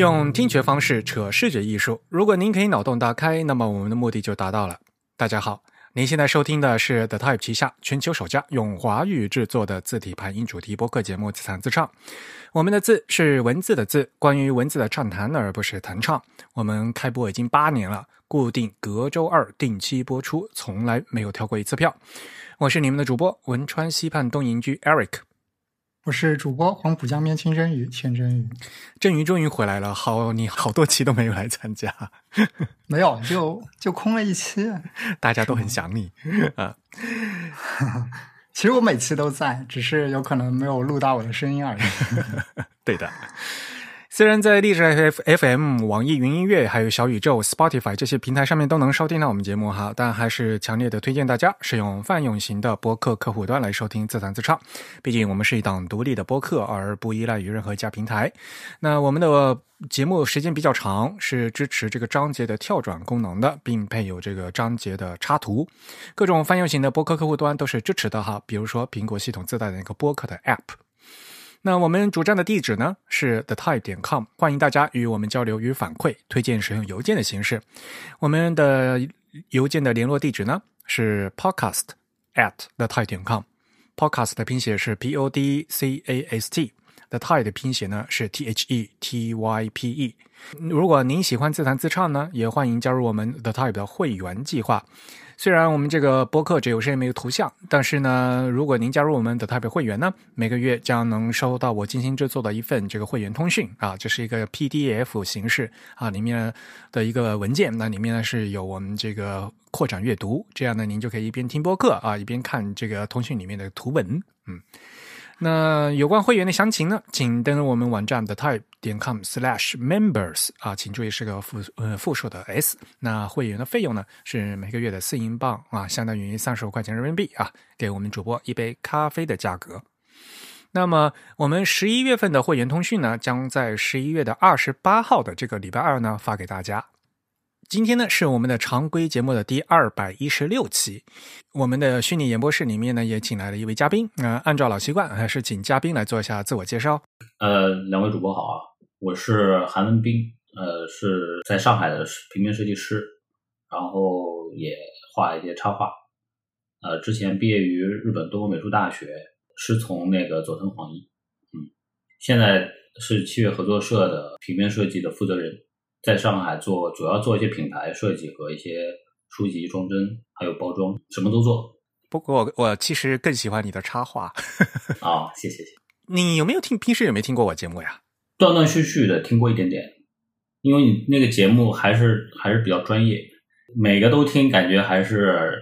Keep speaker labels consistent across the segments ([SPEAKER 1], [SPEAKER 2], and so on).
[SPEAKER 1] 用听觉方式扯视觉艺术。如果您可以脑洞大开，那么我们的目的就达到了。大家好，您现在收听的是 The Type 旗下全球首家用华语制作的字体排音主题播客节目《自弹自唱》。我们的字是文字的字，关于文字的畅谈，而不是弹唱。我们开播已经八年了，固定隔周二定期播出，从来没有跳过一次票。我是你们的主播汶川西畔东营居 Eric。
[SPEAKER 2] 我是主播黄浦江边清蒸鱼清蒸鱼，
[SPEAKER 1] 振宇终于回来了，好，你好多期都没有来参加，
[SPEAKER 2] 没有，就就空了一期，
[SPEAKER 1] 大家都很想你啊。
[SPEAKER 2] 其实我每期都在，只是有可能没有录到我的声音而已。
[SPEAKER 1] 对的。虽然在荔枝 F F M、网易云音乐、还有小宇宙、Spotify 这些平台上面都能收听到我们节目哈，但还是强烈的推荐大家使用泛用型的播客客户端来收听自弹自唱。毕竟我们是一档独立的播客，而不依赖于任何一家平台。那我们的节目时间比较长，是支持这个章节的跳转功能的，并配有这个章节的插图。各种泛用型的播客客户端都是支持的哈，比如说苹果系统自带的那个播客的 App。那我们主站的地址呢是 the type 点 com，欢迎大家与我们交流与反馈，推荐使用邮件的形式。我们的邮件的联络地址呢是 podcast at the type 点 com，podcast 的拼写是 p o d c a s t，the type 的拼写呢是 t h e t y p e。如果您喜欢自弹自唱呢，也欢迎加入我们 the type 的会员计划。虽然我们这个播客只有声音没有图像，但是呢，如果您加入我们的特别会员呢，每个月将能收到我精心制作的一份这个会员通讯啊，这是一个 PDF 形式啊，里面的一个文件，那里面呢是有我们这个扩展阅读，这样呢您就可以一边听播客啊，一边看这个通讯里面的图文，嗯。那有关会员的详情呢，请登录我们网站的 type 点 com/slash/members 啊，请注意是个复呃复数的 s。那会员的费用呢是每个月的四英镑啊，相当于三十五块钱人民币啊，给我们主播一杯咖啡的价格。那么我们十一月份的会员通讯呢，将在十一月的二十八号的这个礼拜二呢发给大家。今天呢是我们的常规节目的第二百一十六期，我们的虚拟演播室里面呢也请来了一位嘉宾，呃，按照老习惯还是请嘉宾来做一下自我介绍。
[SPEAKER 3] 呃，两位主播好啊，我是韩文斌，呃，是在上海的平面设计师，然后也画一些插画，呃，之前毕业于日本东欧美术大学，师从那个佐藤晃一，嗯，现在是七月合作社的平面设计的负责人。在上海做，主要做一些品牌设计和一些书籍装帧，还有包装，什么都做。
[SPEAKER 1] 不过我其实更喜欢你的插画。
[SPEAKER 3] 啊，谢谢谢。
[SPEAKER 1] 你有没有听？平时有没有听过我节目呀？
[SPEAKER 3] 断断续续的听过一点点，因为你那个节目还是还是比较专业，每个都听，感觉还是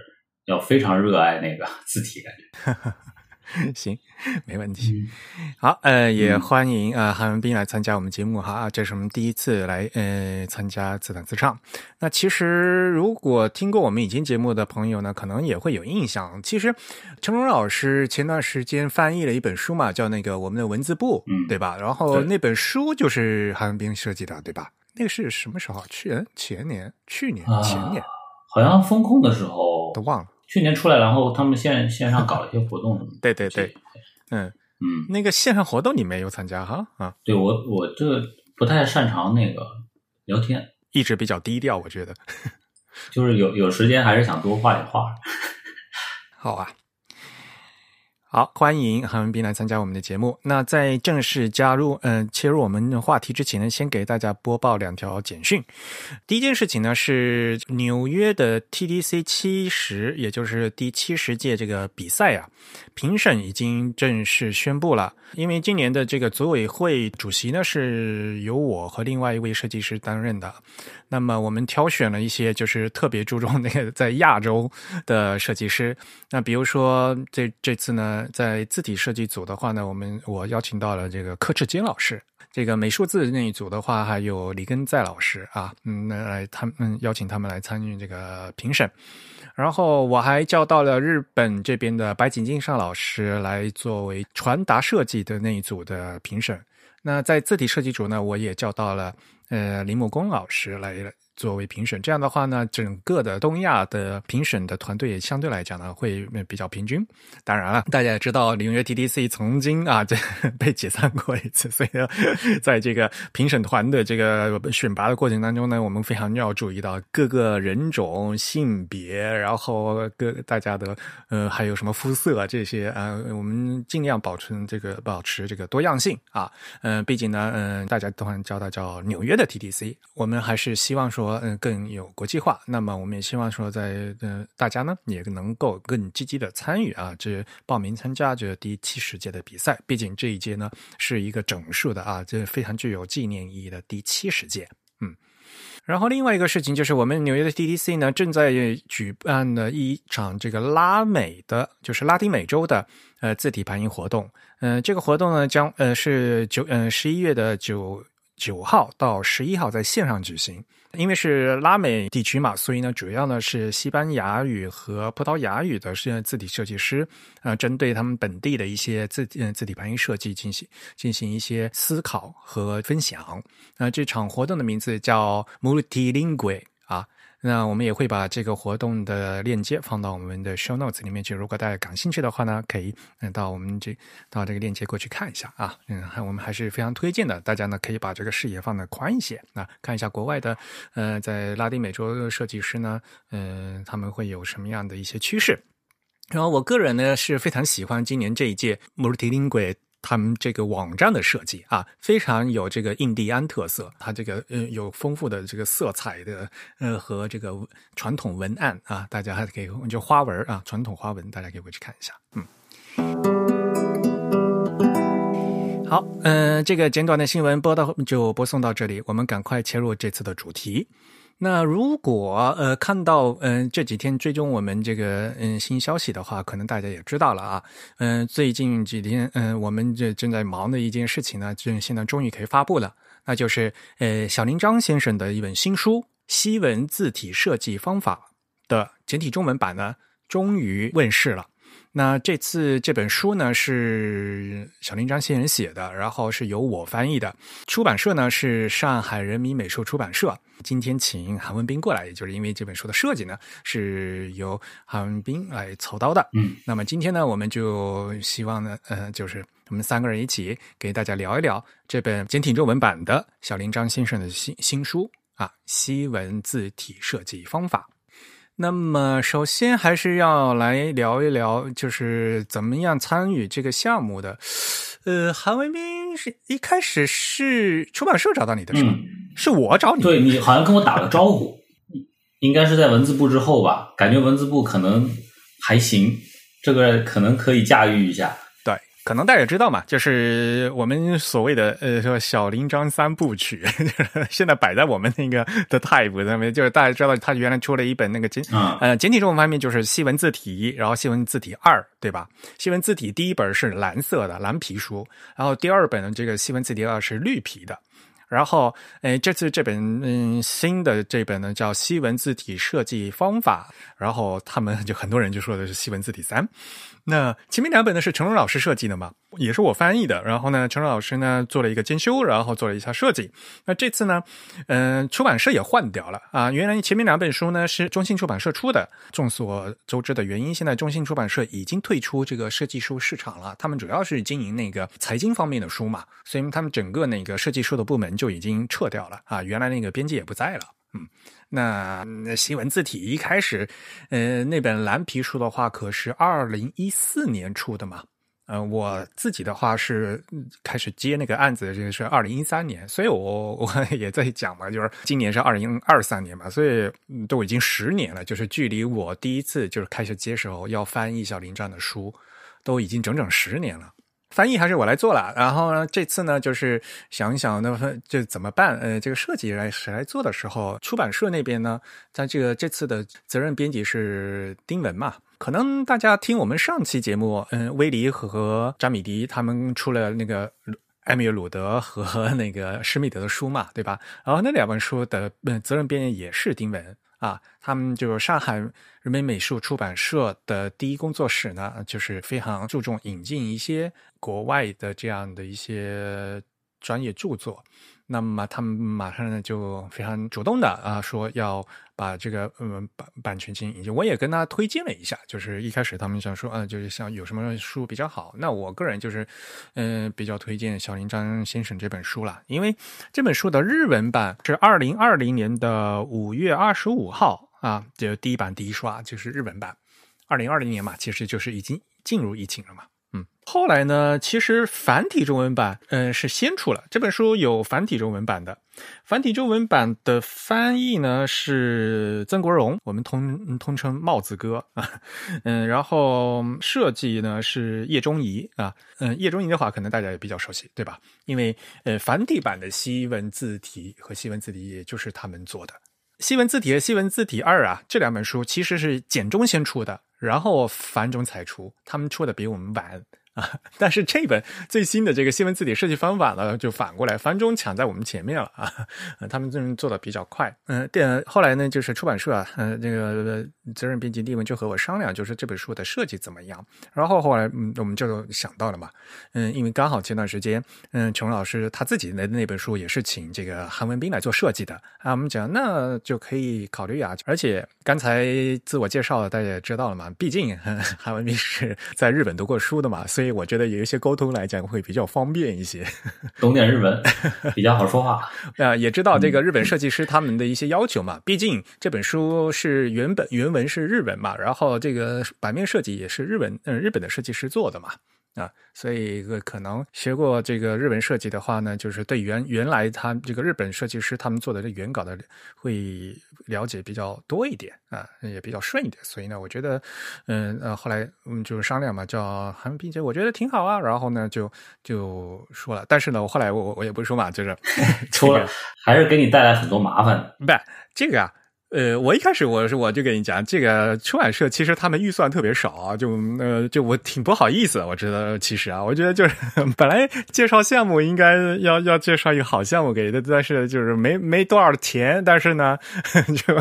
[SPEAKER 3] 要非常热爱那个 字体感觉。
[SPEAKER 1] 行，没问题。好，呃，也欢迎呃韩文斌来参加我们节目哈，这是我们第一次来呃参加自弹自唱。那其实如果听过我们以前节目的朋友呢，可能也会有印象。其实陈龙老师前段时间翻译了一本书嘛，叫那个我们的文字部，
[SPEAKER 3] 嗯，
[SPEAKER 1] 对吧？然后那本书就是韩文斌设计的，对吧？那个是什么时候？去年、前年、去年、前年，
[SPEAKER 3] 好像风控的时候
[SPEAKER 1] 都忘了。
[SPEAKER 3] 去年出来，然后他们线线上搞了一些活动。
[SPEAKER 1] 对对对，嗯嗯，那个线上活动你没有参加哈啊？
[SPEAKER 3] 对我我这不太擅长那个聊天，
[SPEAKER 1] 一直比较低调，我觉得。
[SPEAKER 3] 就是有有时间还是想多画点画。
[SPEAKER 1] 好啊。好，欢迎韩文斌来参加我们的节目。那在正式加入，嗯，切入我们的话题之前呢，先给大家播报两条简讯。第一件事情呢是纽约的 TDC 七十，也就是第七十届这个比赛啊，评审已经正式宣布了。因为今年的这个组委会主席呢是由我和另外一位设计师担任的。那么我们挑选了一些就是特别注重那个在亚洲的设计师。那比如说这这次呢，在字体设计组的话呢，我们我邀请到了这个柯志坚老师。这个美术字那一组的话，还有李根在老师啊，嗯，来他们邀请他们来参与这个评审。然后我还叫到了日本这边的白井金上老师来作为传达设计的那一组的评审。那在字体设计组呢，我也叫到了呃林木工老师来作为评审。这样的话呢，整个的东亚的评审的团队也相对来讲呢会比较平均。当然了，大家也知道纽约 TDC 曾经啊这 被解散过一次，所以呢，在这个评审团的这个选拔的过程当中呢，我们非常要注意到各个人种、性别，然后各大家的呃还有什么肤色这些啊，我们尽量保持这个保持这个多样性啊。嗯，毕竟呢，嗯，大家都叫它叫纽约的 TDC，我们还是希望说嗯更有国际化。那么我们也希望说在呃大家呢也能够更积极的参与啊，这报名参加这第七十届的比赛。毕竟这一届呢是一个整数的啊，这非常具有纪念意义的第七十届。嗯，然后另外一个事情就是我们纽约的 TDC 呢正在举办的一场这个拉美的，就是拉丁美洲的呃字体排音活动。嗯，这个活动呢将呃是九嗯十一月的九九号到十一号在线上举行。因为是拉美地区嘛，所以呢，主要呢是西班牙语和葡萄牙语的字体设计师，呃，针对他们本地的一些字嗯字体排音设计进行进行一些思考和分享。那这场活动的名字叫 Multilingue。那我们也会把这个活动的链接放到我们的 show notes 里面去。如果大家感兴趣的话呢，可以嗯到我们这到这个链接过去看一下啊。嗯，还我们还是非常推荐的，大家呢可以把这个视野放得宽一些啊，看一下国外的呃在拉丁美洲的设计师呢，嗯他们会有什么样的一些趋势。然后我个人呢是非常喜欢今年这一届穆图丁鬼。他们这个网站的设计啊，非常有这个印第安特色。它这个呃有丰富的这个色彩的呃和这个传统文案啊，大家还可以就花纹啊，传统花纹，大家可以回去看一下。嗯，好，嗯，这个简短的新闻播到就播送到这里，我们赶快切入这次的主题。那如果呃看到嗯这几天追踪我们这个嗯新消息的话，可能大家也知道了啊，嗯最近几天嗯我们这正在忙的一件事情呢，就现在终于可以发布了，那就是呃小林章先生的一本新书《西文字体设计方法》的简体中文版呢，终于问世了。那这次这本书呢是小林章先生写的，然后是由我翻译的。出版社呢是上海人民美术出版社。今天请韩文斌过来，也就是因为这本书的设计呢是由韩文斌来操刀的。
[SPEAKER 3] 嗯，
[SPEAKER 1] 那么今天呢，我们就希望呢，呃，就是我们三个人一起给大家聊一聊这本简体中文版的小林章先生的新新书啊，《西文字体设计方法》。那么，首先还是要来聊一聊，就是怎么样参与这个项目的。呃，韩文斌是一开始是出版社找到你的，是吗？是我找你？
[SPEAKER 3] 对你好像跟我打了招呼，应该是在文字部之后吧？感觉文字部可能还行，这个可能可以驾驭一下。
[SPEAKER 1] 可能大家也知道嘛，就是我们所谓的呃说小林章三部曲，现在摆在我们那个的 type 上面，就是大家知道他原来出了一本那个简呃简体中文方面就是西文字体，然后西文字体二，对吧？西文字体第一本是蓝色的蓝皮书，然后第二本的这个西文字体二是绿皮的。然后，诶，这次这本嗯新的这本呢叫《西文字体设计方法》，然后他们就很多人就说的是《西文字体三》。那前面两本呢是陈荣老师设计的嘛，也是我翻译的。然后呢，陈荣老师呢做了一个兼修，然后做了一下设计。那这次呢，嗯，出版社也换掉了啊。原来前面两本书呢是中信出版社出的，众所周知的原因，现在中信出版社已经退出这个设计书市场了。他们主要是经营那个财经方面的书嘛，所以他们整个那个设计书的部门。就已经撤掉了啊！原来那个编辑也不在了。嗯，那那新闻字体一开始，呃，那本蓝皮书的话，可是二零一四年出的嘛。呃，我自己的话是开始接那个案子，这个是二零一三年，所以我我 也在讲嘛，就是今年是二零二三年嘛，所以都已经十年了，就是距离我第一次就是开始接手要翻译小林这样的书，都已经整整十年了。翻译还是我来做了，然后呢，这次呢就是想一想那这怎么办？呃，这个设计来谁来做的时候，出版社那边呢，在这个这次的责任编辑是丁文嘛？可能大家听我们上期节目，嗯，威黎和詹米迪他们出了那个艾米尔鲁德和那个施密德的书嘛，对吧？然后那两本书的嗯责任编辑也是丁文。啊，他们就是上海人民美术出版社的第一工作室呢，就是非常注重引进一些国外的这样的一些专业著作。那么他们马上呢就非常主动的啊说要把这个嗯版版权进行引进，我也跟他推荐了一下，就是一开始他们想说，嗯、就是像有什么书比较好，那我个人就是嗯、比较推荐小林章先生这本书了，因为这本书的日文版是二零二零年的五月二十五号啊，就第一版第一刷就是日文版，二零二零年嘛，其实就是已经进入疫情了嘛。后来呢，其实繁体中文版，嗯、是先出了这本书有繁体中文版的，繁体中文版的翻译呢是曾国荣，我们通通称帽子哥啊，嗯，然后设计呢是叶中仪啊，嗯，叶中仪的话可能大家也比较熟悉，对吧？因为呃繁体版的西文字体和西文字体也就是他们做的。西文字体和西文字体二啊，这两本书其实是简中先出的，然后繁中才出，他们出的比我们晚啊。但是这本最新的这个新闻字体设计方法呢，就反过来，繁中抢在我们前面了啊。他们这做的比较快，嗯、电后来呢，就是出版社啊，嗯、这个责任编辑丽文就和我商量，就是这本书的设计怎么样。然后后来，嗯，我们就想到了嘛，嗯，因为刚好前段时间，嗯，琼老师他自己的那本书也是请这个韩文斌来做设计的啊，我们讲那就可以考虑啊。而且刚才自我介绍大家也知道了嘛，毕竟 韩文斌是在日本读过书的嘛，所以我觉得有一些沟通来讲会比较方便一些。
[SPEAKER 3] 懂点日文 比较好说话。
[SPEAKER 1] 啊，也知道这个日本设计师他们的一些要求嘛。毕竟这本书是原本原文是日文嘛，然后这个版面设计也是日文嗯日本的设计师做的嘛。啊，所以个可能学过这个日文设计的话呢，就是对原原来他这个日本设计师他们做的这原稿的会了解比较多一点啊，也比较顺一点。所以呢，我觉得，嗯呃，后来我们就是商量嘛，叫韩冰姐，我觉得挺好啊。然后呢，就就说了，但是呢，我后来我我也不是说嘛，就是
[SPEAKER 3] 出了还是给你带来很多麻烦。
[SPEAKER 1] 不，这个啊，呃，我一开始我是我就跟你讲，这个出版社其实他们预算特别少，就呃就我挺不好意思，我知道其实啊，我觉得就是 本来介绍项目应该要要介绍一个好项目给的，但是就是没没多少钱，但是呢，就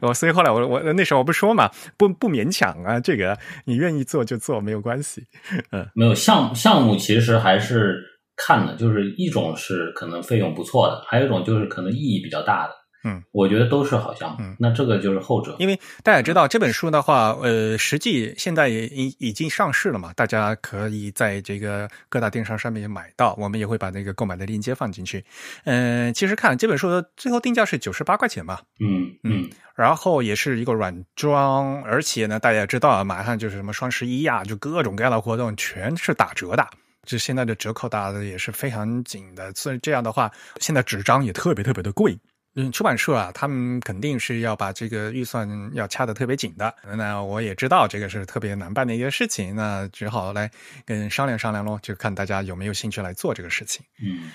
[SPEAKER 1] 我所以后来我我那时候我不说嘛，不不勉强啊，这个你愿意做就做没有关系，嗯，
[SPEAKER 3] 没有项项目其实还是看的，就是一种是可能费用不错的，还有一种就是可能意义比较大的。
[SPEAKER 1] 嗯，
[SPEAKER 3] 我觉得都是好项目。
[SPEAKER 1] 嗯
[SPEAKER 3] 那这个就是后者。
[SPEAKER 1] 因为大家知道这本书的话，呃，实际现在也已已经上市了嘛，大家可以在这个各大电商上面买到，我们也会把那个购买的链接放进去。嗯、其实看这本书的最后定价是九十八块钱嘛，
[SPEAKER 3] 嗯嗯，
[SPEAKER 1] 然后也是一个软装，而且呢，大家也知道啊，马上就是什么双十一呀、就各种各样的活动全是打折的。就现在的折扣打的也是非常紧的，所以这样的话，现在纸张也特别特别的贵。嗯，出版社啊，他们肯定是要把这个预算要掐得特别紧的。那我也知道这个是特别难办的一件事情，那只好来跟商量商量喽，就看大家有没有兴趣来做这个事情。
[SPEAKER 3] 嗯，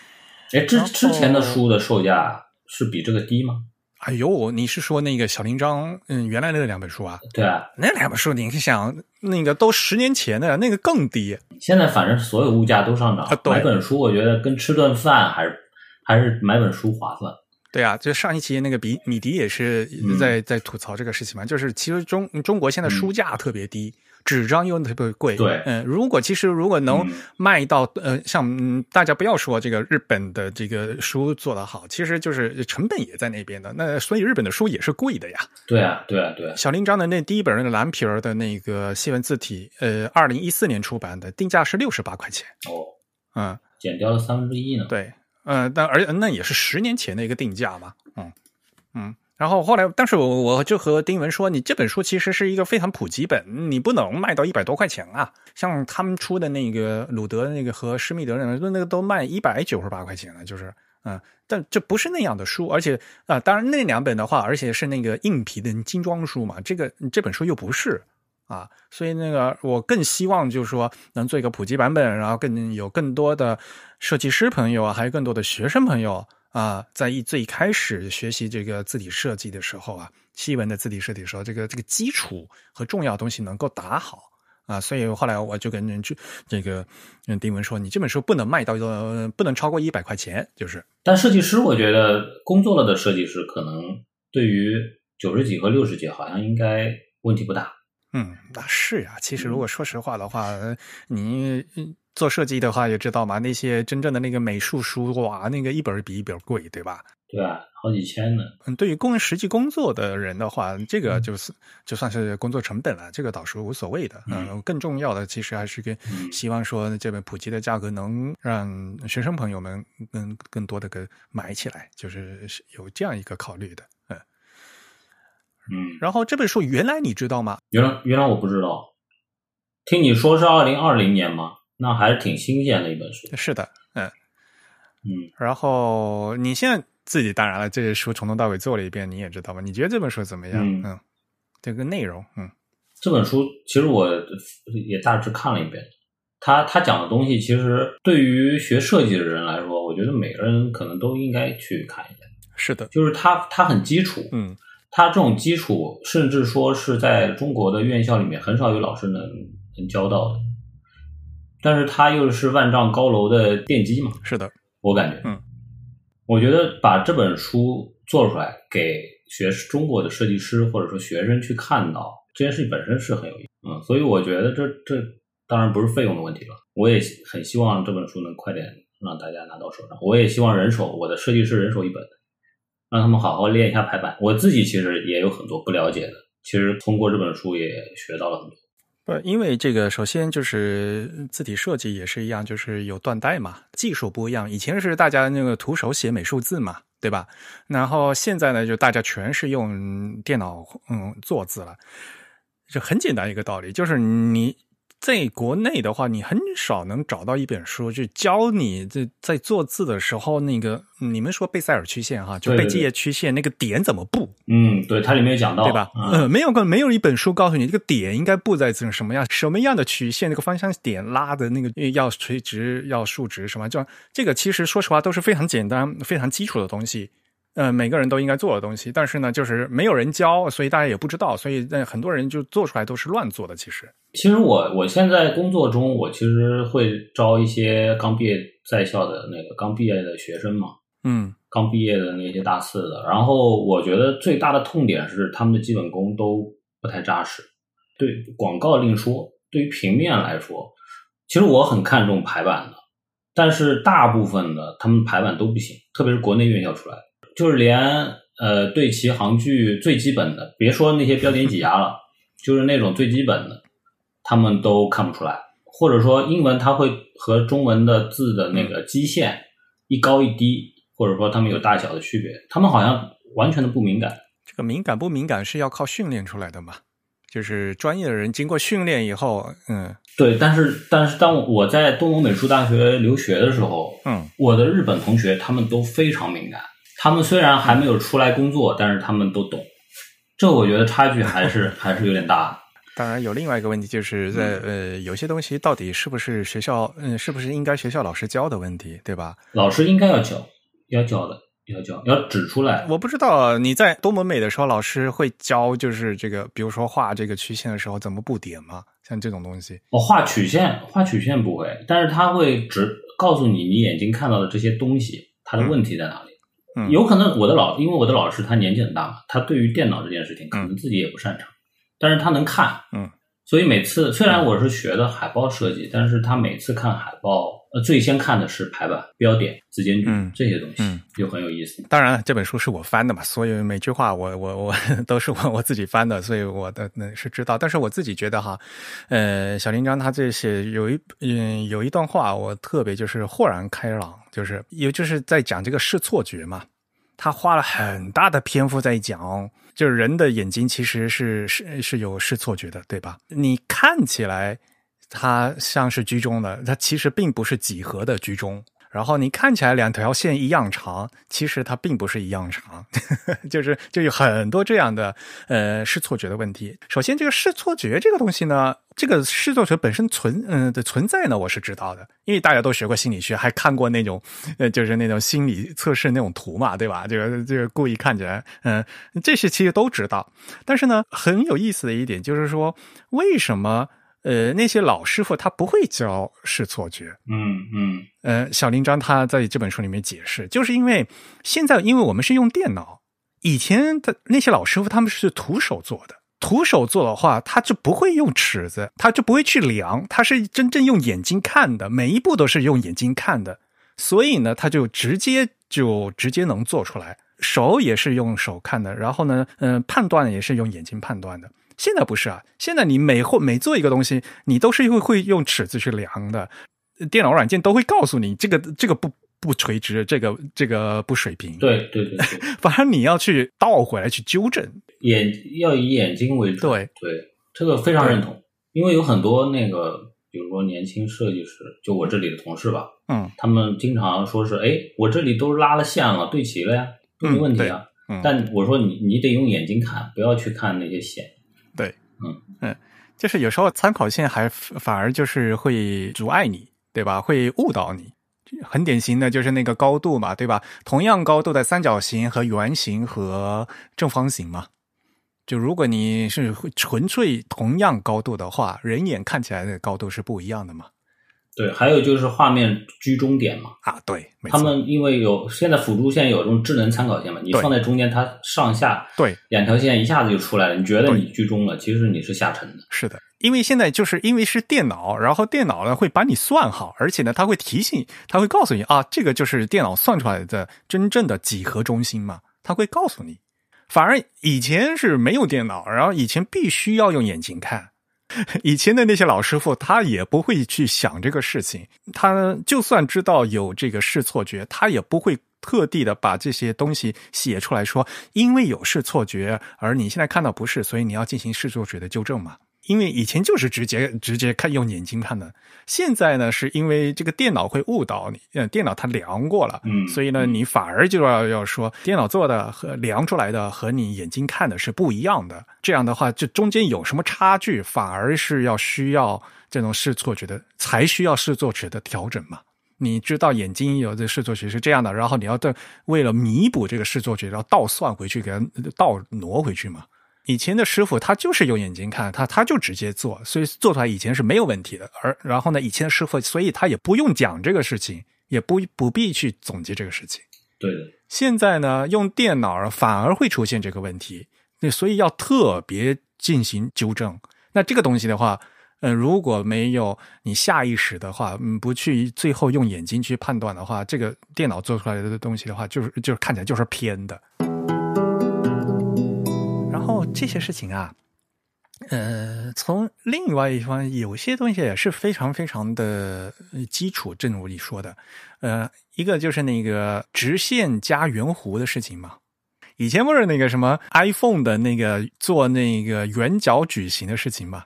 [SPEAKER 3] 哎，之之前的书的售价是比这个低吗？
[SPEAKER 1] 哎呦，你是说那个小林章，嗯，原来那两本书啊？
[SPEAKER 3] 对啊，
[SPEAKER 1] 那两本书，你想，那个都十年前的，那个更低。
[SPEAKER 3] 现在反正所有物价都上涨，买本书我觉得跟吃顿饭还是还是买本书划算。
[SPEAKER 1] 对啊，就上一期那个比米迪也是在、在吐槽这个事情嘛，就是其实中中国现在书价特别低，纸张又特别贵。
[SPEAKER 3] 对
[SPEAKER 1] 嗯，如果其实如果能
[SPEAKER 3] 嗯
[SPEAKER 1] 卖到、呃，像嗯，大家不要说这个日本的这个书做得好，其实就是成本也在那边的，那所以日本的书也是贵的呀。
[SPEAKER 3] 对啊，对啊，对啊，
[SPEAKER 1] 小林章的那第一本那个蓝皮儿的那个西文字体，呃，二零一四年出版的，定价是六十八块钱。
[SPEAKER 3] 哦，
[SPEAKER 1] 嗯，
[SPEAKER 3] 减掉了三分之一呢。
[SPEAKER 1] 对，嗯，但而那也是十年前的一个定价吧，嗯嗯。然后后来，但是我我就和丁文说，你这本书其实是一个非常普及本，你不能卖到一百多块钱啊。像他们出的那个鲁德那个和施密德那个，那个都卖一百九十八块钱了，就是嗯，但这不是那样的书，而且啊、当然那两本的话，而且是那个硬皮的精装书嘛，这个这本书又不是。啊，所以那个我更希望就是说能做一个普及版本，然后更有更多的设计师朋友啊，还有更多的学生朋友啊，在一最开始学习这个字体设计的时候啊，西文的字体设计的时候，这个这个基础和重要东西能够打好啊，所以后来我就跟人去这个嗯丁文说，你这本书不能卖到不能超过一百块钱，就是
[SPEAKER 3] 但设计师，我觉得工作了的设计师，可能对于九十几和六十几，好像应该问题不大。
[SPEAKER 1] 嗯，那是呀。其实如果说实话的话，呃你嗯做设计的话也知道嘛，那些真正的那个美术书哇，那个一本比一本贵，对吧？
[SPEAKER 3] 对啊，好几千呢。
[SPEAKER 1] 嗯，对于工人实际工作的人的话，这
[SPEAKER 3] 嗯
[SPEAKER 1] 个就是就算是工作成本了，这个倒是无所谓的。嗯，更重要的其实还是跟
[SPEAKER 3] 嗯
[SPEAKER 1] 希望说这本普及的价格能让学生朋友们更更多的给买起来，就是是有这样一个考虑的。嗯，
[SPEAKER 3] 嗯，
[SPEAKER 1] 然后这本书原来你知道吗？
[SPEAKER 3] 原来原来我不知道，听你说是二零二零年吗？那还是挺新鲜的一本书。
[SPEAKER 1] 是的，嗯。
[SPEAKER 3] 嗯，
[SPEAKER 1] 然后你现在自己当然了，这些书从头到尾做了一遍，你也知道吧？你觉得这本书怎么样？
[SPEAKER 3] 嗯
[SPEAKER 1] 嗯，这个内容，嗯
[SPEAKER 3] 这本书其实我也大致看了一遍。他他讲的东西，其实对于学设计的人来说，我觉得每个人可能都应该去看一遍。
[SPEAKER 1] 是的，
[SPEAKER 3] 就是它它很基础，
[SPEAKER 1] 嗯
[SPEAKER 3] 它这种基础，甚至说是在中国的院校里面很少有老师能能教到的。但是它又是万丈高楼的奠基嘛，
[SPEAKER 1] 是的，
[SPEAKER 3] 我感觉，
[SPEAKER 1] 嗯，
[SPEAKER 3] 我觉得把这本书做出来，给学中国的设计师或者说学生去看到这件事情本身是很有意义，嗯，所以我觉得这这当然不是费用的问题了，我也很希望这本书能快点让大家拿到手上，我也希望人手我的设计师人手一本，让他们好好练一下排版。我自己其实也有很多不了解的，其实通过这本书也学到了很多。
[SPEAKER 1] 不，因为这个首先就是字体设计也是一样，就是有断代嘛，技术不一样。以前是大家那个徒手写美术字嘛，对吧？然后现在呢，就大家全是用电脑嗯做字了，就很简单一个道理，就是你在国内的话，你很少能找到一本书去教你这在做字的时候那个你们说贝塞尔曲线哈，就贝基叶曲线那个点怎么布，
[SPEAKER 3] 嗯，对，它里面有讲到，
[SPEAKER 1] 对吧？
[SPEAKER 3] 嗯，
[SPEAKER 1] 呃，没有个没有一本书告诉你这个点应该布在这什么样什么样的曲线，那个方向点拉的那个要垂直要竖直什么，就这个其实说实话都是非常简单、非常基础的东西。呃，每个人都应该做的东西，但是呢，就是没有人教，所以大家也不知道，所以那很多人就做出来都是乱做的。其实，
[SPEAKER 3] 其实我我现在工作中，我其实会招一些刚毕业在校的那个刚毕业的学生嘛，
[SPEAKER 1] 嗯
[SPEAKER 3] 刚毕业的那些大四的。然后我觉得最大的痛点是他们的基本功都不太扎实。对广告另说，对于平面来说，其实我很看重排版的，但是大部分的他们排版都不行，特别是国内院校出来的，就是连呃对齐行距最基本的，别说那些标点挤压了，就是那种最基本的，他们都看不出来。或者说英文它会和中文的字的那个基线一高一低，或者说它们有大小的区别，他们好像完全的不敏感。
[SPEAKER 1] 这个敏感不敏感是要靠训练出来的嘛？就是专业的人经过训练以后，嗯
[SPEAKER 3] 对，但是但是当我在东欧美术大学留学的时候，
[SPEAKER 1] 嗯
[SPEAKER 3] 我的日本同学他们都非常敏感，他们虽然还没有出来工作，但是他们都懂。这我觉得差距还是还是有点大。
[SPEAKER 1] 当然，有另外一个问题，就是在、
[SPEAKER 3] 嗯
[SPEAKER 1] 呃，有些东西到底是不是学校，嗯，是不是应该学校老师教的问题，对吧？
[SPEAKER 3] 老师应该要教，要教的，要教，要指出来。
[SPEAKER 1] 我不知道你在多么美的时候，老师会教，就是这个，比如说画这个曲线的时候怎么布点吗？像这种东西，
[SPEAKER 3] 我、画曲线，画曲线不会，但是他会只告诉你你眼睛看到的这些东西，它的问题在哪里。
[SPEAKER 1] 嗯
[SPEAKER 3] 有可能我的老，因为我的老师他年纪很大嘛，他对于电脑这件事情可能
[SPEAKER 1] 嗯
[SPEAKER 3] 自己也不擅长，但是他能看，
[SPEAKER 1] 嗯，
[SPEAKER 3] 所以每次虽然我是学的海报设计，但是他每次看海报，呃，最先看的是排版、标点、字间距、
[SPEAKER 1] 嗯。
[SPEAKER 3] 这些东西，
[SPEAKER 1] 嗯。
[SPEAKER 3] 就很有意思。
[SPEAKER 1] 当然，这本书是我翻的嘛，所以每句话我我我都是我我自己翻的，所以我的那是知道。但是我自己觉得哈，呃，小林章他这些有一嗯有一段话，我特别就是豁然开朗，就是也就是在讲这个视错觉嘛，他花了很大的篇幅在讲，就是人的眼睛其实是是是有视错觉的，对吧？你看起来它像是居中的，它其实并不是几何的居中。然后你看起来两条线一样长，其实它并不是一样长，就是就有很多这样的呃视错觉的问题。首先，这个视错觉这个东西呢，这个视错觉本身存嗯、的存在呢，我是知道的，因为大家都学过心理学，还看过那种呃就是那种心理测试那种图嘛，对吧？这个这个故意看起来嗯、这些其实都知道。但是呢，很有意思的一点就是说，为什么？呃，那些老师傅他不会教视错觉，
[SPEAKER 3] 嗯嗯
[SPEAKER 1] 呃，小林章他在这本书里面解释，就是因为现在因为我们是用电脑，以前的那些老师傅他们是徒手做的，徒手做的话，他就不会用尺子，他就不会去量，他是真正用眼睛看的，每一步都是用眼睛看的，所以呢，他就直接就直接能做出来。手也是用手看的，然后呢，嗯，判断也是用眼睛判断的。现在不是啊，现在你每或每做一个东西，你都是会会用尺子去量的，电脑软件都会告诉你这个这个不不垂直，这个这个不水平。
[SPEAKER 3] 对对对对，
[SPEAKER 1] 反正你要去倒回来去纠正。
[SPEAKER 3] 眼要以眼睛为主。
[SPEAKER 1] 对
[SPEAKER 3] 对，这个非常认同，因为有很多那个，比如说年轻设计师，就我这里的同事吧，
[SPEAKER 1] 嗯
[SPEAKER 3] 他们经常说是，哎，我这里都拉了线了，对齐了呀，都没问题啊。但我说你你得用眼睛看，不要去看那些线。
[SPEAKER 1] 对，
[SPEAKER 3] 嗯
[SPEAKER 1] 嗯，就是有时候参考线还反而就是会阻碍你，对吧？会误导你。很典型的就是那个高度嘛，对吧？同样高度的三角形和圆形和正方形嘛，就如果你是纯粹同样高度的话，人眼看起来的高度是不一样的嘛。
[SPEAKER 3] 对，还有就是画面居中点嘛，
[SPEAKER 1] 啊，对，没
[SPEAKER 3] 他，们因为有现在辅助线有这种智能参考线嘛，你放在中间，它上下
[SPEAKER 1] 对，
[SPEAKER 3] 两条线一下子就出来了，你觉得你居中了，其实你是下沉的。
[SPEAKER 1] 是的，因为现在就是因为是电脑，然后电脑呢会把你算好，而且呢它会提醒，它会告诉你啊，这个就是电脑算出来的真正的几何中心嘛，它会告诉你。反而以前是没有电脑，然后以前必须要用眼睛看。以前的那些老师傅，他也不会去想这个事情。他就算知道有这个视错觉，他也不会特地的把这些东西写出来说，因为有视错觉，而你现在看到不是，所以你要进行视错觉的纠正嘛。因为以前就是直接直接看用眼睛看的，现在呢是因为这个电脑会误导你，呃，电脑它量过了，
[SPEAKER 3] 嗯
[SPEAKER 1] 所以呢你反而就要要说电脑做的和量出来的和你眼睛看的是不一样的，这样的话这中间有什么差距，反而是要需要这种视错觉的，才需要视错觉的调整嘛。你知道眼睛有的视错觉是这样的，然后你要对为了弥补这个视错觉，要倒算回去，给它倒挪回去嘛。以前的师傅他就是用眼睛看，他他就直接做，所以做出来以前是没有问题的。而然后呢，以前的师傅，所以他也不用讲这个事情，也不不必去总结这个事情。
[SPEAKER 3] 对的，
[SPEAKER 1] 现在呢，用电脑反而会出现这个问题，那所以要特别进行纠正。那这个东西的话，嗯、如果没有你下意识的话，嗯，不去最后用眼睛去判断的话，这个电脑做出来的东西的话，就是就是看起来就是偏的。然后这些事情啊，呃，从另外一方，有些东西也是非常非常的呃基础，正如你说的，呃，一个就是那个直线加圆弧的事情嘛。以前不是那个什么 iPhone 的那个做那个圆角矩形的事情嘛？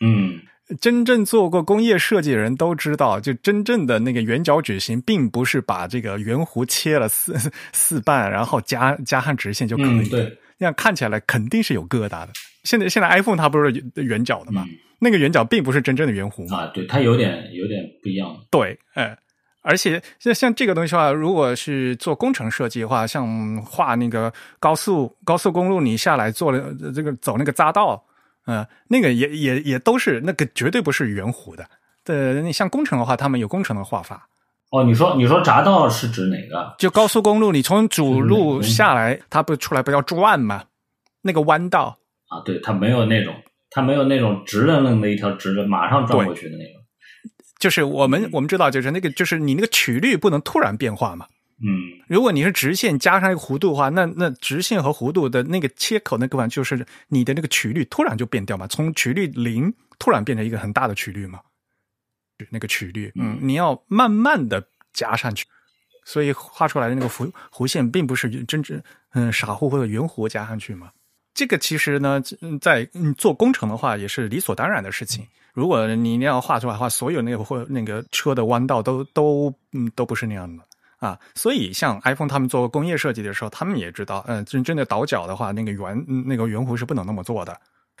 [SPEAKER 3] 嗯，
[SPEAKER 1] 真正做过工业设计的人都知道，就真正的那个圆角矩形，并不是把这个圆弧切了四四半，然后加加上直线就可以。
[SPEAKER 3] 嗯，对，
[SPEAKER 1] 那样看起来肯定是有疙瘩的。现在现在 iPhone 它不是圆角的嘛？
[SPEAKER 3] 嗯
[SPEAKER 1] 那个圆角并不是真正的圆弧嘛？
[SPEAKER 3] 啊，对，它有点有点不一样。
[SPEAKER 1] 对，哎，而且像像这个东西的话，如果是做工程设计的话，像画那个高速高速公路，你下来做了呃这个走那个匝道，嗯、那个也也也都是那个绝对不是圆弧的。呃，你像工程的话，他们有工程的画法，
[SPEAKER 3] 哦，你说你说匝道是指哪个？
[SPEAKER 1] 就高速公路，你从主路
[SPEAKER 3] 嗯
[SPEAKER 1] 下来，它不出来不要转吗？那个弯道，
[SPEAKER 3] 啊，对，它没有那种，它没有那种直愣愣的一条直的马上转过去的那种。
[SPEAKER 1] 就是我们我们知道，就是那个就是你那个曲率不能突然变化嘛。
[SPEAKER 3] 嗯，
[SPEAKER 1] 如果你是直线加上一个弧度的话，那那直线和弧度的那个切口那个地方，就是你的那个曲率突然就变掉嘛，从曲率零突然变成一个很大的曲率嘛，那个曲率，嗯，你要慢慢的加上去，所以画出来的那个弧弧线并不是真正嗯傻乎乎的圆弧加上去嘛。这个其实呢，嗯在嗯做工程的话也是理所当然的事情。如果你要画出来的话，所有那个或那个车的弯道都都嗯都不是那样的。啊，所以像 iPhone 他们做工业设计的时候，他们也知道，嗯、真正的倒角的话，那个圆嗯那个圆弧是不能那么做的。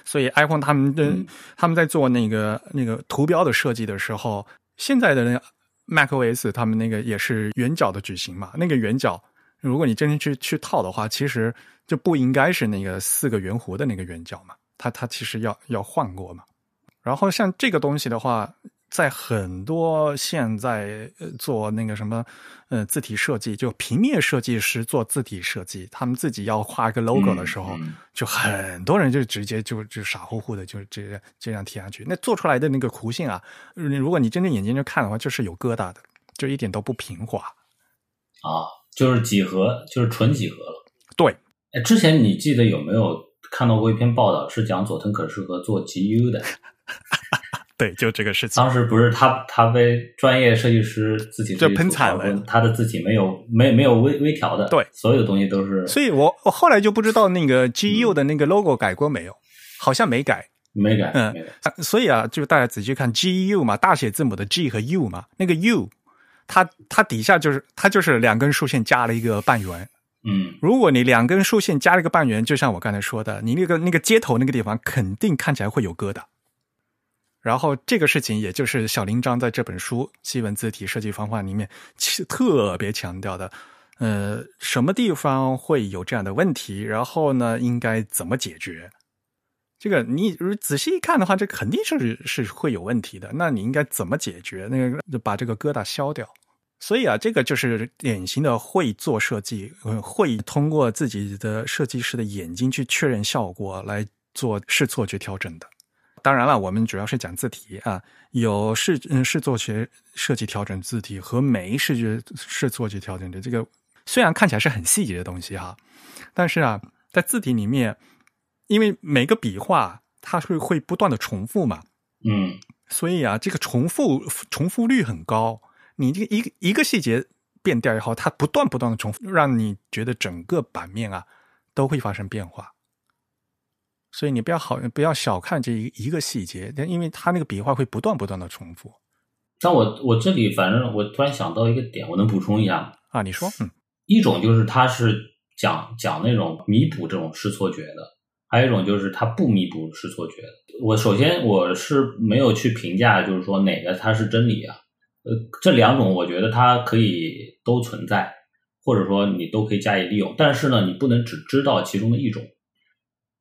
[SPEAKER 1] 所以 iPhone 他们的、
[SPEAKER 3] 嗯
[SPEAKER 1] 他们在做那个那个图标的设计的时候，现在的那个 macOS 他们那个也是圆角的矩形嘛，那个圆角，如果你真正去去套的话，其实就不应该是那个四个圆弧的那个圆角嘛，它它其实要要换过嘛。然后像这个东西的话，在很多现在呃做那个什么呃字体设计，就平面设计师做字体设计，他们自己要画一个 logo 的时候，就很多人就直接就就傻乎乎的就这样这样贴上去。那做出来的那个弧线啊，如果你睁着眼睛就看的话，就是有疙瘩的，就一点都不平滑。
[SPEAKER 3] 啊，就是几何，就是纯几何了。
[SPEAKER 1] 对，
[SPEAKER 3] 哎，之前你记得有没有看到过一篇报道，是讲佐藤可士和做 GU 的？
[SPEAKER 1] 对，就这个事情。
[SPEAKER 3] 当时不是他他被专业设计师字体设计
[SPEAKER 1] 就喷惨了
[SPEAKER 3] 他的自己没有没没有微微调的，
[SPEAKER 1] 对，
[SPEAKER 3] 所有东西都是
[SPEAKER 1] 所以我我后来就不知道那个 GU 的那个 logo 改过没有，好像没改。
[SPEAKER 3] 没改，
[SPEAKER 1] 嗯所以啊，就大家仔细看 G U 嘛，大写字母的 G 和 U 嘛，那个 U，它它底下就是它就是两根竖线加了一个半圆。
[SPEAKER 3] 嗯
[SPEAKER 1] 如果你两根竖线加了一个半圆，就像我刚才说的，你那个那个接头那个地方肯定看起来会有疙瘩。然后这个事情，也就是小林章在这本书《西文字体设计方法》里面特别强调的，呃，什么地方会有这样的问题，然后呢，应该怎么解决？这个你仔细一看的话，这肯定是是会有问题的。那你应该怎么解决？那个把这个疙瘩消掉。所以啊，这个就是典型的会做设计，会通过自己的设计师的眼睛去确认效果，来做试错去调整的。当然了，我们主要是讲字体啊，有视嗯视作学设计调整字体和没视觉视作去调整的这个，虽然看起来是很细节的东西哈，但是啊，在字体里面，因为每个笔画它是会不断的重复嘛，
[SPEAKER 3] 嗯
[SPEAKER 1] 所以啊，这个重复重复率很高。你这个一个一个细节变掉以后，它不断不断的重复，让你觉得整个版面啊都会发生变化。所以你不要好不要小看这一一个细节，因为它那个笔画会不断不断的重复
[SPEAKER 3] 但我我这里反正我突然想到一个点，我能补充一下吗？
[SPEAKER 1] 啊。你说，嗯
[SPEAKER 3] 一种就是它是讲讲那种弥补这种视错觉的，还有一种就是他不弥补视错觉的。我首先我是没有去评价，就是说哪个它是真理啊。呃，这两种我觉得它可以都存在，或者说你都可以加以利用。但是呢，你不能只知道其中的一种，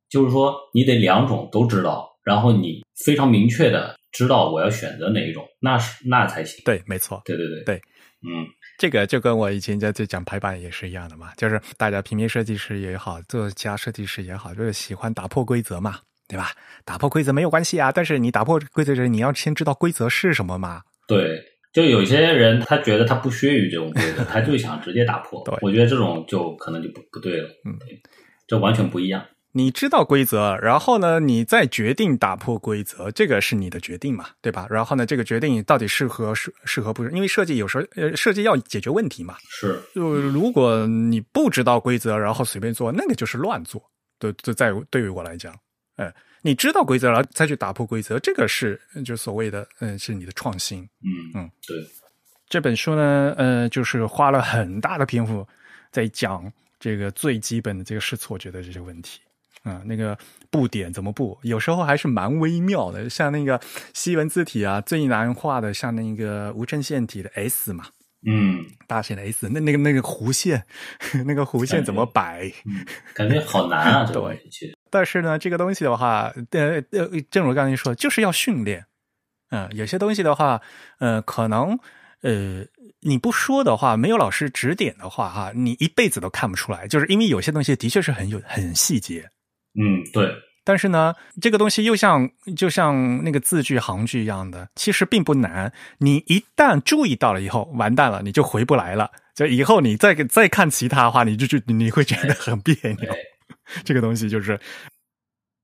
[SPEAKER 3] 就是说你得两种都知道，然后你非常明确的知道我要选择哪一种，那是那才行。
[SPEAKER 1] 对，没错，
[SPEAKER 3] 对对对
[SPEAKER 1] 对，
[SPEAKER 3] 嗯
[SPEAKER 1] 这个就跟我以前在在讲排版也是一样的嘛，就是大家平面设计师也好，作家设计师也好，就是喜欢打破规则嘛，对吧？打破规则没有关系啊，但是你打破规则时，你要先知道规则是什么嘛。
[SPEAKER 3] 对，就有些人他觉得他不屑于这种规则，他就想直接打破
[SPEAKER 1] 对。
[SPEAKER 3] 我觉得这种就可能就不不对了。
[SPEAKER 1] 嗯
[SPEAKER 3] 对，这完全不一样。
[SPEAKER 1] 你知道规则，然后呢，你再决定打破规则，这个是你的决定嘛，对吧？然后呢，这个决定到底适合适适合不适？因为设计有时候呃，设计要解决问题嘛。
[SPEAKER 3] 是，
[SPEAKER 1] 就如果你不知道规则，然后随便做，那个就是乱做。对，对，在对于我来讲，哎，你知道规则，然后再去打破规则，这个是就所谓的嗯，是你的创新。
[SPEAKER 3] 嗯
[SPEAKER 1] 嗯，
[SPEAKER 3] 对，
[SPEAKER 1] 这本书呢，呃，就是花了很大的篇幅在讲这个最基本的这个试错觉的这些问题。啊、那个布点怎么布，有时候还是蛮微妙的。像那个西文字体啊，最难画的像那个无衬线体的 S 嘛，
[SPEAKER 3] 嗯，
[SPEAKER 1] 大写的 S，那那个那个弧线，那个弧线怎么摆？
[SPEAKER 3] 感觉好难啊，这个
[SPEAKER 1] 对。但是呢，这个东西的话，呃呃，正如刚才说，就是要训练。嗯、有些东西的话，呃，可能呃，你不说的话，没有老师指点的话，哈，你一辈子都看不出来。就是因为有些东西的确是很有很细节，
[SPEAKER 3] 嗯，对，
[SPEAKER 1] 但是呢，这个东西又像就像那个字句行句一样的，其实并不难。你一旦注意到了以后，完蛋了，你就回不来了。就以后你再再看其他的话，你就就你会觉得很别扭。
[SPEAKER 3] 对。
[SPEAKER 1] 这个东西就是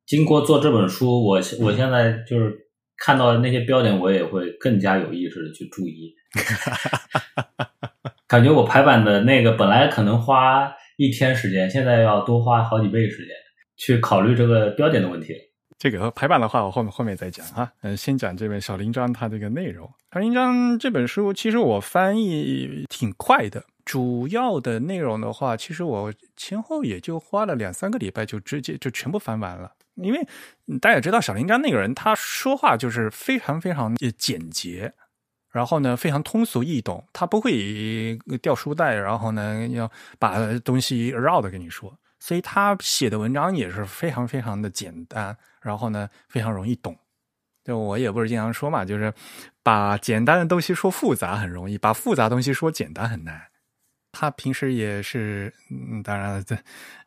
[SPEAKER 3] 经过做这本书，我我现在就是看到那些标点，我也会更加有意识的去注意。感觉我排版的那个本来可能花一天时间，现在要多花好几倍时间去考虑这个标点的问题。
[SPEAKER 1] 这个排版的话，我后面后面再讲哈。嗯，先讲这本小林章它这个内容。小林章这本书其实我翻译挺快的，主要的内容的话，其实我前后也就花了两三个礼拜就直接就全部翻完了。因为大家也知道小林章那个人，他说话就是非常非常简洁，然后呢非常通俗易懂，他不会掉书袋，然后呢要把东西绕的跟你说。所以他写的文章也是非常非常的简单，然后呢非常容易懂，就我也不是经常说嘛，就是把简单的东西说复杂很容易，把复杂东西说简单很难。他平时也是，嗯，当然这，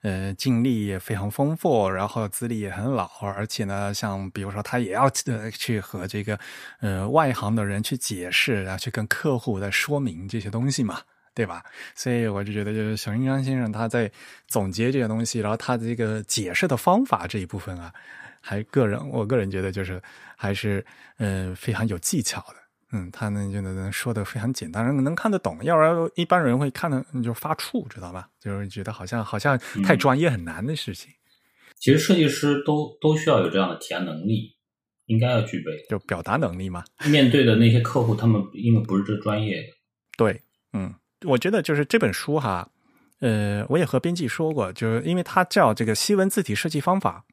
[SPEAKER 1] 呃，经历也非常丰富，然后资历也很老，而且呢，像比如说他也要呃去和这个呃外行的人去解释然后，去跟客户在说明这些东西嘛，对吧？所以我就觉得，就是小林章先生他在总结这些东西，然后他的这个解释的方法这一部分啊。还个人，我个人觉得就是还是呃非常有技巧的，嗯，他呢就能说的非常简单，能能看得懂，要不然一般人会看的就发怵，知道吧？就是觉得好像好像太专业很难的事情。
[SPEAKER 3] 其实设计师都都需要有这样的提案能力，应该要具备，
[SPEAKER 1] 就表达能力嘛。
[SPEAKER 3] 面对的那些客户，他们因为不是这专业的，
[SPEAKER 1] 对，嗯，我觉得就是这本书哈，呃，我也和编辑说过，就是因为它叫这个西文字体设计方法。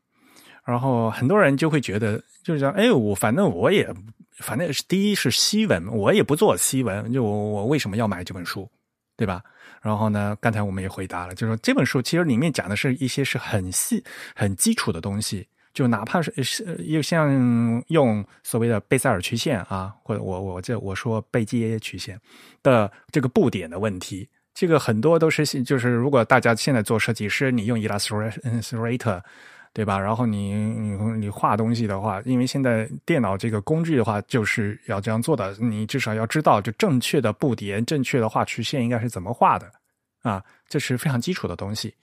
[SPEAKER 1] 然后很多人就会觉得，就是讲，哎，我反正我也，反正是第一是西文，我也不做西文，就我我为什么要买这本书，对吧？然后呢，刚才我们也回答了，就是说这本书其实里面讲的是一些是很细、很基础的东西，就哪怕是是又像用所谓的贝塞尔曲线啊，或者我我这我说贝基耶曲线的这个布点的问题，这个很多都是就是如果大家现在做设计师，你用 Illustrator。对吧？然后你你画东西的话，因为现在电脑这个工具的话，就是要这样做的。你至少要知道，就正确的布点、正确的画曲线应该是怎么画的啊，这是非常基础的东西。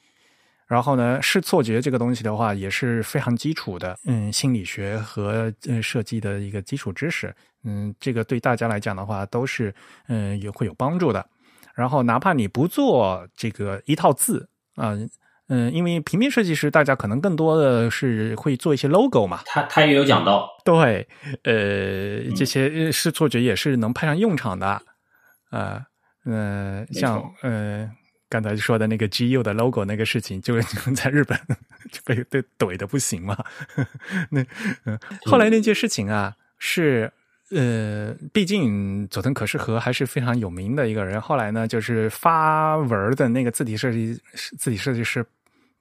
[SPEAKER 1] 然后呢，视错觉这个东西的话，也是非常基础的，嗯，心理学和嗯设计的一个基础知识。嗯，这个对大家来讲的话，都是嗯也会有帮助的。然后，哪怕你不做这个一套字啊。嗯，因为平面设计师，大家可能更多的是会做一些 logo 嘛。
[SPEAKER 3] 他他也有讲到，
[SPEAKER 1] 对，呃，这些视错觉也是能派上用场的，啊，嗯，像呃刚才说的那个 GU 的 logo 那个事情，就 在日本就被被怼的不行嘛。那，后来那件事情啊是。呃，毕竟佐藤可士和还是非常有名的一个人。后来呢，就是发文的那个字体设计字体设计师，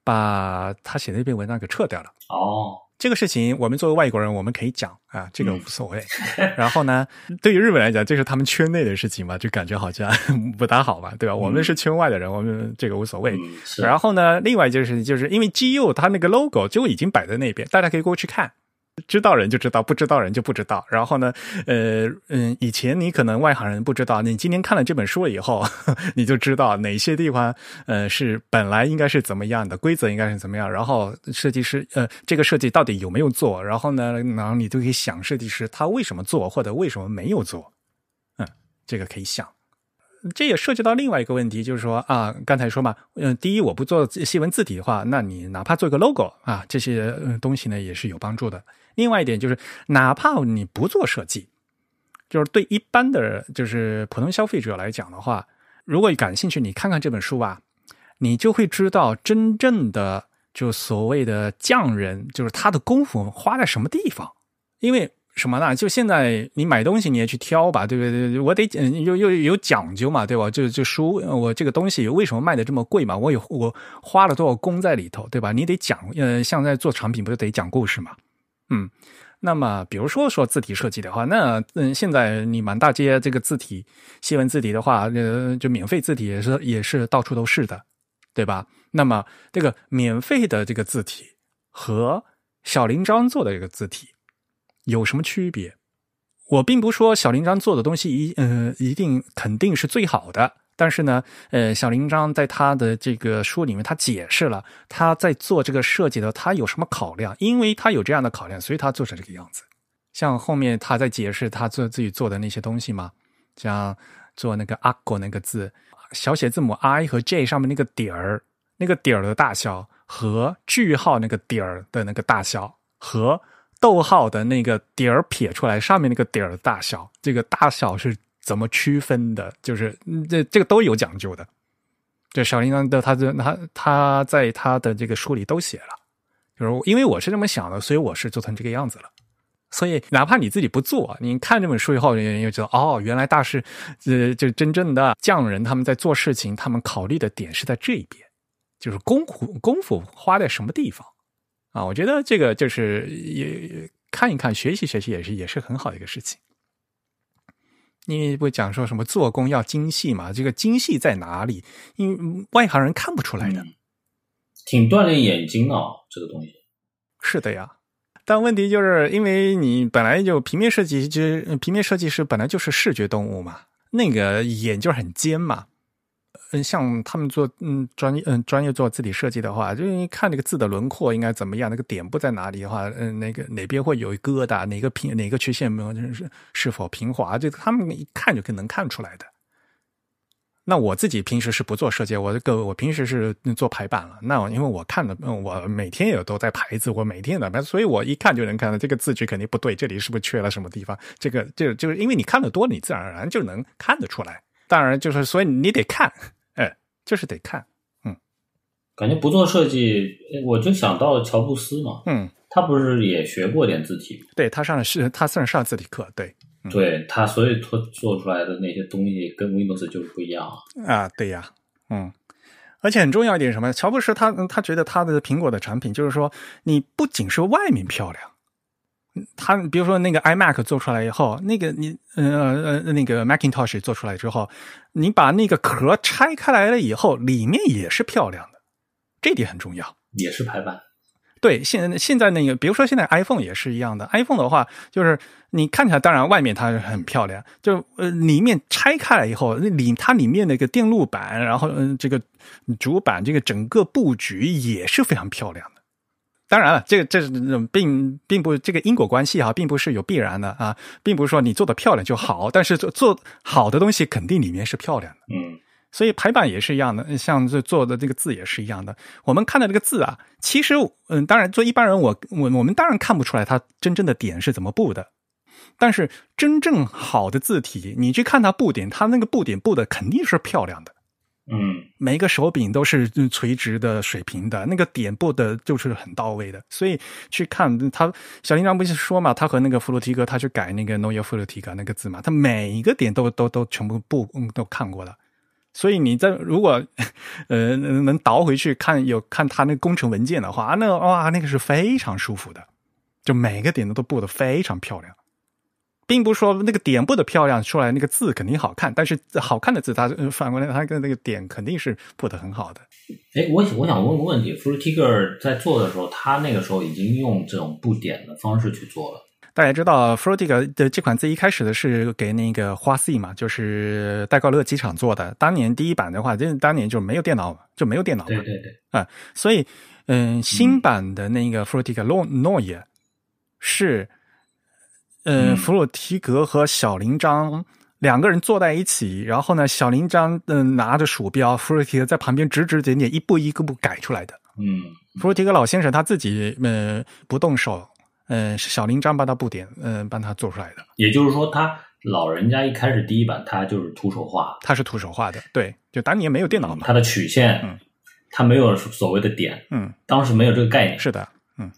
[SPEAKER 1] 把他写的那篇文章给撤掉了。
[SPEAKER 3] 哦，
[SPEAKER 1] 这个事情我们作为外国人，我们可以讲啊，这个无所谓。然后呢，对于日本来讲，这是他们圈内的事情嘛，就感觉好像不大好嘛，对吧？我们是圈外的人，我们这个无所谓。然后呢，另外就是就是因为 G U 它那个 logo 就已经摆在那边，大家可以过去看。知道人就知道，不知道人就不知道。然后呢，呃，嗯，以前你可能外行人不知道，你今天看了这本书以后，你就知道哪些地方，呃，是本来应该是怎么样的，规则应该是怎么样。然后设计师，呃，这个设计到底有没有做？然后呢，然后你就可以想设计师他为什么做，或者为什么没有做？嗯，这个可以想。这也涉及到另外一个问题，就是说啊，刚才说嘛，嗯，第一，我不做细文字体的话，那你哪怕做一个 logo 啊，这些东西呢也是有帮助的。另外一点就是，哪怕你不做设计，就是对一般的，就是普通消费者来讲的话，如果感兴趣，你看看这本书吧，你就会知道真正的就所谓的匠人，就是他的功夫花在什么地方。因为什么呢？就现在你买东西你也去挑吧，对不对？我得又又有讲究嘛，对吧？就就书，我这个东西为什么卖的这么贵嘛？我有我花了多少工在里头，对吧？你得讲，呃，像在做产品，不是得讲故事嘛？嗯，那么比如说说字体设计的话，那嗯，现在你满大街这个字体，西文字体的话，呃，就免费字体也是也是到处都是的，对吧？那么这个免费的这个字体和小林章做的这个字体有什么区别？我并不说小林章做的东西一呃一定肯定是最好的。但是呢，呃，小林章在他的这个书里面，他解释了他在做这个设计的他有什么考量，因为他有这样的考量，所以他做成这个样子。像后面他在解释他做自己做的那些东西嘛，像做那个阿果那个字，小写字母 I 和 J 上面那个点儿，那个点儿的大小和句号那个点儿的那个大小和逗号的那个点儿撇出来上面那个点儿的大小，这个大小是。怎么区分的？就是这这个都有讲究的。这小铃铛的，他这他他在他的这个书里都写了。就是因为我是这么想的，所以我是做成这个样子了。所以哪怕你自己不做，你看这本书以后，你就知道哦，原来大师呃，就真正的匠人他们在做事情，他们考虑的点是在这一边，就是功夫功夫花在什么地方啊？我觉得这个就是也看一看、学习学习也是也是很好的一个事情。你不讲说什么做工要精细嘛？这个精细在哪里？因为外行人看不出来的。
[SPEAKER 3] 挺锻炼眼睛的这个东西。
[SPEAKER 1] 是的呀，但问题就是因为你本来就平面设计，就平面设计师本来就是视觉动物嘛，那个眼就很尖嘛。嗯，像他们做嗯专业嗯专业做字体设计的话，就一看那个字的轮廓应该怎么样，那个点部在哪里的话，嗯，那个哪边会有一疙瘩，哪个平哪个曲线没有就是是否平滑，就他们一看就可能看出来的。那我自己平时是不做设计，我这个我平时是做排版了。那因为我看的，我每天也都在排字，我每天的排，所以我一看就能看到这个字句肯定不对，这里是不是缺了什么地方？这个就就是因为你看的多，你自然而然就能看得出来。当然就是所以你得看。就是得看，嗯，
[SPEAKER 3] 感觉不做设计，我就想到乔布斯嘛，
[SPEAKER 1] 嗯，
[SPEAKER 3] 他不是也学过点字体？
[SPEAKER 1] 对他上的是他算是上字体课，对，
[SPEAKER 3] 对他，所以做做出来的那些东西跟 Windows 就是不一样
[SPEAKER 1] 啊，对呀，嗯，而且很重要一点什么？乔布斯他他觉得他的苹果的产品就是说，你不仅是外面漂亮。他比如说那个 iMac 做出来以后，那个你呃呃那个 Macintosh 做出来之后，你把那个壳拆开来了以后，里面也是漂亮的，这点很重要。
[SPEAKER 3] 也是排版。
[SPEAKER 1] 对，现现在那个，比如说现在 iPhone 也是一样的，iPhone 的话，就是你看起来当然外面它很漂亮，就呃里面拆开来以后，那里它里面那个电路板，然后嗯这个主板这个整个布局也是非常漂亮的。当然了，这个这是并并不这个因果关系哈，并不是有必然的啊，并不是说你做的漂亮就好，但是做做好的东西肯定里面是漂亮
[SPEAKER 3] 的，嗯，
[SPEAKER 1] 所以排版也是一样的，像这做的这个字也是一样的。我们看到这个字啊，其实嗯，当然做一般人，我我我们当然看不出来它真正的点是怎么布的，但是真正好的字体，你去看它布点，它那个布点布的肯定是漂亮的。
[SPEAKER 3] 嗯，
[SPEAKER 1] 每一个手柄都是垂直的、水平的，那个点布的就是很到位的。所以去看他小林章不是说嘛，他和那个弗洛提格他去改那个 Noia 弗洛提格那个字嘛，他每一个点都都都全部布都看过了。所以你在如果 呃能倒回去看有看他那工程文件的话，那哇那个是非常舒服的，就每个点都都布的非常漂亮。并不是说那个点布的漂亮出来，那个字肯定好看，但是好看的字，它反过来，它跟那个点肯定是布的很好的。
[SPEAKER 3] 哎，我我想问个问题 f r u t i g e r 在做的时候，他那个时候已经用这种布点的方式去做了。
[SPEAKER 1] 大家知道，Frotiger 的这款字一开始的是给那个花 C 嘛，就是戴高乐机场做的。当年第一版的话，就是当年就没有电脑，就没有电脑嘛。
[SPEAKER 3] 对对对。
[SPEAKER 1] 啊，所以嗯，新版的那个 Frotiger Noia 是。呃，弗洛提格和小铃章两个人坐在一起，然后呢，小铃章嗯拿着鼠标，弗洛提格在旁边指指点点，一步一个步改出来的。
[SPEAKER 3] 嗯，
[SPEAKER 1] 弗洛提格老先生他自己呃不动手，嗯，小铃章帮他布点，嗯，帮他做出来的。
[SPEAKER 3] 也就是说，他老人家一开始第一版他就是徒手画，
[SPEAKER 1] 他是徒手画的，对，就当年没有电脑嘛，
[SPEAKER 3] 他的曲线，嗯，他没有所谓的点，
[SPEAKER 1] 嗯，
[SPEAKER 3] 当时没有这个概念，
[SPEAKER 1] 是的，嗯，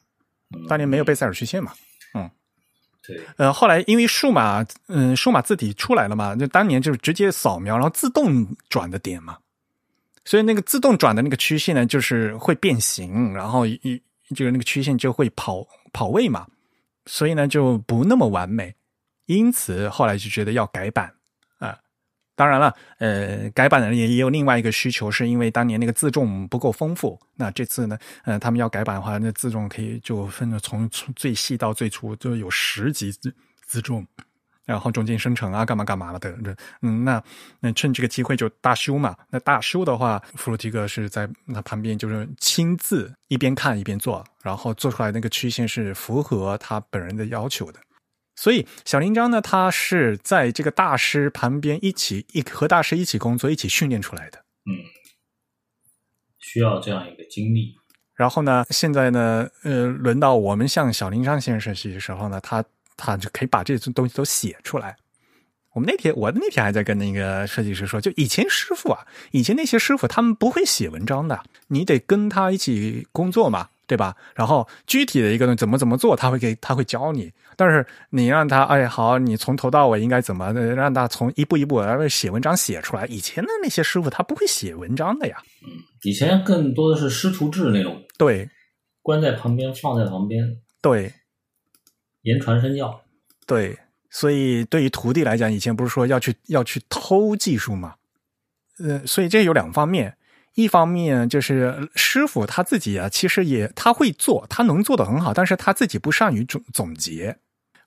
[SPEAKER 1] 当年没有贝塞尔曲线嘛。
[SPEAKER 3] 对，
[SPEAKER 1] 呃，后来因为数码，嗯，数码字体出来了嘛，就当年就是直接扫描，然后自动转的点嘛，所以那个自动转的那个曲线呢，就是会变形，然后一就是那个曲线就会跑跑位嘛，所以呢就不那么完美，因此后来就觉得要改版。当然了，呃，改版的人也也有另外一个需求，是因为当年那个字重不够丰富。那这次呢，呃，他们要改版的话，那字重可以就分从从最细到最粗，就有十级字字重，然后中间生成啊，干嘛干嘛了的。嗯，那那趁这个机会就大修嘛。那大修的话，弗鲁提格是在那旁边就是亲自一边看一边做，然后做出来那个曲线是符合他本人的要求的。所以小林章呢，他是在这个大师旁边一起一和大师一起工作，一起训练出来的。
[SPEAKER 3] 嗯，需要这样一个经历。
[SPEAKER 1] 然后呢，现在呢，呃，轮到我们向小林章先生学习的时候呢，他他就可以把这些东西都写出来。我们那天，我那天还在跟那个设计师说，就以前师傅啊，以前那些师傅他们不会写文章的，你得跟他一起工作嘛。对吧？然后具体的一个东西怎么怎么做，他会给他会教你。但是你让他哎好，你从头到尾应该怎么让他从一步一步来写文章写出来？以前的那些师傅他不会写文章的呀。
[SPEAKER 3] 嗯，以前更多的是师徒制那种。
[SPEAKER 1] 对，
[SPEAKER 3] 关在旁边，放在旁边。
[SPEAKER 1] 对，
[SPEAKER 3] 言传身教。
[SPEAKER 1] 对，所以对于徒弟来讲，以前不是说要去要去偷技术嘛？呃，所以这有两方面，一方面就是师傅他自己啊，其实也他会做，他能做的很好，但是他自己不善于总总结。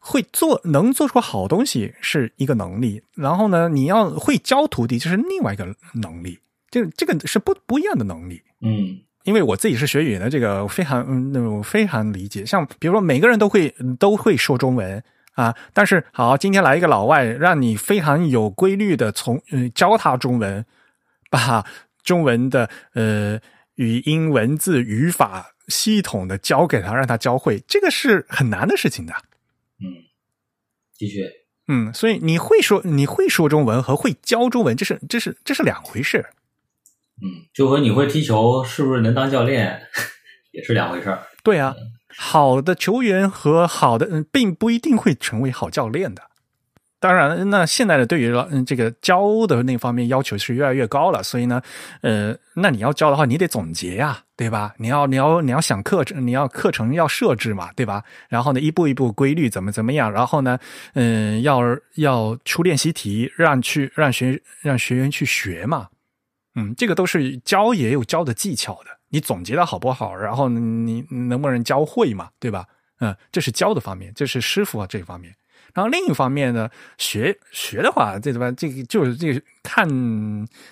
[SPEAKER 1] 会做能做出好东西是一个能力，然后呢，你要会教徒弟，就是另外一个能力，这这个是不不一样的能力。
[SPEAKER 3] 嗯
[SPEAKER 1] 因为我自己是学语言的，这个非常嗯，那我非常理解。像比如说，每个人都会都会说中文啊，但是好，今天来一个老外，让你非常有规律的从嗯教他中文，把中文的呃语音、文字、语法系统的教给他，让他教会，这个是很难的事情的。
[SPEAKER 3] 嗯，的确，
[SPEAKER 1] 嗯，所以你会说你会说中文和会教中文，这是这是这是两回事。
[SPEAKER 3] 嗯，就和你会踢球是不是能当教练 也是两回事儿。
[SPEAKER 1] 对啊，好的球员和好的嗯，并不一定会成为好教练的。当然，那现在的对于嗯这个教的那方面要求是越来越高了，所以呢，呃，那你要教的话，你得总结呀、对吧？你要你要你要想课程，你要课程要设置嘛，对吧？然后呢，一步一步规律怎么怎么样，然后呢，嗯、要要出练习题，让去让学让学员去学嘛，嗯，这个都是教也有教的技巧的。你总结的好不好，然后你你能不能教会嘛，对吧？嗯，这是教的方面，这是师傅啊这方面。然后另一方面呢，学学的话，这对吧？这个就是这个看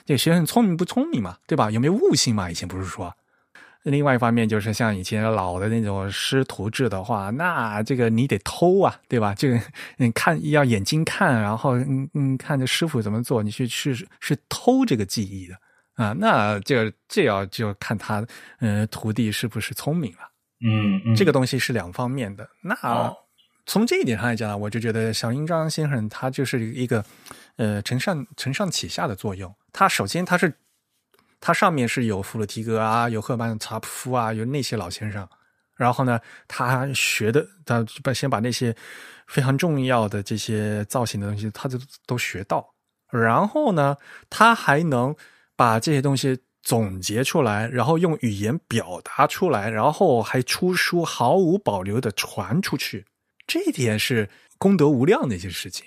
[SPEAKER 1] 这个学生聪明不聪明嘛，对吧？有没有悟性嘛？以前不是说。另外一方面就是像以前老的那种师徒制的话，那这个你得偷啊，对吧？这个你看要眼睛看，然后嗯嗯看着师傅怎么做，你去是是偷这个技艺的啊。那这个这要就看他呃徒弟是不是聪明了。
[SPEAKER 3] 嗯嗯，
[SPEAKER 1] 这个东西是两方面的。那
[SPEAKER 3] 哦
[SPEAKER 1] 从这一点上来讲呢，我就觉得小英章先生他就是一个呃承上承上启下的作用。他首先他是他上面是有弗鲁提格啊，有赫曼查普夫啊，有那些老先生。然后呢，他学的他把先把那些非常重要的这些造型的东西，他都都学到。然后呢，他还能把这些东西总结出来，然后用语言表达出来，然后还出书，毫无保留的传出去。这一点是功德无量的一件事情。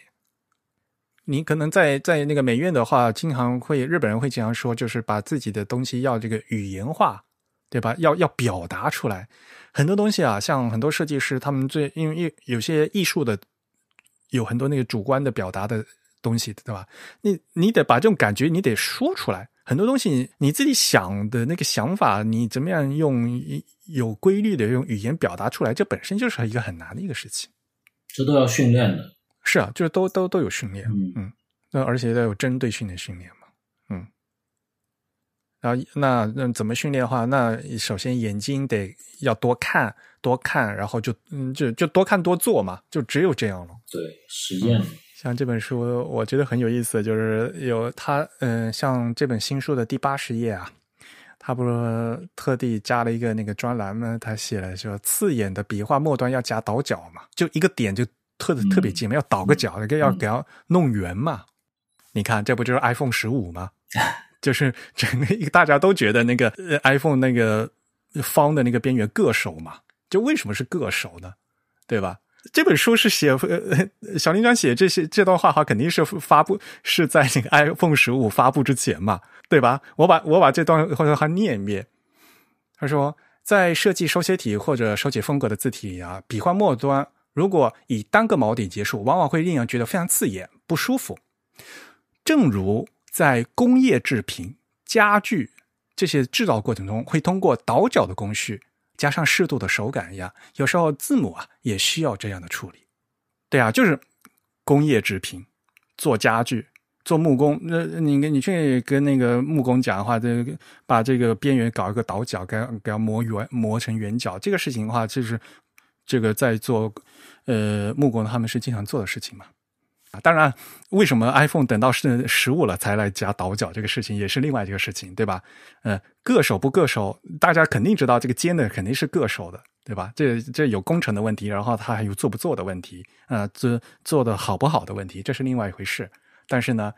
[SPEAKER 1] 你可能在在那个美院的话，经常会日本人会经常说，就是把自己的东西要这个语言化，对吧？要要表达出来。很多东西啊，像很多设计师，他们最因为有些艺术的有很多那个主观的表达的东西，对吧？你你得把这种感觉你得说出来。很多东西你自己想的那个想法，你怎么样用有规律的用语言表达出来，这本身就是一个很难的一个事情。
[SPEAKER 3] 这都要训练的。
[SPEAKER 1] 是啊，就是都都都有训练，
[SPEAKER 3] 嗯
[SPEAKER 1] 嗯，那而且要有针对性的训练嘛，嗯。然后那那怎么训练的话，那首先眼睛得要多看多看，然后就嗯就就多看多做嘛，就只有这样了。
[SPEAKER 3] 对，实践的。
[SPEAKER 1] 像这本书，我觉得很有意思，就是有他，嗯、像这本新书的第八十页啊，他不是特地加了一个那个专栏吗？他写了说，刺眼的笔画末端要加倒角嘛，就一个点就特特别近嘛，要倒个角，要给它弄圆嘛。你看，这不就是 iPhone 十五吗？就是整个一个大家都觉得那个、呃、iPhone 那个方的那个边缘硌手嘛，就为什么是硌手呢？对吧？这本书是写呃小林章写这些这段话话，肯定是发布是在那个 iPhone 十五发布之前嘛，对吧？我把我把这段话还念一遍。他说，在设计手写体或者手写风格的字体啊，笔画末端如果以单个锚点结束，往往会令人觉得非常刺眼、不舒服。正如在工业制品、家具这些制造过程中，会通过倒角的工序。加上适度的手感一样，有时候字母啊也需要这样的处理。对啊，就是工业制品、做家具、做木工，那你跟你去跟那个木工讲的话，这个把这个边缘搞一个倒角，给给它磨圆磨成圆角，这个事情的话，就是这个在做呃木工他们是经常做的事情嘛。啊，当然，为什么 iPhone 等到是十五了才来加倒角这个事情，也是另外一个事情，对吧？呃，硌手不硌手，大家肯定知道这个尖的肯定是硌手的，对吧？这这有工程的问题，然后它还有做不做的问题，呃，做做的好不好的问题，这是另外一回事。但是呢，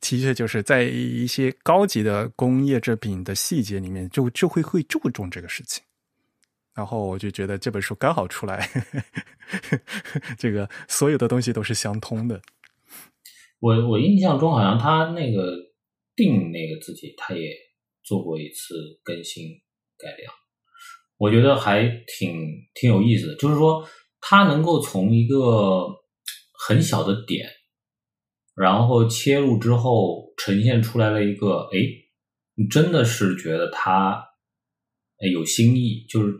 [SPEAKER 1] 的确就是在一些高级的工业制品的细节里面，就就会会注重这个事情然后我就觉得这本书刚好出来，这个所有的东西都是相通的。
[SPEAKER 3] 我我印象中好像他那个“定”那个字体，他也做过一次更新改良，我觉得还挺挺有意思的。就是说，他能够从一个很小的点，然后切入之后，呈现出来了一个，哎，你真的是觉得他有新意，就是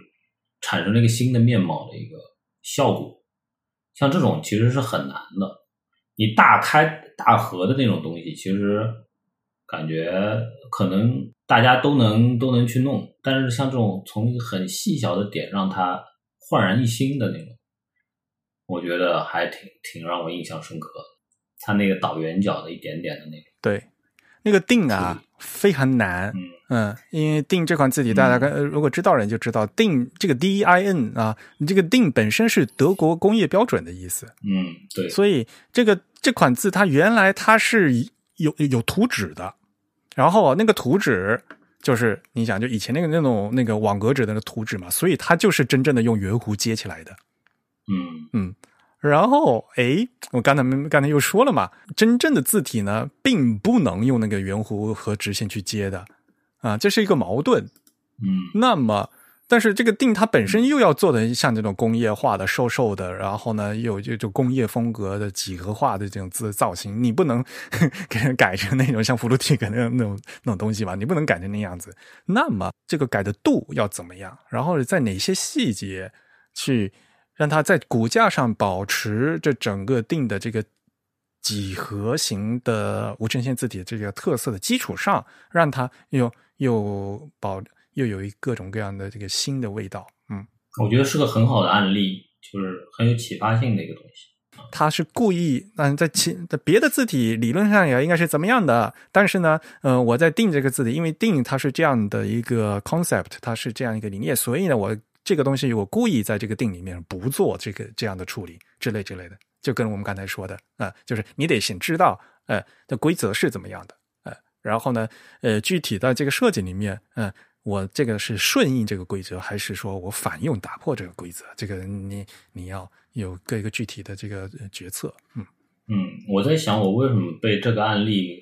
[SPEAKER 3] 产生了一个新的面貌的一个效果。像这种其实是很难的。你大开大合的那种东西，其实感觉可能大家都能都能去弄，但是像这种从一个很细小的点让它焕然一新的那种，我觉得还挺挺让我印象深刻的。它那个倒圆角的一点点的那个，
[SPEAKER 1] 对，那个定啊非常难，嗯，因为定这款字体，大家如果知道人就知道，定这个 D I N 啊，你这个定本身是德国工业标准的意思，
[SPEAKER 3] 嗯，对，
[SPEAKER 1] 所以这个。这款字它原来它是有有图纸的，然后那个图纸就是你想就以前那个那种那个网格纸的那图纸嘛，所以它就是真正的用圆弧接起来的。
[SPEAKER 3] 嗯。
[SPEAKER 1] 嗯，然后哎，我刚才刚才又说了嘛，真正的字体呢，并不能用那个圆弧和直线去接的啊，这是一个矛盾。
[SPEAKER 3] 嗯，
[SPEAKER 1] 那么。但是这个定它本身又要做的像这种工业化的瘦瘦的，然后呢又就就工业风格的几何化的这种字造型，你不能 给人改成那种像 l u t i 那种那种那种东西吧？你不能改成那样子。那么这个改的度要怎么样？然后在哪些细节去让它在骨架上保持这整个定的这个几何型的无衬线字体这个特色的基础上，让它又又保。又有一各种各样的这个新的味道，嗯，
[SPEAKER 3] 我觉得是个很好的案例，就是很有启发性的一个东西。
[SPEAKER 1] 他是故意，嗯，在其在别的字体理论上也应该是怎么样的，但是呢，呃，我在定这个字体，因为定它是这样的一个 concept，它是这样一个理念，所以呢，我这个东西我故意在这个定里面不做这个这样的处理之类之类的，就跟我们刚才说的啊，就是你得先知道，呃，的规则是怎么样的，呃，然后呢，呃，具体的这个设计里面，嗯。我这个是顺应这个规则，还是说我反用打破这个规则？这个你你要有各一个具体的这个决策。嗯
[SPEAKER 3] 嗯，我在想，我为什么被这个案例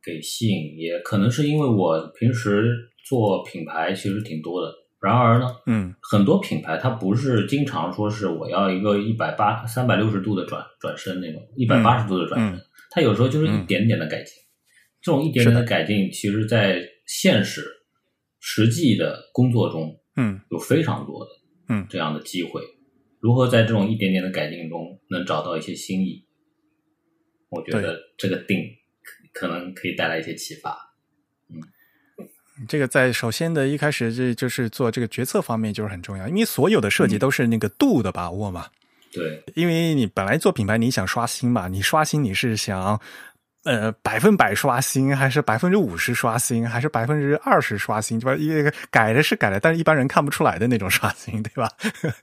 [SPEAKER 3] 给吸引？也可能是因为我平时做品牌其实挺多的。然而呢，
[SPEAKER 1] 嗯，
[SPEAKER 3] 很多品牌它不是经常说是我要一个一百八三百六十度的转转身那种一百八十度的转身，它有时候就是一点点的改进。这种一点点的改进，其实在现实。实际的工作中，
[SPEAKER 1] 嗯，
[SPEAKER 3] 有非常多的，
[SPEAKER 1] 嗯，
[SPEAKER 3] 这样的机会。如何在这种一点点的改进中能找到一些新意？我觉得这个定可能可以带来一些启发。嗯，
[SPEAKER 1] 这个在首先的一开始，这就是做这个决策方面就是很重要，因为所有的设计都是那个度的把握嘛。
[SPEAKER 3] 对，
[SPEAKER 1] 因为你本来做品牌，你想刷新嘛，你刷新你是想。呃，百分百刷新，还是百分之五十刷新，还是百分之二十刷新？对吧？一个改的是改了，但是一般人看不出来的那种刷新，对吧？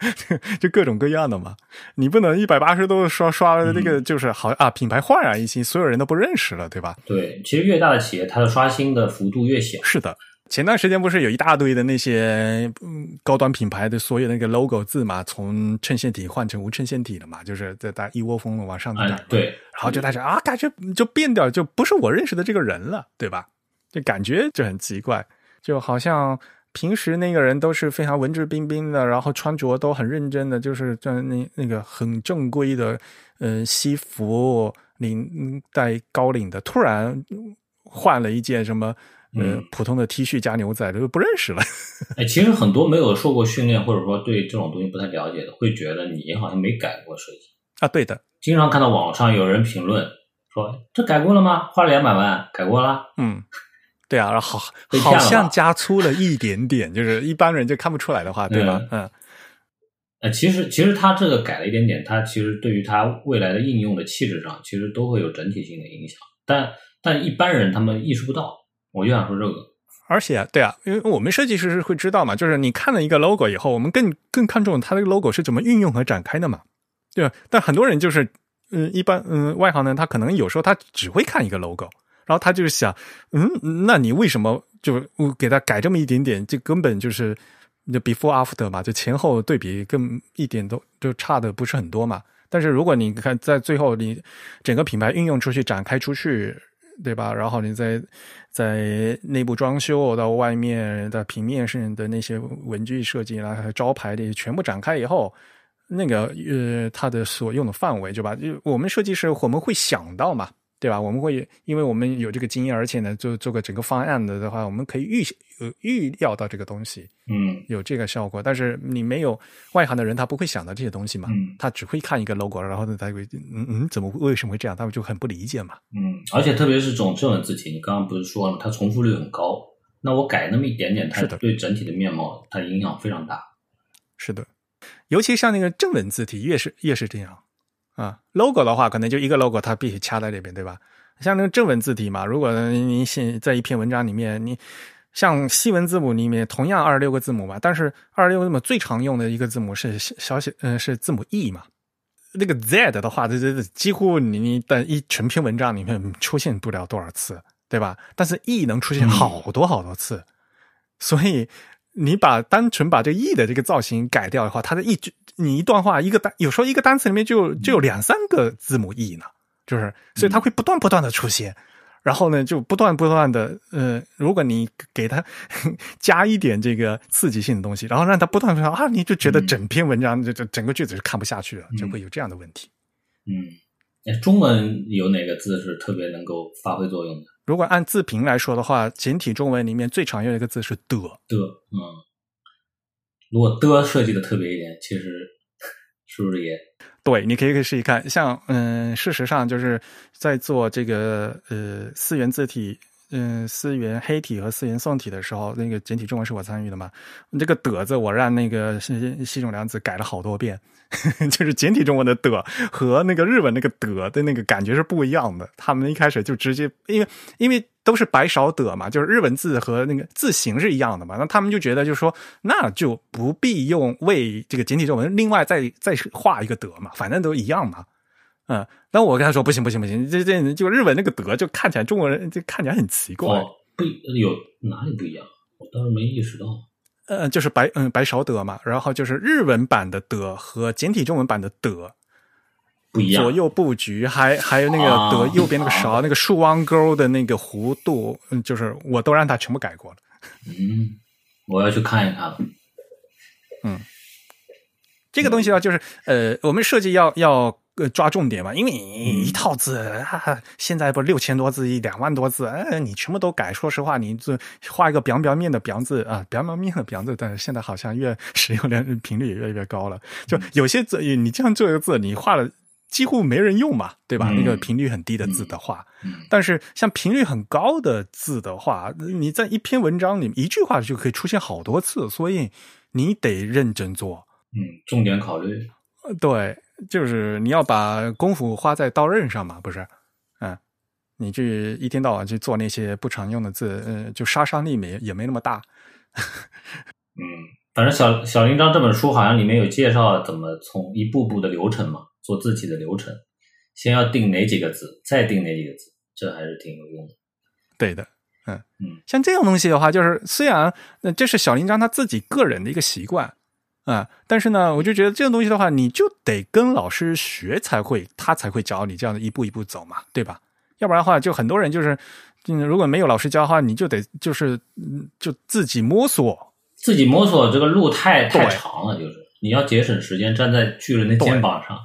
[SPEAKER 1] 就各种各样的嘛。你不能一百八十度刷刷那个，就是好啊，品牌焕然一新，所有人都不认识了，对吧？
[SPEAKER 3] 对，其实越大的企业，它的刷新的幅度越小。
[SPEAKER 1] 是的。前段时间不是有一大堆的那些嗯高端品牌的所有那个 logo 字嘛，从衬线体换成无衬线体了嘛，就是在大一窝蜂的往上改，
[SPEAKER 3] 对，
[SPEAKER 1] 然后就大家啊，感觉就变掉，就不是我认识的这个人了，对吧？就感觉就很奇怪，就好像平时那个人都是非常文质彬彬的，然后穿着都很认真的，就是在那那个很正规的嗯西服领带高领的，突然换了一件什么。呃，普通的 T 恤加牛仔都不认识了。
[SPEAKER 3] 哎，其实很多没有受过训练，或者说对这种东西不太了解的，会觉得你好像没改过设计
[SPEAKER 1] 啊。对的，
[SPEAKER 3] 经常看到网上有人评论说：“这改过了吗？花了两百万，改过了。”
[SPEAKER 1] 嗯，对啊，好，好像加粗了一点点，就是一般人就看不出来的话，对吧？嗯。
[SPEAKER 3] 呃，其实其实他这个改了一点点，他其实对于他未来的应用的气质上，其实都会有整体性的影响。但但一般人他们意识不到。我就想说这个，
[SPEAKER 1] 而且对啊，因为我们设计师是会知道嘛，就是你看了一个 logo 以后，我们更更看重它这个 logo 是怎么运用和展开的嘛，对吧？但很多人就是，嗯，一般嗯外行呢，他可能有时候他只会看一个 logo，然后他就是想，嗯，那你为什么就我给他改这么一点点？这根本就是就 before after 嘛，就前后对比，更一点都就差的不是很多嘛。但是如果你看在最后你整个品牌运用出去、展开出去，对吧？然后你在在内部装修到外面的平面上的那些文具设计啦、招牌的全部展开以后，那个呃，它的所用的范围，对吧？就我们设计师我们会想到嘛。对吧？我们会，因为我们有这个经验，而且呢，做做个整个方案的的话，我们可以预呃预料到这个东西，
[SPEAKER 3] 嗯，
[SPEAKER 1] 有这个效果。但是你没有外行的人，他不会想到这些东西嘛，
[SPEAKER 3] 嗯，
[SPEAKER 1] 他只会看一个 logo，然后呢，他会嗯嗯，怎么为什么会这样？他们就很不理解嘛。
[SPEAKER 3] 嗯，而且特别是这种正文字体，你刚刚不是说了，它重复率很高，那我改那么一点点，它对整体的面貌它影响非常大。
[SPEAKER 1] 是的，尤其像那个正文字体，越是越是这样。啊，logo 的话，可能就一个 logo，它必须掐在里边，对吧？像那个正文字体嘛，如果你写在一篇文章里面，你像西文字母里面同样二十六个字母嘛，但是二十六个字母最常用的一个字母是小写，嗯，是字母 e 嘛。那个 z 的话，这这几乎你你的一成篇文章里面出现不了多少次，对吧？但是 e 能出现好多好多次，所以。你把单纯把这 e 的这个造型改掉的话，它的一句你一段话一个单，有时候一个单词里面就就有两三个字母 e 呢，就是所以它会不断不断的出现，然后呢就不断不断的，呃，如果你给它加一点这个刺激性的东西，然后让它不断不断啊，你就觉得整篇文章这这整个句子是看不下去了，就会有这样的问题。
[SPEAKER 3] 嗯，哎，中文有哪个字是特别能够发挥作用的？
[SPEAKER 1] 如果按字频来说的话，简体中文里面最常用的一个字是的。
[SPEAKER 3] 的，嗯，如果的设计的特别一点，其实是不是也
[SPEAKER 1] 对？你可以可以试一看，像嗯，事实上就是在做这个呃四元字体。嗯，思源黑体和思源宋体的时候，那个简体中文是我参与的嘛？这个“的”字，我让那个西西冢良子改了好多遍，就是简体中文的“的”和那个日文那个“的”的那个感觉是不一样的。他们一开始就直接，因为因为都是白少的”嘛，就是日文字和那个字形是一样的嘛，那他们就觉得就是说，那就不必用为这个简体中文另外再再画一个“的”嘛，反正都一样嘛。嗯，那我跟他说不行不行不行，这这就日本那个德就看起来中国人就看起来很奇怪，
[SPEAKER 3] 不有哪里不一样？我当时没意识到。
[SPEAKER 1] 呃，就是白嗯白勺德嘛，然后就是日文版的德和简体中文版的德
[SPEAKER 3] 不一样，
[SPEAKER 1] 左右布局还还有那个德右边那个勺 那个竖弯钩的那个弧度，嗯，就是我都让他全部改过了。
[SPEAKER 3] 嗯，我要去看一看了。
[SPEAKER 1] 嗯，这个东西啊，就是呃，我们设计要要。呃，抓重点嘛，因为你一套字，啊、现在不六千多字，一两万多字，哎，你全部都改。说实话，你这画一个表表面的表字啊，表表面的表字，但是现在好像越使用量频率也越来越高了。就有些字，你这样做一个字，你画了几乎没人用嘛，对吧？那个频率很低的字的话，但是像频率很高的字的话，你在一篇文章里一句话就可以出现好多次，所以你得认真做。
[SPEAKER 3] 嗯，重点考虑。
[SPEAKER 1] 对。就是你要把功夫花在刀刃上嘛，不是？嗯，你去一天到晚去做那些不常用的字，嗯，就杀伤力没也没那么大。
[SPEAKER 3] 嗯，反正小小林章这本书好像里面有介绍怎么从一步步的流程嘛，做自己的流程，先要定哪几个字，再定哪几个字，这还是挺有用的。
[SPEAKER 1] 对的，嗯
[SPEAKER 3] 嗯，
[SPEAKER 1] 像这种东西的话，就是虽然那这是小林章他自己个人的一个习惯。啊，但是呢，我就觉得这种东西的话，你就得跟老师学才会，他才会教你这样的一步一步走嘛，对吧？要不然的话，就很多人就是，嗯，如果没有老师教的话，你就得就是嗯，就自己摸索，
[SPEAKER 3] 自己摸索这个路太太长了，就是你要节省时间，站在巨人的肩膀上，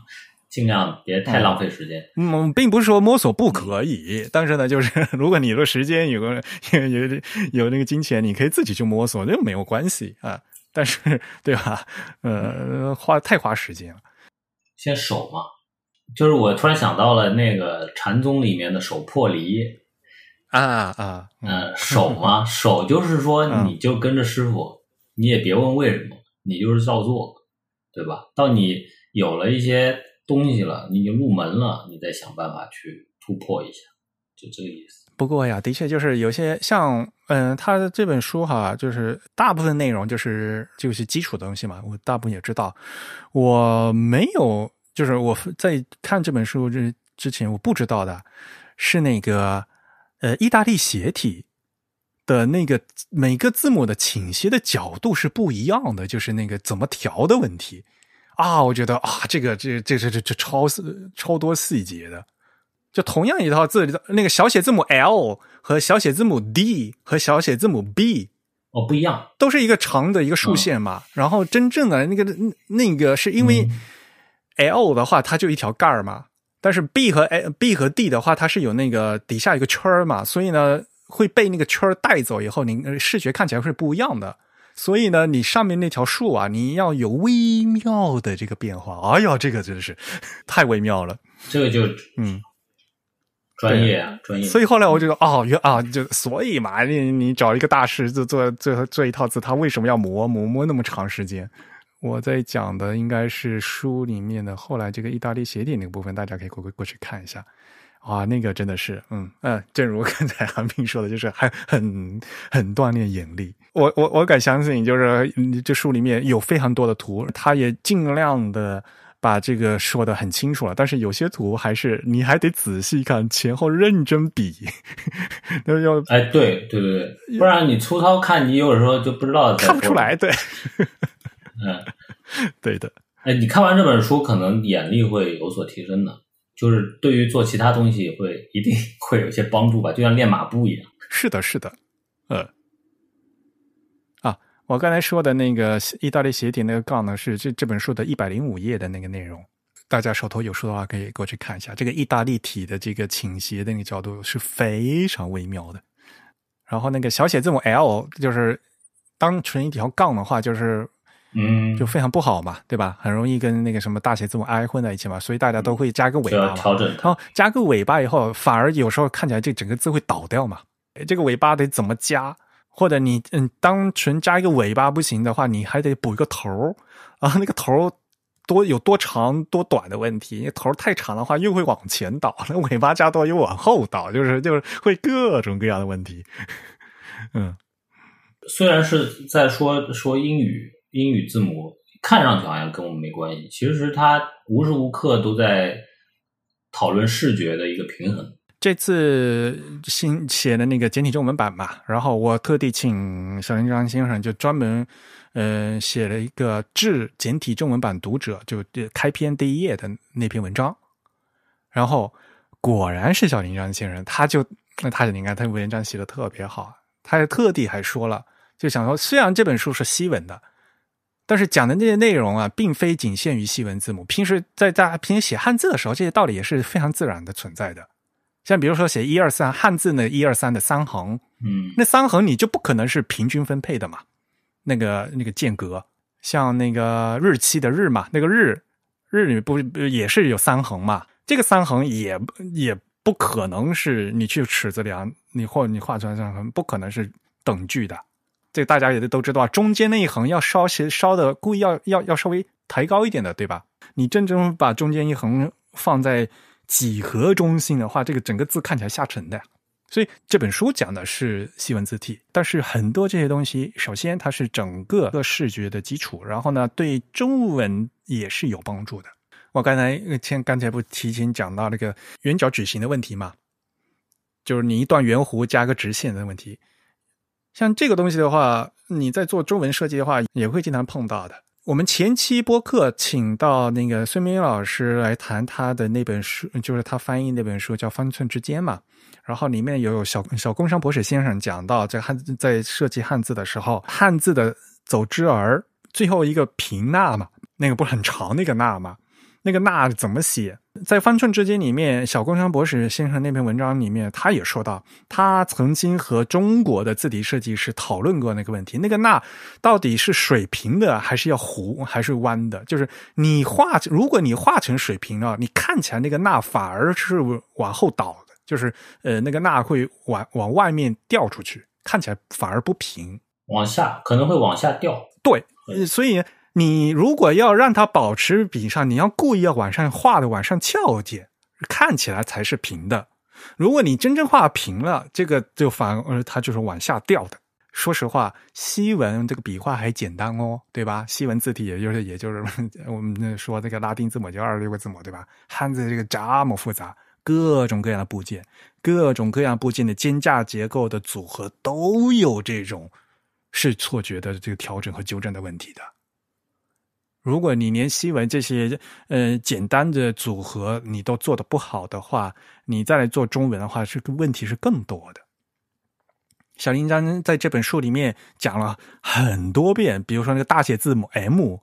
[SPEAKER 3] 尽量别太浪费时间。
[SPEAKER 1] 嗯，并不是说摸索不可以，但是呢，就是 如果你的时间有个 有有有那个金钱，你可以自己去摸索，那没有关系啊。但是，对吧？呃，花太花时间了。
[SPEAKER 3] 先手嘛，就是我突然想到了那个禅宗里面的手破离
[SPEAKER 1] 啊啊，
[SPEAKER 3] 嗯，手嘛，手就是说，你就跟着师傅，你也别问为什么，你就是照做，对吧？到你有了一些东西了，你已经入门了，你再想办法去突破一下，就这个意思。
[SPEAKER 1] 不过呀，的确就是有些像，嗯，他的这本书哈，就是大部分内容就是就是基础的东西嘛，我大部分也知道。我没有，就是我在看这本书之之前，我不知道的是那个呃意大利斜体的那个每个字母的倾斜的角度是不一样的，就是那个怎么调的问题啊。我觉得啊，这个这这这这这超超多细节的。就同样一套字，那个小写字母 L 和小写字母 D 和小写字母 B
[SPEAKER 3] 哦不一样，
[SPEAKER 1] 都是一个长的一个竖线嘛。然后真正的那个那个是因为 L 的话，它就一条盖儿嘛。但是 B 和 A、B 和 D 的话，它是有那个底下一个圈儿嘛，所以呢会被那个圈儿带走以后，你视觉看起来会不一样的。所以呢，你上面那条竖啊，你要有微妙的这个变化。哎呀，这个真的是太微妙了。
[SPEAKER 3] 这个就
[SPEAKER 1] 嗯，
[SPEAKER 3] 专业啊，专业。
[SPEAKER 1] 所以后来我觉得，哦，原啊，就所以嘛，你你找一个大师做做做做一套字，他为什么要磨磨磨那么长时间？我在讲的应该是书里面的后来这个意大利斜体那个部分，大家可以过过去看一下。啊，那个真的是，嗯嗯，正如刚才韩冰说的，就是还很很锻炼眼力。我我我敢相信，就是这书里面有非常多的图，他也尽量的把这个说的很清楚了。但是有些图还是你还得仔细看，前后认真比，那要
[SPEAKER 3] 哎，对对对对，不然你粗糙看，你有时候就不知道
[SPEAKER 1] 看不出来，对。
[SPEAKER 3] 嗯，
[SPEAKER 1] 对的。
[SPEAKER 3] 哎，你看完这本书，可能眼力会有所提升的，就是对于做其他东西会一定会有些帮助吧，就像练马步一样。
[SPEAKER 1] 是的，是的，呃，啊，我刚才说的那个意大利斜体那个杠呢，是这这本书的一百零五页的那个内容，大家手头有书的话可以过去看一下。这个意大利体的这个倾斜的那个角度是非常微妙的。然后那个小写字母 L 就是当成一条杠的话，就是。
[SPEAKER 3] 嗯，
[SPEAKER 1] 就非常不好嘛，对吧？很容易跟那个什么大写字母 I 混在一起嘛，所以大家都会加个尾巴嘛。
[SPEAKER 3] 调整。
[SPEAKER 1] 然后加个尾巴以后，反而有时候看起来这整个字会倒掉嘛。这个尾巴得怎么加？或者你嗯，单纯加一个尾巴不行的话，你还得补一个头儿啊。那个头儿多有多长多短的问题，头太长的话又会往前倒，那尾巴加多又往后倒，就是就是会各种各样的问题。嗯，
[SPEAKER 3] 虽然是在说说英语。英语字母看上去好像跟我们没关系，其实它无时无刻都在讨论视觉的一个平衡。
[SPEAKER 1] 这次新写的那个简体中文版嘛，然后我特地请小林章先生就专门呃写了一个致简体中文版读者，就开篇第一页的那篇文章。然后果然是小林章先生，他就那他你看他文章写的特别好，他还特地还说了，就想说虽然这本书是西文的。但是讲的那些内容啊，并非仅限于西文字母。平时在大家平时写汉字的时候，这些道理也是非常自然的存在的。像比如说写一二三汉字那一二三的三横，
[SPEAKER 3] 嗯，
[SPEAKER 1] 那三横你就不可能是平均分配的嘛。那个那个间隔，像那个日期的日嘛，那个日日不也是有三横嘛？这个三横也也不可能是你去尺子量，你或你画出来三横，不可能是等距的。这大家也都知道，中间那一横要稍些稍的故意要要要稍微抬高一点的，对吧？你真正把中间一横放在几何中心的话，这个整个字看起来下沉的。所以这本书讲的是西文字体，但是很多这些东西，首先它是整个个视觉的基础，然后呢，对中文也是有帮助的。我刚才先刚才不提前讲到那个圆角矩形的问题嘛，就是你一段圆弧加个直线的问题。像这个东西的话，你在做中文设计的话，也会经常碰到的。我们前期播客请到那个孙明老师来谈他的那本书，就是他翻译那本书叫《方寸之间》嘛。然后里面有小小工商博士先生讲到，在汉在设计汉字的时候，汉字的走之儿最后一个平捺嘛，那个不是很长那个捺吗。那个“那”怎么写？在方寸之间里面，小工商博士先生那篇文章里面，他也说到，他曾经和中国的字体设计师讨论过那个问题：那个“那”到底是水平的，还是要弧，还是弯的？就是你画，如果你画成水平了，你看起来那个“那”反而是往后倒的，就是呃，那个“那”会往往外面掉出去，看起来反而不平，
[SPEAKER 3] 往下可能会往下掉。
[SPEAKER 1] 对，所以。你如果要让它保持笔上，你要故意要往上画的往上翘一点，看起来才是平的。如果你真正画平了，这个就反而它就是往下掉的。说实话，西文这个笔画还简单哦，对吧？西文字体也就是也就是我们说这个拉丁字母就二十六个字母，对吧？汉字这个这么复杂，各种各样的部件，各种各样部件的肩架结构的组合都有这种是错觉的这个调整和纠正的问题的。如果你连西文这些呃简单的组合你都做的不好的话，你再来做中文的话，这个问题是更多的。小林章在这本书里面讲了很多遍，比如说那个大写字母 M，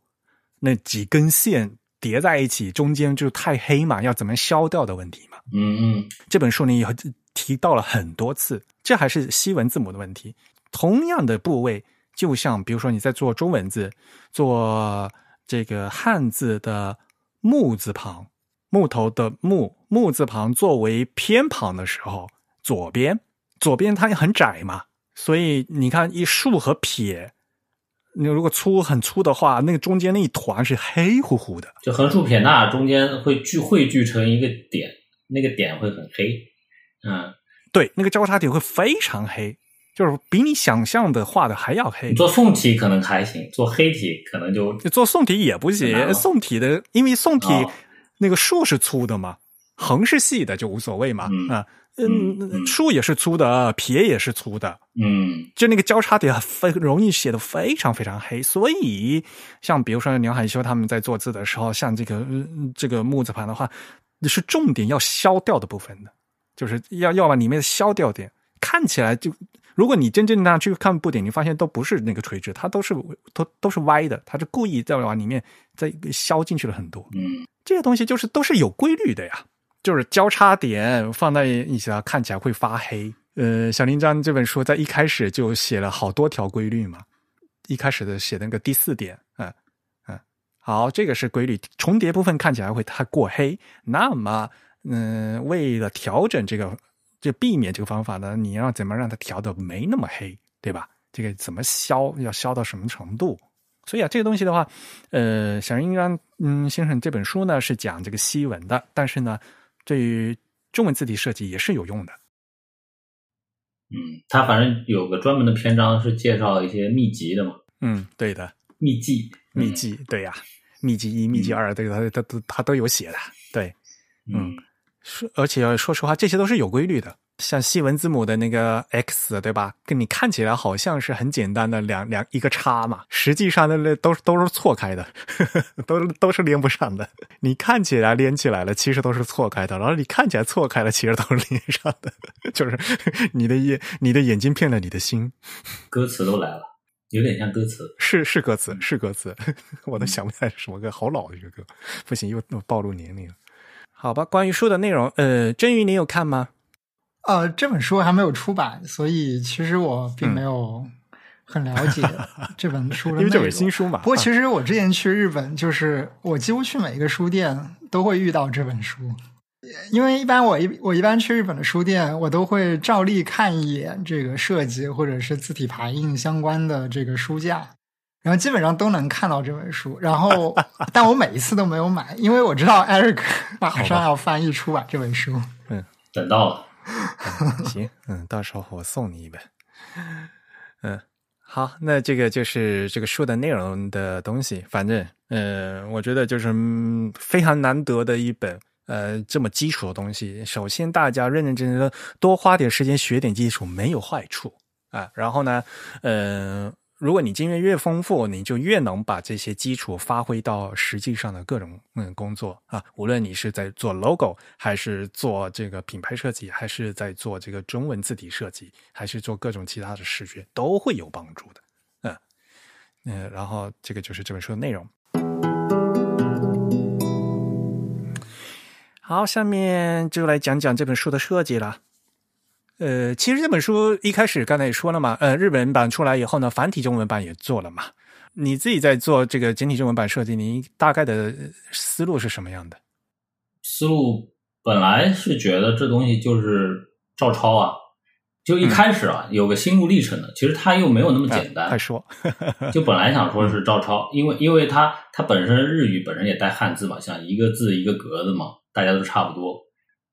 [SPEAKER 1] 那几根线叠在一起，中间就太黑嘛，要怎么消掉的问题嘛。
[SPEAKER 3] 嗯嗯，
[SPEAKER 1] 这本书里有提到了很多次，这还是西文字母的问题。同样的部位，就像比如说你在做中文字，做这个汉字的木字旁，木头的木木字旁作为偏旁的时候，左边左边它也很窄嘛，所以你看一竖和撇，你如果粗很粗的话，那个中间那一团是黑乎乎的。
[SPEAKER 3] 就横竖撇捺中间会聚汇聚成一个点，那个点会很黑。嗯，
[SPEAKER 1] 对，那个交叉点会非常黑，就是比你想象的画的还要黑。
[SPEAKER 3] 做宋体可能还行，做黑体可能就
[SPEAKER 1] 做宋体也不行，宋体的因为宋体
[SPEAKER 3] 哦
[SPEAKER 1] 那个竖是粗的嘛，横是细的就无所谓嘛。
[SPEAKER 3] 嗯
[SPEAKER 1] 啊，
[SPEAKER 3] 嗯
[SPEAKER 1] 竖也是粗的，撇也是粗的，
[SPEAKER 3] 嗯
[SPEAKER 1] 就那个交叉点非容易写的非常非常黑，所以像比如说梁海修他们在做字的时候，像这个、呃这个木字旁的话，是重点要消掉的部分的，就是要要把里面消掉点，看起来就。如果你真正的去看布点，你发现都不是那个垂直，它都是都都是歪的，它是故意在往里面再削进去了很多。
[SPEAKER 3] 嗯
[SPEAKER 1] 这些东西就是都是有规律的呀，就是交叉点放在一起啊，看起来会发黑。呃，小林章这本书在一开始就写了好多条规律嘛，一开始的写的那个第四点，嗯嗯，好，这个是规律，重叠部分看起来会太过黑，那么嗯、为了调整这个，就避免这个方法呢，你要怎么让它调的没那么黑，对吧？这个怎么消，要消到什么程度？所以啊，这个东西的话，呃，小林章嗯先生这本书呢是讲这个西文的，但是呢，对于中文字体设计也是有用的。
[SPEAKER 3] 嗯，他反正有个专门的篇章是介绍一些秘籍的嘛，
[SPEAKER 1] 嗯，对的，
[SPEAKER 3] 秘籍，
[SPEAKER 1] 秘籍，对呀、秘籍一、秘籍二，这个他他都他都有写的，对。
[SPEAKER 3] 嗯
[SPEAKER 1] 说，而且说实话，这些都是有规律的。像西文字母的那个 X，对吧？跟你看起来好像是很简单的两两一个叉嘛，实际上那那都都是错开的，呵 呵都都是连不上的。你看起来连起来了，其实都是错开的；然后你看起来错开了，其实都是连上的。就是 你的眼你的眼睛骗了你的心，
[SPEAKER 3] 歌词都来了，有点像歌词。
[SPEAKER 1] 是是歌词，是歌词，我都想不起来是什么歌，好老的一个歌，不行，又又暴露年龄了。好吧，关于书的内容，呃，真鱼你有看吗？
[SPEAKER 2] 呃，这本书还没有出版，所以其实我并没有很了解 这本书。
[SPEAKER 1] 因为这本新书嘛。
[SPEAKER 2] 不过
[SPEAKER 1] 啊
[SPEAKER 2] 其实我之前去日本，就是我几乎去每一个书店都会遇到这本书，因为一般我一我一般去日本的书店，我都会照例看一眼这个设计或者是字体排印相关的这个书架。然后基本上都能看到这本书，然后但我每一次都没有买，因为我知道 Eric 马上要翻译出版这本书。
[SPEAKER 3] 嗯等到了，
[SPEAKER 1] 行，嗯，到时候我送你一本。嗯，好，那这个就是这个书的内容的东西。反正，呃，我觉得就是、嗯非常难得的一本，呃，这么基础的东西。首先，大家认认真真的多花点时间学点基础，没有坏处啊。然后呢，呃。如果你经验越丰富，你就越能把这些基础发挥到实际上的各种嗯工作啊。无论你是在做 logo，还是做这个品牌设计，还是在做这个中文字体设计，还是做各种其他的视觉，都会有帮助的。嗯嗯，然后这个就是这本书的内容。好，下面就来讲讲这本书的设计了。呃，其实这本书一开始刚才也说了嘛，呃，日本版出来以后呢，繁体中文版也做了嘛。你自己在做这个简体中文版设计，你大概的呃思路是什么样的？
[SPEAKER 3] 思路本来是觉得这东西就是照抄啊，就一开始啊、有个心路历程的，其实它又没有那么简单。
[SPEAKER 1] 啊快说。
[SPEAKER 3] 就本来想说 是照抄，因为因为它它本身日语本身也带汉字嘛，像一个字一个格子嘛，大家都差不多，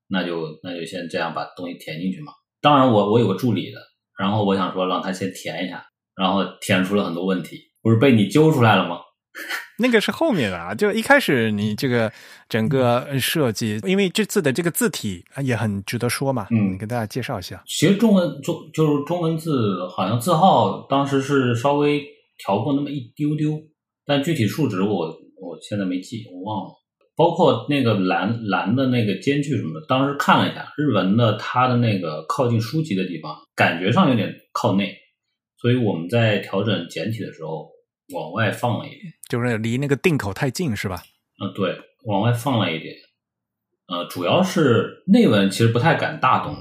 [SPEAKER 3] 那就那就先这样把东西填进去嘛。当然我我有个助理的，然后我想说让他先填一下，然后填出了很多问题，不是被你揪出来了吗？
[SPEAKER 1] 那个是后面的啊，就一开始你这个整个设计，因为这次的这个字体也很值得说嘛，
[SPEAKER 3] 嗯
[SPEAKER 1] 你跟大家介绍一下。
[SPEAKER 3] 其实中文中就是中文字，好像字号当时是稍微调过那么一丢丢，但具体数值我我现在没记，我忘了。包括那个蓝蓝的那个间距什么的，当时看了一下日文的，它的那个靠近书籍的地方，感觉上有点靠内，所以我们在调整简体的时候往外放了一点。
[SPEAKER 1] 就是离那个定口太近是吧？
[SPEAKER 3] 嗯，对，往外放了一点。呃，主要是内文其实不太敢大动，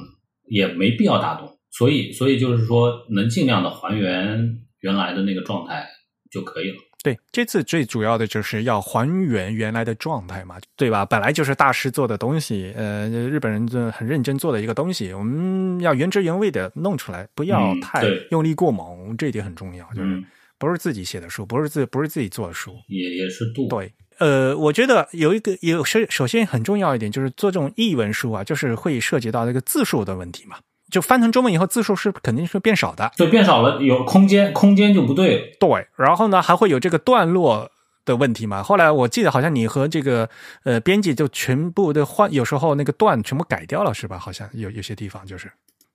[SPEAKER 3] 也没必要大动，所以所以就是说能尽量的还原原来的那个状态就可以了。
[SPEAKER 1] 对，这次最主要的就是要还原原来的状态嘛，对吧？本来就是大师做的东西，呃，日本人就很认真做的一个东西，我们要原汁原味的弄出来，不要
[SPEAKER 3] 嗯
[SPEAKER 1] 太用力过猛，这一点很重要。就是
[SPEAKER 3] 嗯，
[SPEAKER 1] 不是自己写的书，不是自不是自己做的书，
[SPEAKER 3] 也也是度。
[SPEAKER 1] 对，呃，我觉得有一个有首首先很重要一点就是做这种译文书啊，就是会涉及到这个字数的问题嘛。就翻成中文以后，字数是肯定是变少的，
[SPEAKER 3] 就变少了，有空间，空间就不对了。
[SPEAKER 1] 对。然后呢，还会有这个段落的问题嘛。后来我记得好像你和这个呃编辑就全部的换，有时候那个段全部改掉了，是吧？好像有有些地方就是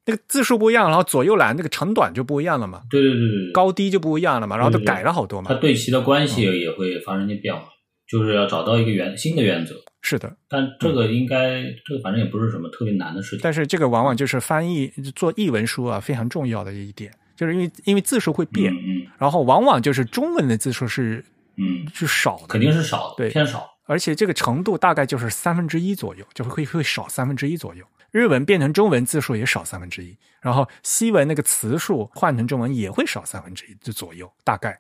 [SPEAKER 1] 那个字数不一样，然后左右栏那个长短就不一样了嘛，
[SPEAKER 3] 对对对对对，
[SPEAKER 1] 高低就不一样了嘛，然后都改了好多嘛
[SPEAKER 3] 它。对齐的关系
[SPEAKER 1] 嗯
[SPEAKER 3] 也会发生一些变化，就是要找到一个原新的原则。
[SPEAKER 1] 是的，
[SPEAKER 3] 但这个应该，这个反正也不是什么特别难的事情。
[SPEAKER 1] 但是这个往往就是翻译做译文书啊非常重要的一点，就是因为因为字数会变，
[SPEAKER 3] 嗯
[SPEAKER 1] 然后往往就是中文的字数是
[SPEAKER 3] 嗯嗯，
[SPEAKER 1] 是少的，
[SPEAKER 3] 肯定是少的，
[SPEAKER 1] 对
[SPEAKER 3] 偏少。
[SPEAKER 1] 而且这个程度大概就是三分之一左右，就会会少三分之一左右。日文变成中文字数也少三分之一，然后西文那个词数换成中文也会少三分之一就左右，大概啊。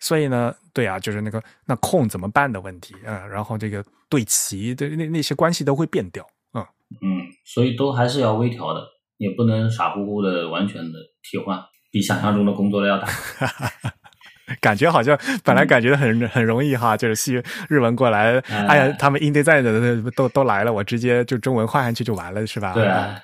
[SPEAKER 1] 所以呢，对啊，就是那个那空怎么办的问题啊，然后这个对齐的那那些关系都会变掉，嗯，
[SPEAKER 3] 嗯，所以都还是要微调的，也不能傻乎乎的完全的替换，比想象中的工作量要大。
[SPEAKER 1] 感觉好像本来感觉很很容易哈，就是西日文过来，
[SPEAKER 3] 哎
[SPEAKER 1] 哎呀，他们 InDesign 的都都来了，我直接就中文换上去就完了，是吧？
[SPEAKER 3] 对
[SPEAKER 1] 啊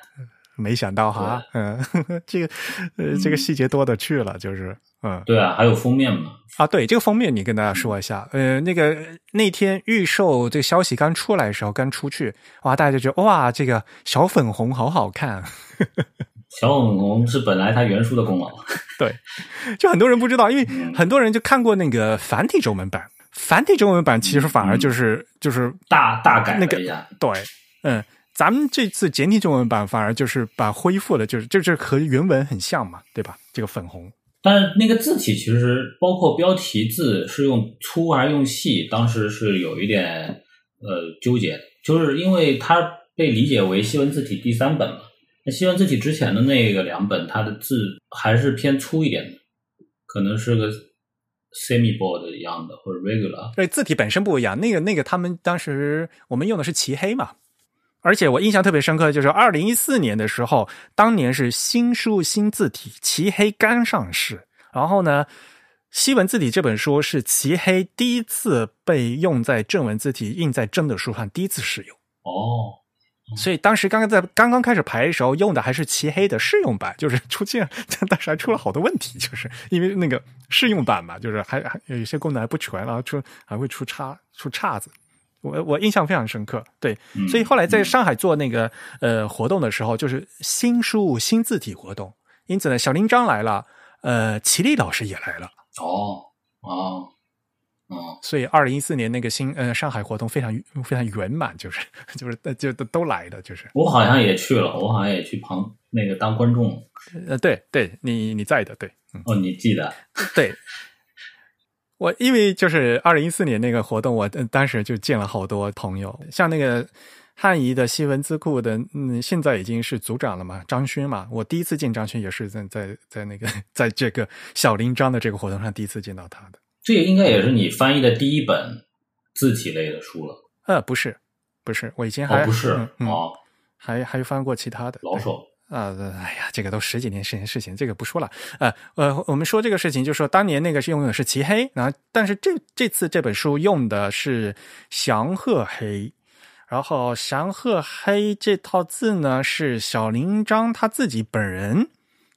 [SPEAKER 1] 没想到哈，嗯，这个呃，这个细节多的去了，就是嗯。
[SPEAKER 3] 对啊，还有封面嘛，
[SPEAKER 1] 啊，对这个封面你跟大家说一下，呃，那个那天预售这个消息刚出来的时候，刚出去，哇，大家就觉得哇，这个小粉红好好看，
[SPEAKER 3] 小粉红是本来它原书的功劳。
[SPEAKER 1] 对，就很多人不知道，因为
[SPEAKER 3] 嗯。
[SPEAKER 1] 很多人就看过那个繁体中文版，繁体中文版其实反而就是就是
[SPEAKER 3] 大大改
[SPEAKER 1] 那个
[SPEAKER 3] 了一下，
[SPEAKER 1] 对，嗯，咱们这次简体中文版反而就是把恢复了，就是就是和原文很像嘛，对吧？这个粉红，
[SPEAKER 3] 但是那个字体其实包括标题字是用粗还是用细，当时是有一点呃纠结，就是因为它被理解为西文字体第三本嘛。那西文字体之前的那个两本，它的字还是偏粗一点的，可能是个 semi bold 一样的或者 regular。
[SPEAKER 1] 对，字体本身不一样。那个那个，他们当时我们用的是齐黑嘛，而且我印象特别深刻的就是二零一四年的时候，当年是新书新字体齐黑刚上市，然后呢。西文字体这本书是齐黑第一次被用在正文字体印在真的书上，第一次使用。
[SPEAKER 3] 哦，
[SPEAKER 1] 所以当时刚刚在刚刚开始排的时候，用的还是齐黑的试用版，就是出现，当时还出了好多问题，就是因为那个试用版嘛，就是还还有一些功能还不全，然后出还会出差出岔子。我我印象非常深刻，对，
[SPEAKER 3] 嗯
[SPEAKER 1] 所以后来在上海做那个呃活动的时候，就是新书新字体活动，因此呢，小林章来了，呃，齐力老师也来了，
[SPEAKER 3] 哦，哦，哦，
[SPEAKER 1] 所以二零一四年那个新呃上海活动非常非常圆满，就是就是呃就都都来的，就是
[SPEAKER 3] 我好像也去了，我好像也去旁那个当观众。
[SPEAKER 1] 呃对对，你你在的对，嗯。
[SPEAKER 3] 哦，你记得？
[SPEAKER 1] 对，我因为就是二零一四年那个活动，我呃当时就见了好多朋友，像那个汉仪的西文字库的，嗯，现在已经是组长了嘛，张勋嘛。我第一次见张勋也是在在在那个在这个小林章的这个活动上第一次见到他的。
[SPEAKER 3] 这应该也是你翻译的第一本字体类的书了。
[SPEAKER 1] 呃，不是，不是，我以前还、
[SPEAKER 3] 哦，不是
[SPEAKER 1] 嗯，嗯
[SPEAKER 3] 哦，
[SPEAKER 1] 还还翻过其他的
[SPEAKER 3] 老手。
[SPEAKER 1] 啊、哎呀，这个都十几年事情事情，这个不说了。呃呃，我们说这个事情，就是说当年那个是用的是齐黑，然后但是这这次这本书用的是祥鹤黑，然后祥鹤黑这套字呢是小林章他自己本人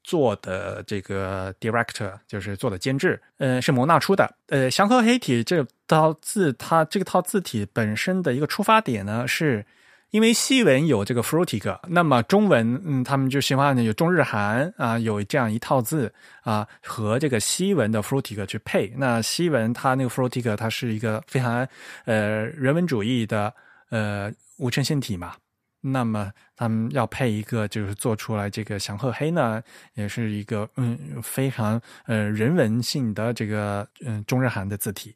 [SPEAKER 1] 做的这个 director，就是做的监制，呃，是蒙纳出的。呃，祥鹤黑体这套字，它这个套字体本身的一个出发点呢，是因为西文有这个 frutic，那么中文，嗯，他们就喜欢有中日韩啊，有这样一套字啊，和这个西文的 fruitic 去配。那西文它那个 fruitic，它是一个非常呃人文主义的呃无衬线体嘛。那么他们要配一个，就是做出来这个祥鹤黑呢，也是一个嗯非常呃人文性的这个嗯中日韩的字体，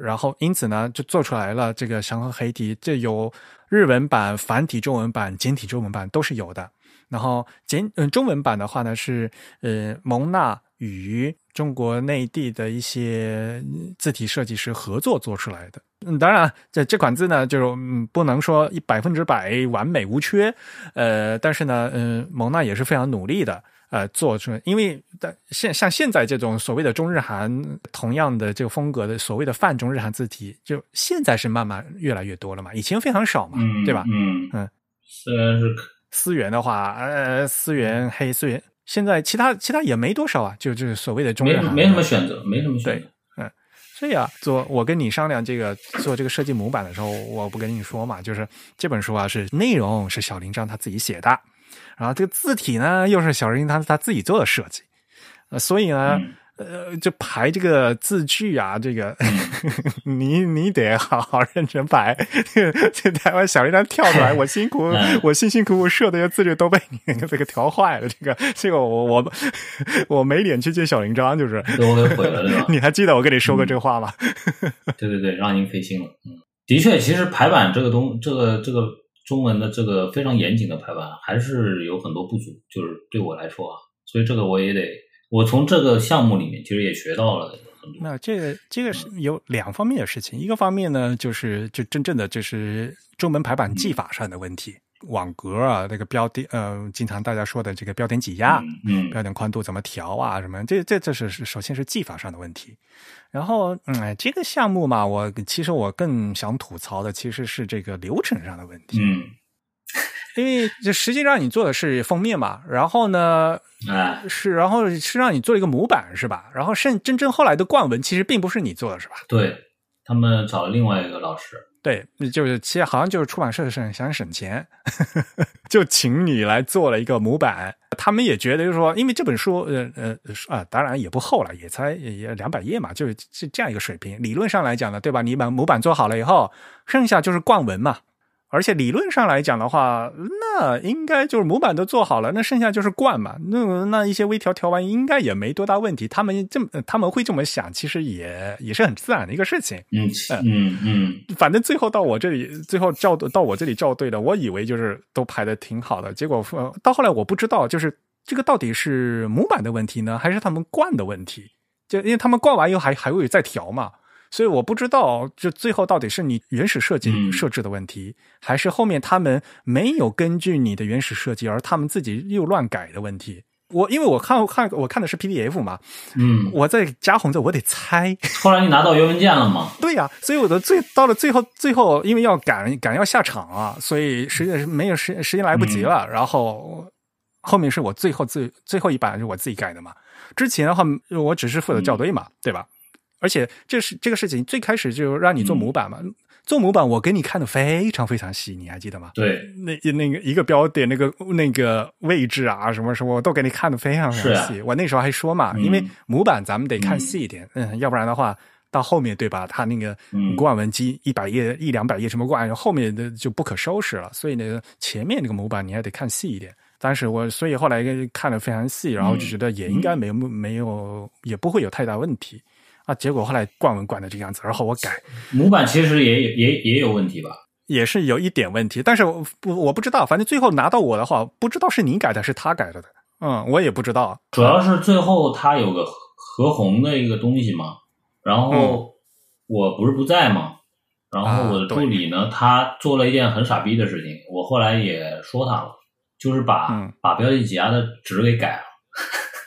[SPEAKER 1] 然后因此呢就做出来了这个祥鹤黑体，这有日文版、繁体中文版、简体中文版都是有的。然后简嗯中文版的话呢是呃蒙纳与中国内地的一些字体设计师合作做出来的。嗯，当然，这这款字呢，就是嗯，不能说一百分之百完美无缺，呃，但是呢，嗯，蒙娜也是非常努力的，呃，做出，因为的现像现在这种所谓的中日韩同样的这个风格的所谓的泛中日韩字体，就现在是慢慢越来越多了嘛，以前非常少嘛，对吧？
[SPEAKER 3] 嗯
[SPEAKER 1] 嗯，
[SPEAKER 3] 虽然是
[SPEAKER 1] 思源的话，呃，思源黑思源，现在其他其他也没多少啊，就就是所谓的中日韩，
[SPEAKER 3] 没没什么选择，没什么选择。
[SPEAKER 1] 所以啊，做我跟你商量这个做这个设计模板的时候，我不跟你说嘛，就是这本书啊是内容是小林章他自己写的，然后这个字体呢又是小林他他自己做的设计，呃，所以呢。呃，就排这个字句啊，这个 你你得好好认真排。这台湾小铃铛跳出来，我辛苦我辛辛苦苦设的这些字句都被你这个调坏了。这个这个我我我没脸去见小铃章，就是
[SPEAKER 3] 都给毁了，对吧？
[SPEAKER 1] 你还记得我跟你说过这个话吗？
[SPEAKER 3] 对对对，让您费心了。嗯，的确，其实排版这个东，这个这个中文的这个非常严谨的排版，还是有很多不足。就是对我来说啊，所以这个我也得。我从这个项目里面其实也学到了。
[SPEAKER 1] 那这个这个是有两方面的事情，一个方面呢，就是就真正的就是中文排版技法上的问题，网格啊，那个标点呃，经常大家说的这个标点挤压，
[SPEAKER 3] 嗯，
[SPEAKER 1] 标点宽度怎么调啊，什么，这这这是首先是技法上的问题。然后，嗯，这个项目嘛，我其实我更想吐槽的其实是这个流程上的问题。
[SPEAKER 3] 嗯。
[SPEAKER 1] 因为就实际上你做的是封面嘛，然后呢，是然后是让你做一个模板是吧？然后甚真正后来的冠文其实并不是你做的是吧？
[SPEAKER 3] 对他们找了另外一个老师，
[SPEAKER 1] 对，就是其实好像就是出版社是想省钱，就请你来做了一个模板。他们也觉得就是说，因为这本书呃呃啊，当然也不厚了，也才也两百页嘛，就是是这样一个水平。理论上来讲呢，对吧？你把模板做好了以后，剩下就是灌文嘛。而且理论上来讲的话，那应该就是模板都做好了，那剩下就是灌嘛。那那一些微调调完，应该也没多大问题。他们这么他们会这么想，其实也也是很自然的一个事情。
[SPEAKER 3] 嗯嗯嗯，
[SPEAKER 1] 反正最后到我这里，最后校到我这里校对的。我以为就是都排的挺好的，结果到后来我不知道，就是这个到底是模板的问题呢，还是他们灌的问题？就因为他们灌完以后还还会再调嘛。所以我不知道，就最后到底是你原始设计设置的问题，还是后面他们没有根据你的原始设计，而他们自己又乱改的问题。我因为我看看我看的是 PDF 嘛，
[SPEAKER 3] 嗯，
[SPEAKER 1] 我在加红字，我得猜。
[SPEAKER 3] 后来你拿到原文件了吗？
[SPEAKER 1] 对呀，所以我的最到了最后，最后因为要赶赶要下场啊，所以实际是没有时时间来不及了。然后后面是我最后最最后一版是我自己改的嘛，之前的话我只是负责校对嘛，对吧？而且这是这个事情最开始就让你做模板嘛，做模板我给你看的非常非常细，你还记得吗？
[SPEAKER 3] 对，
[SPEAKER 1] 那那个一个标点那个那个位置啊什么什么，我都给你看的非常非常细。我那时候还说嘛，因为模板咱们得看细一点，嗯，要不然的话到后面对吧？它那个冠文机一百页一两百页什么冠，后面的就不可收拾了。所以那个前面那个模板你还得看细一点。当时我所以后来看的非常细，然后就觉得也应该没有没有也不会有太大问题。啊！结果后来灌文灌的这个样子，然后我改
[SPEAKER 3] 模板，其实也也也有问题吧？
[SPEAKER 1] 也是有一点问题，但是不我不知道，反正最后拿到我的话，不知道是你改的，是他改的的。嗯，我也不知道。
[SPEAKER 3] 主要是最后他有个合红的一个东西嘛，然后我不是不在嘛，然后我的助理呢，他做了一件很傻逼的事情，我后来也说他了，就是把把标记挤压的值给改了。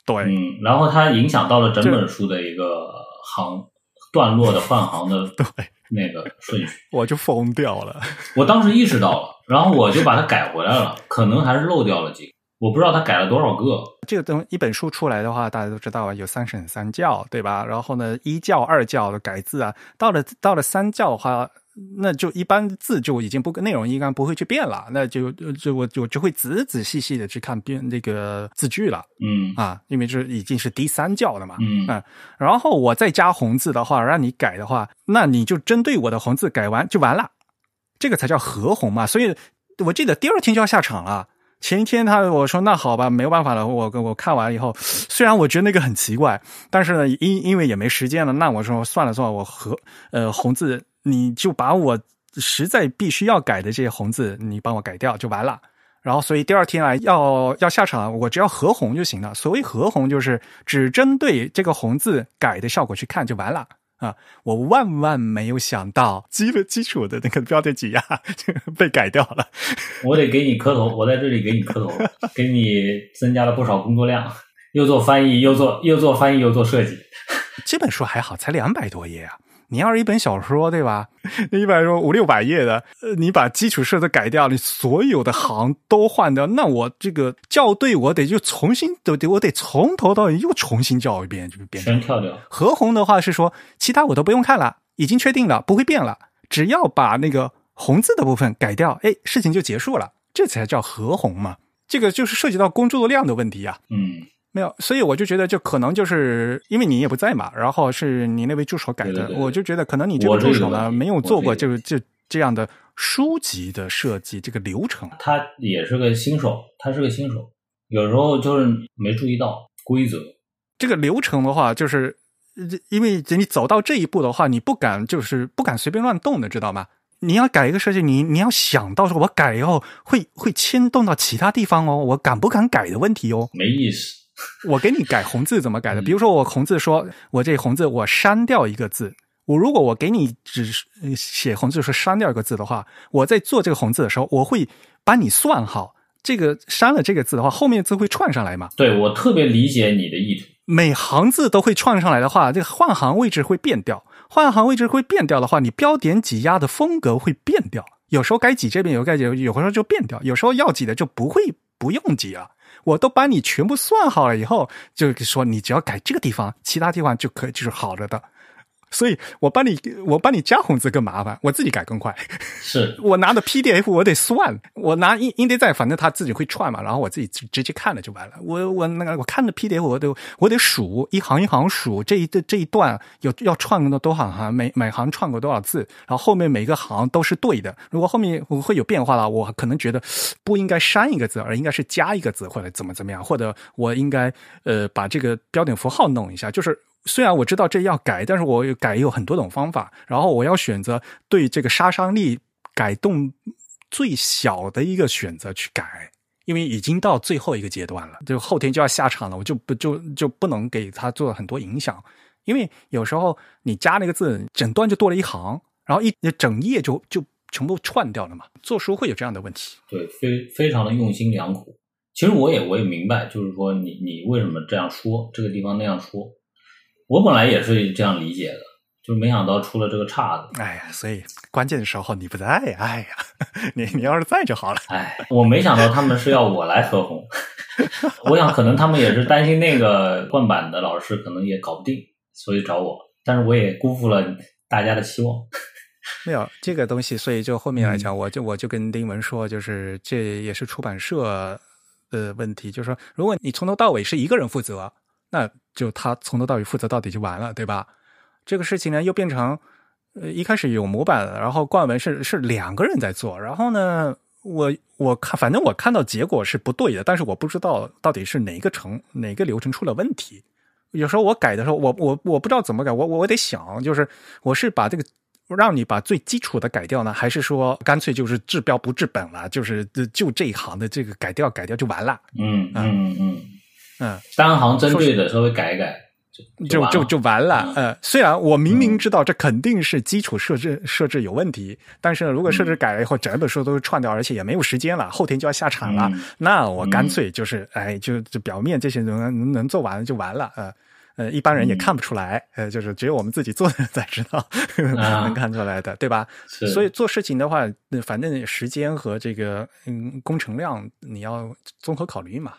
[SPEAKER 1] 对，
[SPEAKER 3] 嗯，然后他影响到了整本书的一个。行段落的换行的
[SPEAKER 1] 对
[SPEAKER 3] 那个顺序，
[SPEAKER 1] 我就疯掉了。
[SPEAKER 3] 我当时意识到了，然后我就把它改回来了，可能还是漏掉了几个。我不知道他改了多少个。
[SPEAKER 1] 这个东一本书出来的话，大家都知道啊，有三审三教，对吧？然后呢，一教、二教的改字啊，到了到了三教的话，那就一般字就已经不内容应该不会去变了，那就就我就就会仔仔细细的去看变那个字句了。
[SPEAKER 3] 嗯
[SPEAKER 1] 啊，因为这已经是第三教了嘛。
[SPEAKER 3] 嗯
[SPEAKER 1] 嗯，然后我再加红字的话，让你改的话，那你就针对我的红字改完就完了，这个才叫合红嘛。所以我记得第二天就要下场了。前一天他我说那好吧，没有办法了。我我看完以后，虽然我觉得那个很奇怪，但是呢，因因为也没时间了，那我说算了算了，我和呃红字你就把我实在必须要改的这些红字你帮我改掉就完了。然后所以第二天啊要要下场，我只要合红就行了。所谓合红就是只针对这个红字改的效果去看就完了。啊！我万万没有想到，基本基础的那个标点挤压被改掉了。
[SPEAKER 3] 我得给你磕头，我在这里给你磕头，给你增加了不少工作量，又做翻译，又做又做翻译，又做设计。
[SPEAKER 1] 这本书还好，才两百多页啊！你要是一本小说，对吧？那 一百说五六百页的，呃，你把基础设置改掉，你所有的行都换掉，那我这个校对我得就重新都得，我得从头到尾又重新校一遍，就变
[SPEAKER 3] 全跳掉。
[SPEAKER 1] 合红的话是说，其他我都不用看了，已经确定了，不会变了，只要把那个红字的部分改掉，哎，事情就结束了，这才叫何红嘛。这个就是涉及到工作量的问题啊。
[SPEAKER 3] 嗯。
[SPEAKER 1] 没有，所以我就觉得，就可能就是因为你也不在嘛，然后是你那位助手改的，我就觉得可能你这个助手呢没有做过就就这样的书籍的设计这个流程。
[SPEAKER 3] 他也是个新手，他是个新手，有时候就是没注意到规则。
[SPEAKER 1] 这个流程的话，就是因为你走到这一步的话，你不敢就是不敢随便乱动的，知道吗？你要改一个设计，你你要想到说，我改以后会会牵动到其他地方哦，我敢不敢改的问题哦，
[SPEAKER 3] 没意思。
[SPEAKER 1] 我给你改红字怎么改的？比如说我红字说，我这红字我删掉一个字，我如果我给你只写红字说删掉一个字的话，我在做这个红字的时候，我会帮你算好，这个删了这个字的话，后面字会串上来嘛？
[SPEAKER 3] 对我特别理解你的意图。
[SPEAKER 1] 每行字都会串上来的话，这个换行位置会变掉，换行位置会变掉的话，你标点挤压的风格会变掉。有时候该挤这边，有该挤，有时候就变掉，有时候要挤的就不会不用挤啊。我都把你全部算好了以后，就说你只要改这个地方，其他地方就可以就是好了的。所以我帮你，我帮你加红字更麻烦，我自己改更快。
[SPEAKER 3] 是
[SPEAKER 1] 我拿的 PDF，我得算，我拿印印 d 反正他自己会串嘛，然后我自己直接看了就完了。我我那个我看的 PDF，我得我得数一行一行数，这一这一段有要串到多少行，每每行串过多少字，然后后面每个行都是对的。如果后面会有变化了，我可能觉得不应该删一个字，而应该是加一个字，或者怎么怎么样，或者我应该呃把这个标点符号弄一下，就是。虽然我知道这要改，但是我改有很多种方法，然后我要选择对这个杀伤力改动最小的一个选择去改，因为已经到最后一个阶段了，就后天就要下场了，我就不就就不能给他做很多影响，因为有时候你加那个字，整段就多了一行，然后一整页就就全部串掉了嘛。做书会有这样的问题，
[SPEAKER 3] 对，非非常的用心良苦。其实我也我也明白，就是说你你为什么这样说，这个地方那样说。我本来也是这样理解的，就没想到出了这个岔子。
[SPEAKER 1] 哎呀，所以关键的时候你不在，哎呀，你你要是在就好了。
[SPEAKER 3] 哎，我没想到他们是要我来合红，我想可能他们也是担心那个冠版的老师可能也搞不定，所以找我。但是我也辜负了大家的期望。
[SPEAKER 1] 没有这个东西，所以就后面来讲，我就我就跟丁文说，就是这也是出版社的问题，就是说，如果你从头到尾是一个人负责。那就他从头到尾负责到底就完了，对吧？这个事情呢，又变成呃一开始有模板，然后冠文是是两个人在做，然后呢，我我看反正我看到结果是不对的，但是我不知道到底是哪个程哪个流程出了问题。有时候我改的时候，我我我不知道怎么改，我我得想，就是我是把这个让你把最基础的改掉呢，还是说干脆就是治标不治本了，就是就这一行的这个改掉改掉就完了？
[SPEAKER 3] 嗯嗯。嗯，单行针对的稍微改一改，
[SPEAKER 1] 就就就完了。呃，虽然我明明知道这肯定是基础设置设置有问题，但是如果设置改了以后，整本书都串掉，而且也没有时间了，后天就要下场了，那我干脆就是，哎，就就表面这些能能能做完就完了。呃，呃，一般人也看不出来，呃，就是只有我们自己做的才知道，能看出来的，对吧？所以做事情的话，反正时间和这个嗯工程量你要综合考虑嘛。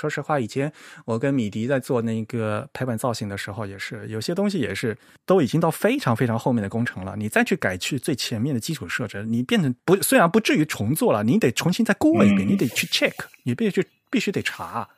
[SPEAKER 1] 说实话，以前我跟米迪在做那个排版造型的时候，也是有些东西也是都已经到非常非常后面的工程了。你再去改去最前面的基础设置，你变成不虽然不至于重做了，你得重新再过一遍，你得去 check，你必须必须得查。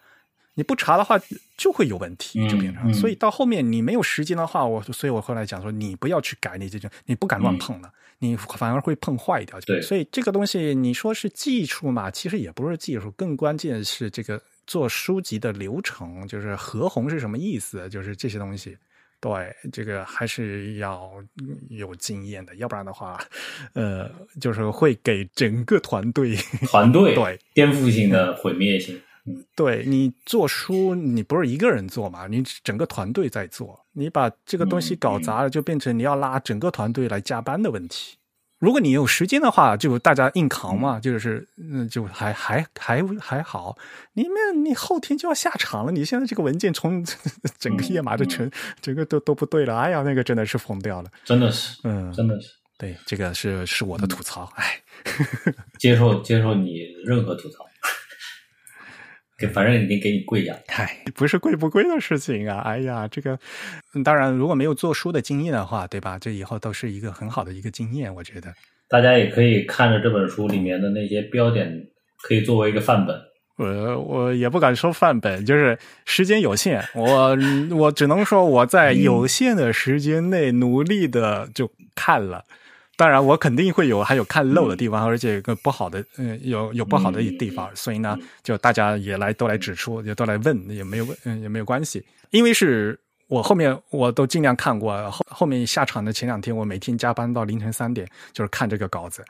[SPEAKER 1] 你不查的话，就会有问题，就变成。所以到后面你没有时间的话，我所以我后来讲说，你不要去改你这种，你不敢乱碰了，你反而会碰坏掉。
[SPEAKER 3] 对，
[SPEAKER 1] 所以这个东西你说是技术嘛，其实也不是技术，更关键是这个。做书籍的流程，就是何红是什么意思？就是这些东西，对这个还是要有经验的，要不然的话，呃，就是会给整个团队
[SPEAKER 3] 团队
[SPEAKER 1] 对
[SPEAKER 3] 颠覆性的毁灭性。
[SPEAKER 1] 对你做书，你不是一个人做嘛？你整个团队在做，你把这个东西搞砸了，就变成你要拉整个团队来加班的问题。如果你有时间的话，就大家硬扛嘛，就是嗯，就还还还还好。你们你后天就要下场了，你现在这个文件从 整个页码就全整个都都不对了，哎呀，那个真的是疯掉了，
[SPEAKER 3] 真的是，
[SPEAKER 1] 嗯，
[SPEAKER 3] 真的是，
[SPEAKER 1] 对，这个是是我的吐槽，哎，
[SPEAKER 3] 接受接受你任何吐槽。反正已经给你跪呀，
[SPEAKER 1] 嗨，不是跪不跪的事情啊！哎呀，这个当然，如果没有做书的经验的话，对吧？这以后都是一个很好的一个经验，我觉得。
[SPEAKER 3] 大家也可以看着这本书里面的那些标点，可以作为一个范本。
[SPEAKER 1] 我我也不敢说范本，就是时间有限，我我只能说我在有限的时间内努力的就看了。当然，我肯定会有还有看漏的地方，而且有个不好的，嗯，有有不好的地方，所以呢，就大家也来都来指出，也都来问，也没有问，嗯，也没有关系，因为是。我后面我都尽量看过，后后面下场的前两天，我每天加班到凌晨三点，就是看这个稿子，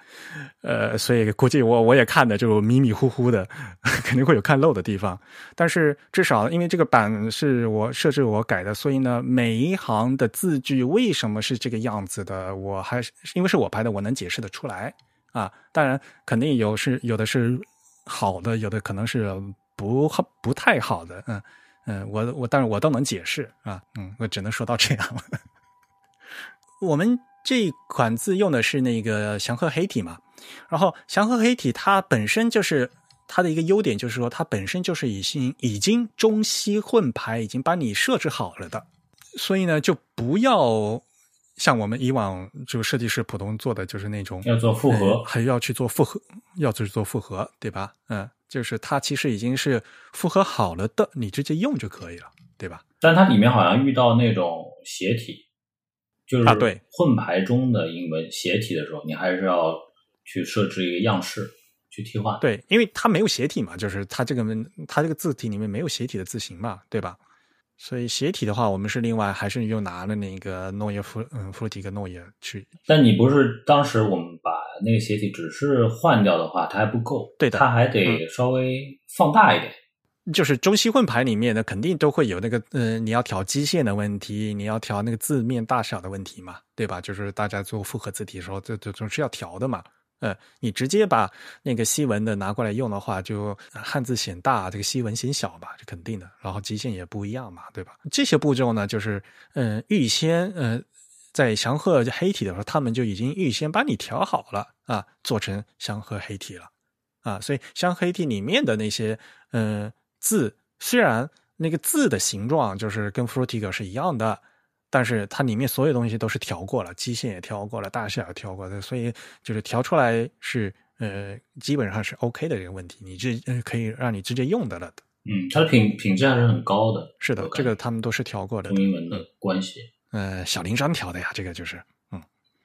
[SPEAKER 1] 呃，所以估计我我也看的就迷迷糊糊的，肯定会有看漏的地方。但是至少因为这个版是我设置我改的，所以呢，每一行的字句为什么是这个样子的，我还是因为是我拍的，我能解释的出来啊。当然，肯定有是有的是好的，有的可能是不不太好的，嗯。嗯，我我，但是我都能解释啊，嗯，我只能说到这样了。我们这款字用的是那个祥鹤黑体嘛，然后祥鹤黑体它本身就是它的一个优点，就是说它本身就是已经已经中西混排，已经帮你设置好了的，所以呢，就不要像我们以往就设计师普通做的，就是那种
[SPEAKER 3] 要做复合，
[SPEAKER 1] 还要去做复合，要去做复合，对吧？嗯。就是它其实已经是复合好了的，你直接用就可以了，对吧？
[SPEAKER 3] 但它里面好像遇到那种斜体，就是
[SPEAKER 1] 啊，对，
[SPEAKER 3] 混排中的英文斜体的时候，你还是要去设置一个样式去替换。
[SPEAKER 1] 对，因为它没有斜体嘛，就是它这个它这个字体里面没有斜体的字形嘛，对吧？所以斜体的话，我们是另外还是又拿了那个诺耶夫嗯弗提克诺耶去。
[SPEAKER 3] 但你不是当时我们把那个斜体只是换掉的话，它还不够，
[SPEAKER 1] 对的，
[SPEAKER 3] 它还得稍微放大一点。
[SPEAKER 1] 就是中西混排里面的肯定都会有那个嗯，你要调基线的问题，你要调那个字面大小的问题嘛，对吧？就是大家做复合字体的时候，这这总是要调的嘛。呃，你直接把那个西文的拿过来用的话，就汉字显大，这个西文显小吧，是肯定的。然后极限也不一样嘛，对吧？这些步骤呢，就是嗯，预先呃，在祥鹤黑体的时候，他们就已经预先把你调好了啊，做成祥鹤黑体了啊。所以祥黑体里面的那些嗯字，虽然那个字的形状就是跟 Frutiger 是一样的。但是它里面所有东西都是调过了，基线也调过了，大小也调过的，所以就是调出来是呃基本上是 OK 的这个问题，你这可以让你直接用的了的。
[SPEAKER 3] 嗯，它的品品质还是很高的。
[SPEAKER 1] 是的，这个他们都是调过的。
[SPEAKER 3] 中英文的关系，
[SPEAKER 1] 呃，小林章调的呀，这个就是嗯，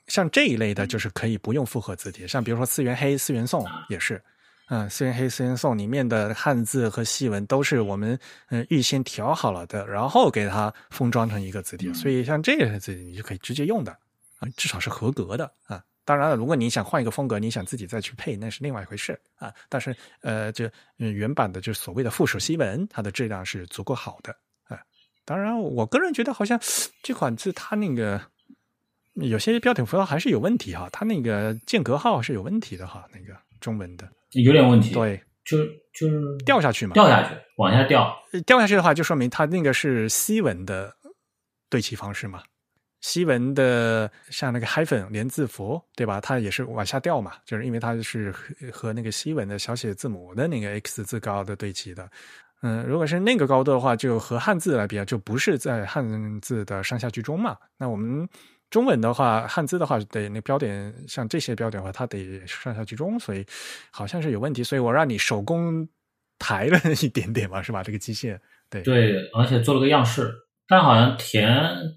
[SPEAKER 1] 像这一类的，就是可以不用复合字体，像比如说四元黑、四元宋也是。嗯，四元黑、四元宋里面的汉字和细文都是我们嗯预先调好了的，然后给它封装成一个字体，所以像这个字体你就可以直接用的啊，至少是合格的啊。当然了，如果你想换一个风格，你想自己再去配，那是另外一回事啊。但是呃，这原版的就所谓的附属西文，它的质量是足够好的啊。当然，我个人觉得好像这款字它那个有些标点符号还是有问题哈，它那个间隔号是有问题的哈，那个中文的。
[SPEAKER 3] 有点问题，
[SPEAKER 1] 对，
[SPEAKER 3] 就就是
[SPEAKER 1] 掉下去嘛，
[SPEAKER 3] 掉下去，往下掉，
[SPEAKER 1] 掉下去的话，就说明它那个是西文的对齐方式嘛。西文的像那个 hyphen 连字符，对吧？它也是往下掉嘛，就是因为它是和和那个西文的小写字母的那个 x 字高的对齐的。嗯，如果是那个高度的话，就和汉字来比啊，就不是在汉字的上下居中嘛。那我们中文的话，汉字的话得那标点，像这些标点的话，它得上下居中，所以好像是有问题。所以我让你手工抬了一点点嘛，是吧？这个机械，对
[SPEAKER 3] 对，而且做了个样式，但好像填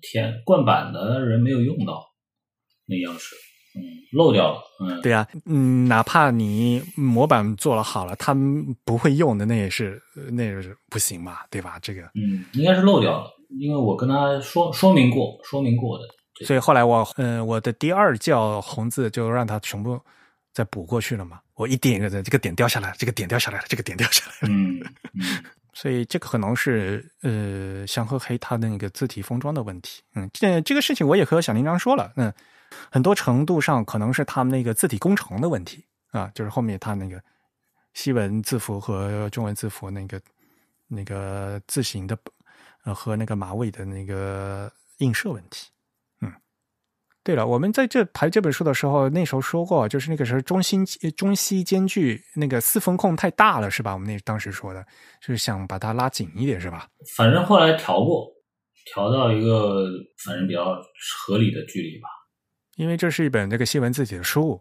[SPEAKER 3] 填灌板的人没有用到那样式。嗯，漏掉了。嗯，
[SPEAKER 1] 对呀，嗯，哪怕你模板做了好了，他们不会用的，那也是那也是不行嘛，对吧？这个，
[SPEAKER 3] 嗯，应该是漏掉了，因为我跟他说说明过，说明过的。
[SPEAKER 1] 所以后来我，嗯，我的第二叫红字就让他全部再补过去了嘛。我一点一个的，这个点掉下来，这个点掉下来了，这个点掉下来
[SPEAKER 3] 了。嗯嗯，
[SPEAKER 1] 所以这个可能是呃，祥和黑它的那个字体封装的问题。嗯，这这个事情我也和小林章说了，嗯。很多程度上可能是他们那个字体工程的问题啊，就是后面他那个西文字符和中文字符那个那个字形的呃和那个马尾的那个映射问题。嗯，对了，我们在这排这本书的时候，那时候说过，就是那个时候中心中西间距那个四分空太大了，是吧？我们那当时说的，就是想把它拉紧一点，是吧？
[SPEAKER 3] 反正后来调过，调到一个反正比较合理的距离吧。
[SPEAKER 1] 因为这是一本那个西文字体的书，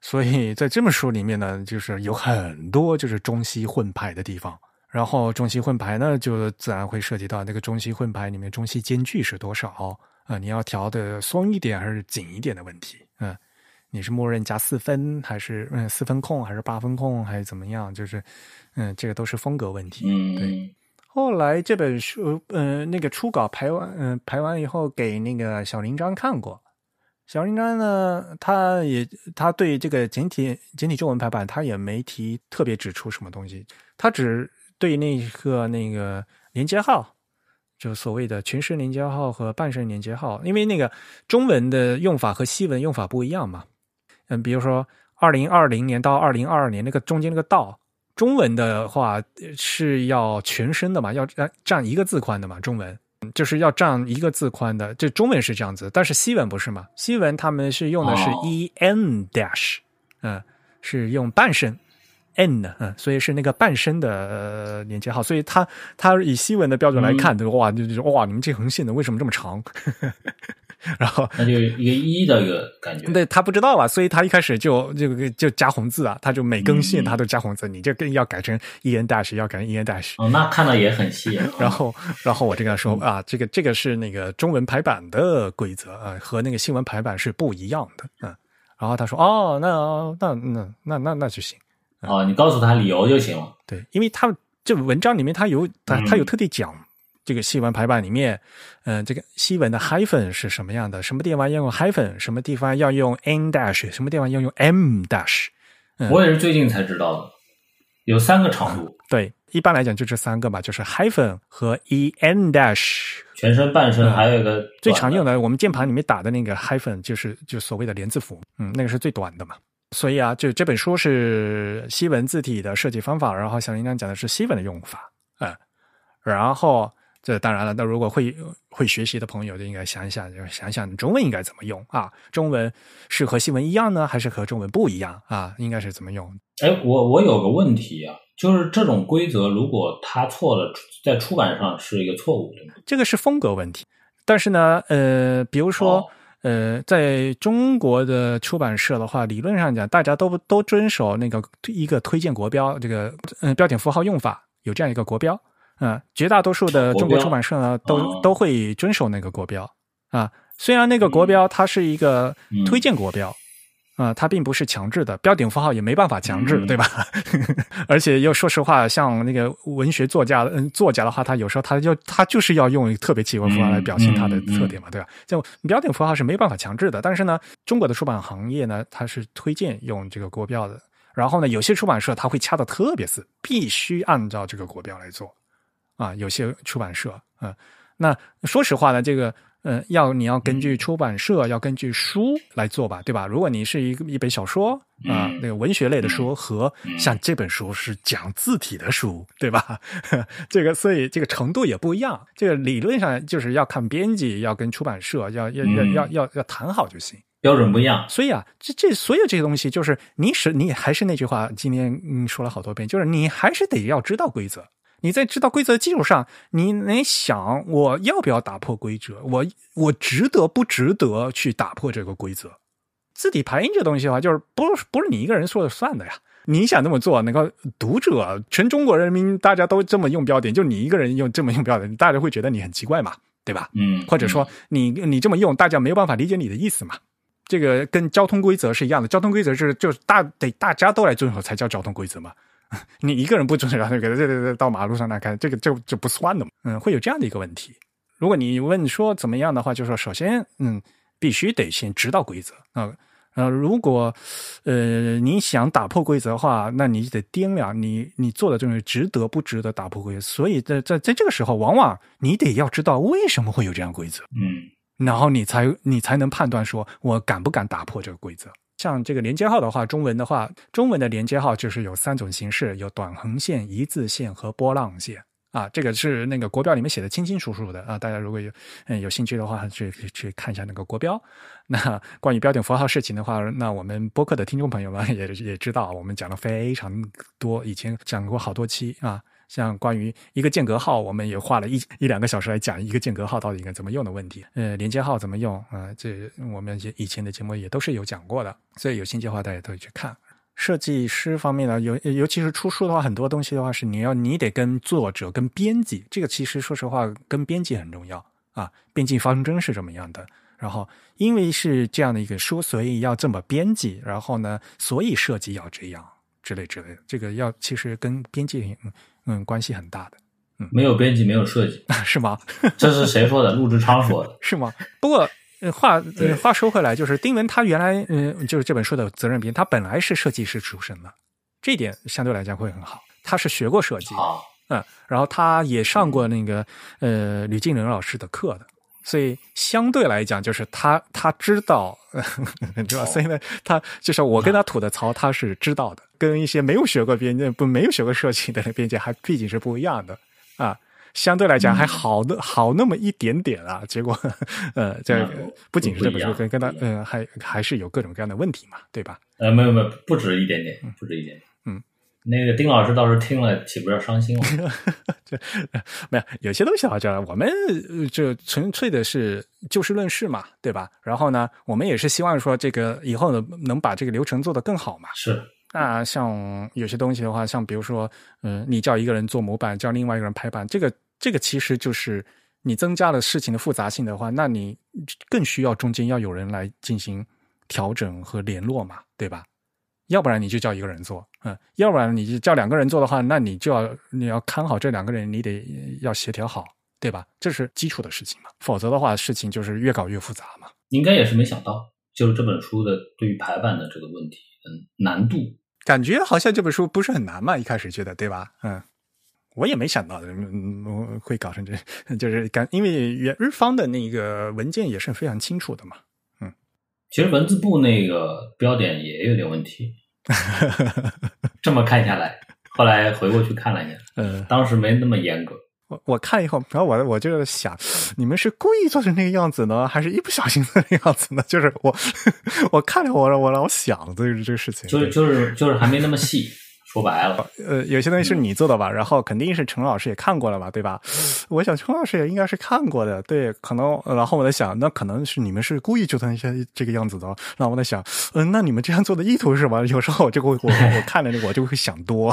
[SPEAKER 1] 所以在这本书里面呢，就是有很多就是中西混排的地方。然后中西混排呢，就自然会涉及到那个中西混排里面中西间距是多少啊？你要调的松一点还是紧一点的问题？嗯，你是默认加四分还是嗯四分控还是八分控还是怎么样？就是嗯，这个都是风格问题。
[SPEAKER 3] 嗯，
[SPEAKER 1] 对。后来这本书嗯那个初稿排完嗯排完以后给那个小林章看过。小林章呢，他也他对这个简体简体中文排版，他也没提特别指出什么东西，他只对那个那个连接号，就所谓的全声连接号和半声连接号，因为那个中文的用法和西文用法不一样嘛。嗯，比如说二零二零年到二零二二年那个中间那个到，中文的话是要全声的嘛，要占占一个字宽的嘛，中文。就是要占一个字宽的，这中文是这样子，但是西文不是嘛？西文他们是用的是 e n dash，嗯，是用半声 n 的，嗯，所以是那个半声的连接号，所以它它以西文的标准来看，的哇，就就哇，你们这横线的为什么这么长？然后
[SPEAKER 3] 那就一个一的一个感觉，
[SPEAKER 1] 对他不知道啊，所以他一开始就就就加红字啊，他就每更新他都加红字，你这更要改成 e n dash，要改成 e n dash。
[SPEAKER 3] 哦，那看到也很细。
[SPEAKER 1] 然后，然后我就跟他说啊，这个这个是那个中文排版的规则啊，和那个新闻排版是不一样的。嗯，然后他说哦，那那那那那那就行。
[SPEAKER 3] 哦，你告诉他理由就行了。
[SPEAKER 1] 对，因为他这文章里面他有他他有特地讲。这个西文排版里面，嗯，这个西文的 hyphen 是什么样的？什么地方要用 hyphen？什么地方要用 n dash？什么地方要用 m dash？
[SPEAKER 3] 我也是最近才知道的，有三个长度。
[SPEAKER 1] 对，一般来讲就这三个吧，就是 hyphen 和 e n dash。
[SPEAKER 3] 全身、半身，还有一个
[SPEAKER 1] 最常用的，我们键盘里面打的那个 hyphen，就是就所谓的连字符，嗯，那个是最短的嘛。所以啊，就这本书是西文字体的设计方法，然后小林刚讲的是西文的用法，嗯，然后。这当然了，那如果会会学习的朋友就应该想一想，就想想中文应该怎么用啊？中文是和西文一样呢，还是和中文不一样啊？应该是怎么用？
[SPEAKER 3] 哎，我我有个问题啊，就是这种规则如果它错了，在出版上是一个错误，对吗？
[SPEAKER 1] 这个是风格问题。但是呢，呃，比如说，呃，在中国的出版社的话，理论上讲，大家都都遵守那个一个推荐国标，这个嗯标点符号用法有这样一个国标。嗯，绝大多数的中国出版社呢，都都会遵守那个国标啊。虽然那个国标它是一个推荐国标啊，它并不是强制的，标点符号也没办法强制，对吧？而且又说实话，像那个文学作家，嗯，作家的话，他有时候他就他就是要用特别奇怪符号来表现他的特点嘛，对吧？就标点符号是没办法强制的，但是呢，中国的出版行业呢，它是推荐用这个国标的。然后呢，有些出版社他会掐的特别死，必须按照这个国标来做。啊，有些出版社，嗯，那说实话呢，这个呃，要你要根据出版社，要根据书来做吧，对吧？如果你是一个一本小说啊，那个文学类的书和像这本书是讲字体的书，对吧？这个所以这个程度也不一样。这个理论上就是要看编辑，要跟出版社要要要要要要谈好就行。
[SPEAKER 3] 标准不一样，
[SPEAKER 1] 所以啊，这这所有这些东西，就是你是你还是那句话，今天嗯说了好多遍，就是你还是得要知道规则。你在知道规则的基础上，你能想我要不要打破规则？我我值得不值得去打破这个规则？字体排印这东西的话，就是不不是你一个人说了算的呀。你想这么做，那个读者全中国人民大家都这么用标点，就你一个人用这么用标点，大家会觉得你很奇怪嘛，对吧？
[SPEAKER 3] 嗯，
[SPEAKER 1] 或者说你你这么用，大家没有办法理解你的意思嘛？这个跟交通规则是一样的，交通规则是就是大得大家都来遵守才叫交通规则嘛。你一个人不遵守，那个这这到马路上来看，这个就就不算的嘛。嗯，会有这样的一个问题。如果你问说怎么样的话，就说首先，嗯，必须得先知道规则啊。呃，如果呃你想打破规则的话，那你得掂量你你做的东西值得不值得打破规则。所以在在在这个时候，往往你得要知道为什么会有这样规则，
[SPEAKER 3] 嗯，
[SPEAKER 1] 然后你才你才能判断说我敢不敢打破这个规则。像这个连接号的话，中文的话，中文的连接号就是有三种形式，有短横线、一字线和波浪线啊。这个是那个国标里面写的清清楚楚的啊。大家如果有嗯有兴趣的话，去去看一下那个国标。那关于标点符号事情的话，那我们播客的听众朋友们也也知道，我们讲了非常多，以前讲过好多期啊。像关于一个间隔号，我们也花了一一两个小时来讲一个间隔号到底应该怎么用的问题。呃，连接号怎么用啊？这我们以前的节目也都是有讲过的，所以有兴趣的话大家都可以去看。设计师方面呢，尤尤其是出书的话，很多东西的话是你要你得跟作者、跟编辑，这个其实说实话跟编辑很重要啊。编辑方针是怎么样的？然后因为是这样的一个书，所以要这么编辑，然后呢，所以设计要这样之类之类的。这个要其实跟编辑。嗯，关系很大的。嗯，
[SPEAKER 3] 没有编辑，没有设计，
[SPEAKER 1] 是吗？
[SPEAKER 3] 这是谁说的？陆志昌说的，
[SPEAKER 1] 是吗？不过话话说回来，就是丁文他原来嗯，就是这本书的责任编，他本来是设计师出身的，这一点相对来讲会很好。他是学过设计，嗯，然后他也上过那个呃吕敬仁老师的课的，所以相对来讲，就是他他知道，知道，所以呢，他就是我跟他吐的槽，他是知道的。跟一些没有学过边界、不没有学过设计的边界还毕竟是不一样的啊，相对来讲还好的好那么一点点啊。结果 呃，这不仅是这本书跟跟他嗯，还还是有各种各样的问题嘛，对吧？
[SPEAKER 3] 呃，没有没有，不止一点点，不止一点点。嗯，那个丁老师倒是听了岂不要伤心了？
[SPEAKER 1] 这没有有些东西好像我们就纯粹的是就事论事嘛，对吧？然后呢，我们也是希望说这个以后呢能把这个流程做得更好嘛。
[SPEAKER 3] 是。
[SPEAKER 1] 那像有些东西的话，像比如说，嗯，你叫一个人做模板，叫另外一个人排版，这个这个其实就是你增加了事情的复杂性的话，那你更需要中间要有人来进行调整和联络嘛，对吧？要不然你就叫一个人做，嗯，要不然你就叫两个人做的话，那你就要你要看好这两个人，你得要协调好，对吧？这是基础的事情嘛，否则的话，事情就是越搞越复杂嘛。
[SPEAKER 3] 应该也是没想到，就是这本书的对于排版的这个问题，嗯，难度。
[SPEAKER 1] 感觉好像这本书不是很难嘛，一开始觉得对吧？嗯，我也没想到嗯会搞成这，就是感因为原日方的那个文件也是非常清楚的嘛。嗯，
[SPEAKER 3] 其实文字部那个标点也有点问题。这么看下来，后来回过去看了一下，嗯，当时没那么严格。
[SPEAKER 1] 我我看以后，然后我我就想，你们是故意做成那个样子呢，还是一不小心的那个样子呢？就是我 我看了，我我老想这个这个事情，
[SPEAKER 3] 就是就是就是还没那么细，说白了，
[SPEAKER 1] 呃，有些东西是你做的吧，然后肯定是陈老师也看过了吧，对吧？我想陈老师也应该是看过的，对，可能，然后我在想，那可能是你们是故意做成一些这个样子的，然后我在想，嗯，那你们这样做的意图是什么？有时候我就会我我看了那个，我就会想多，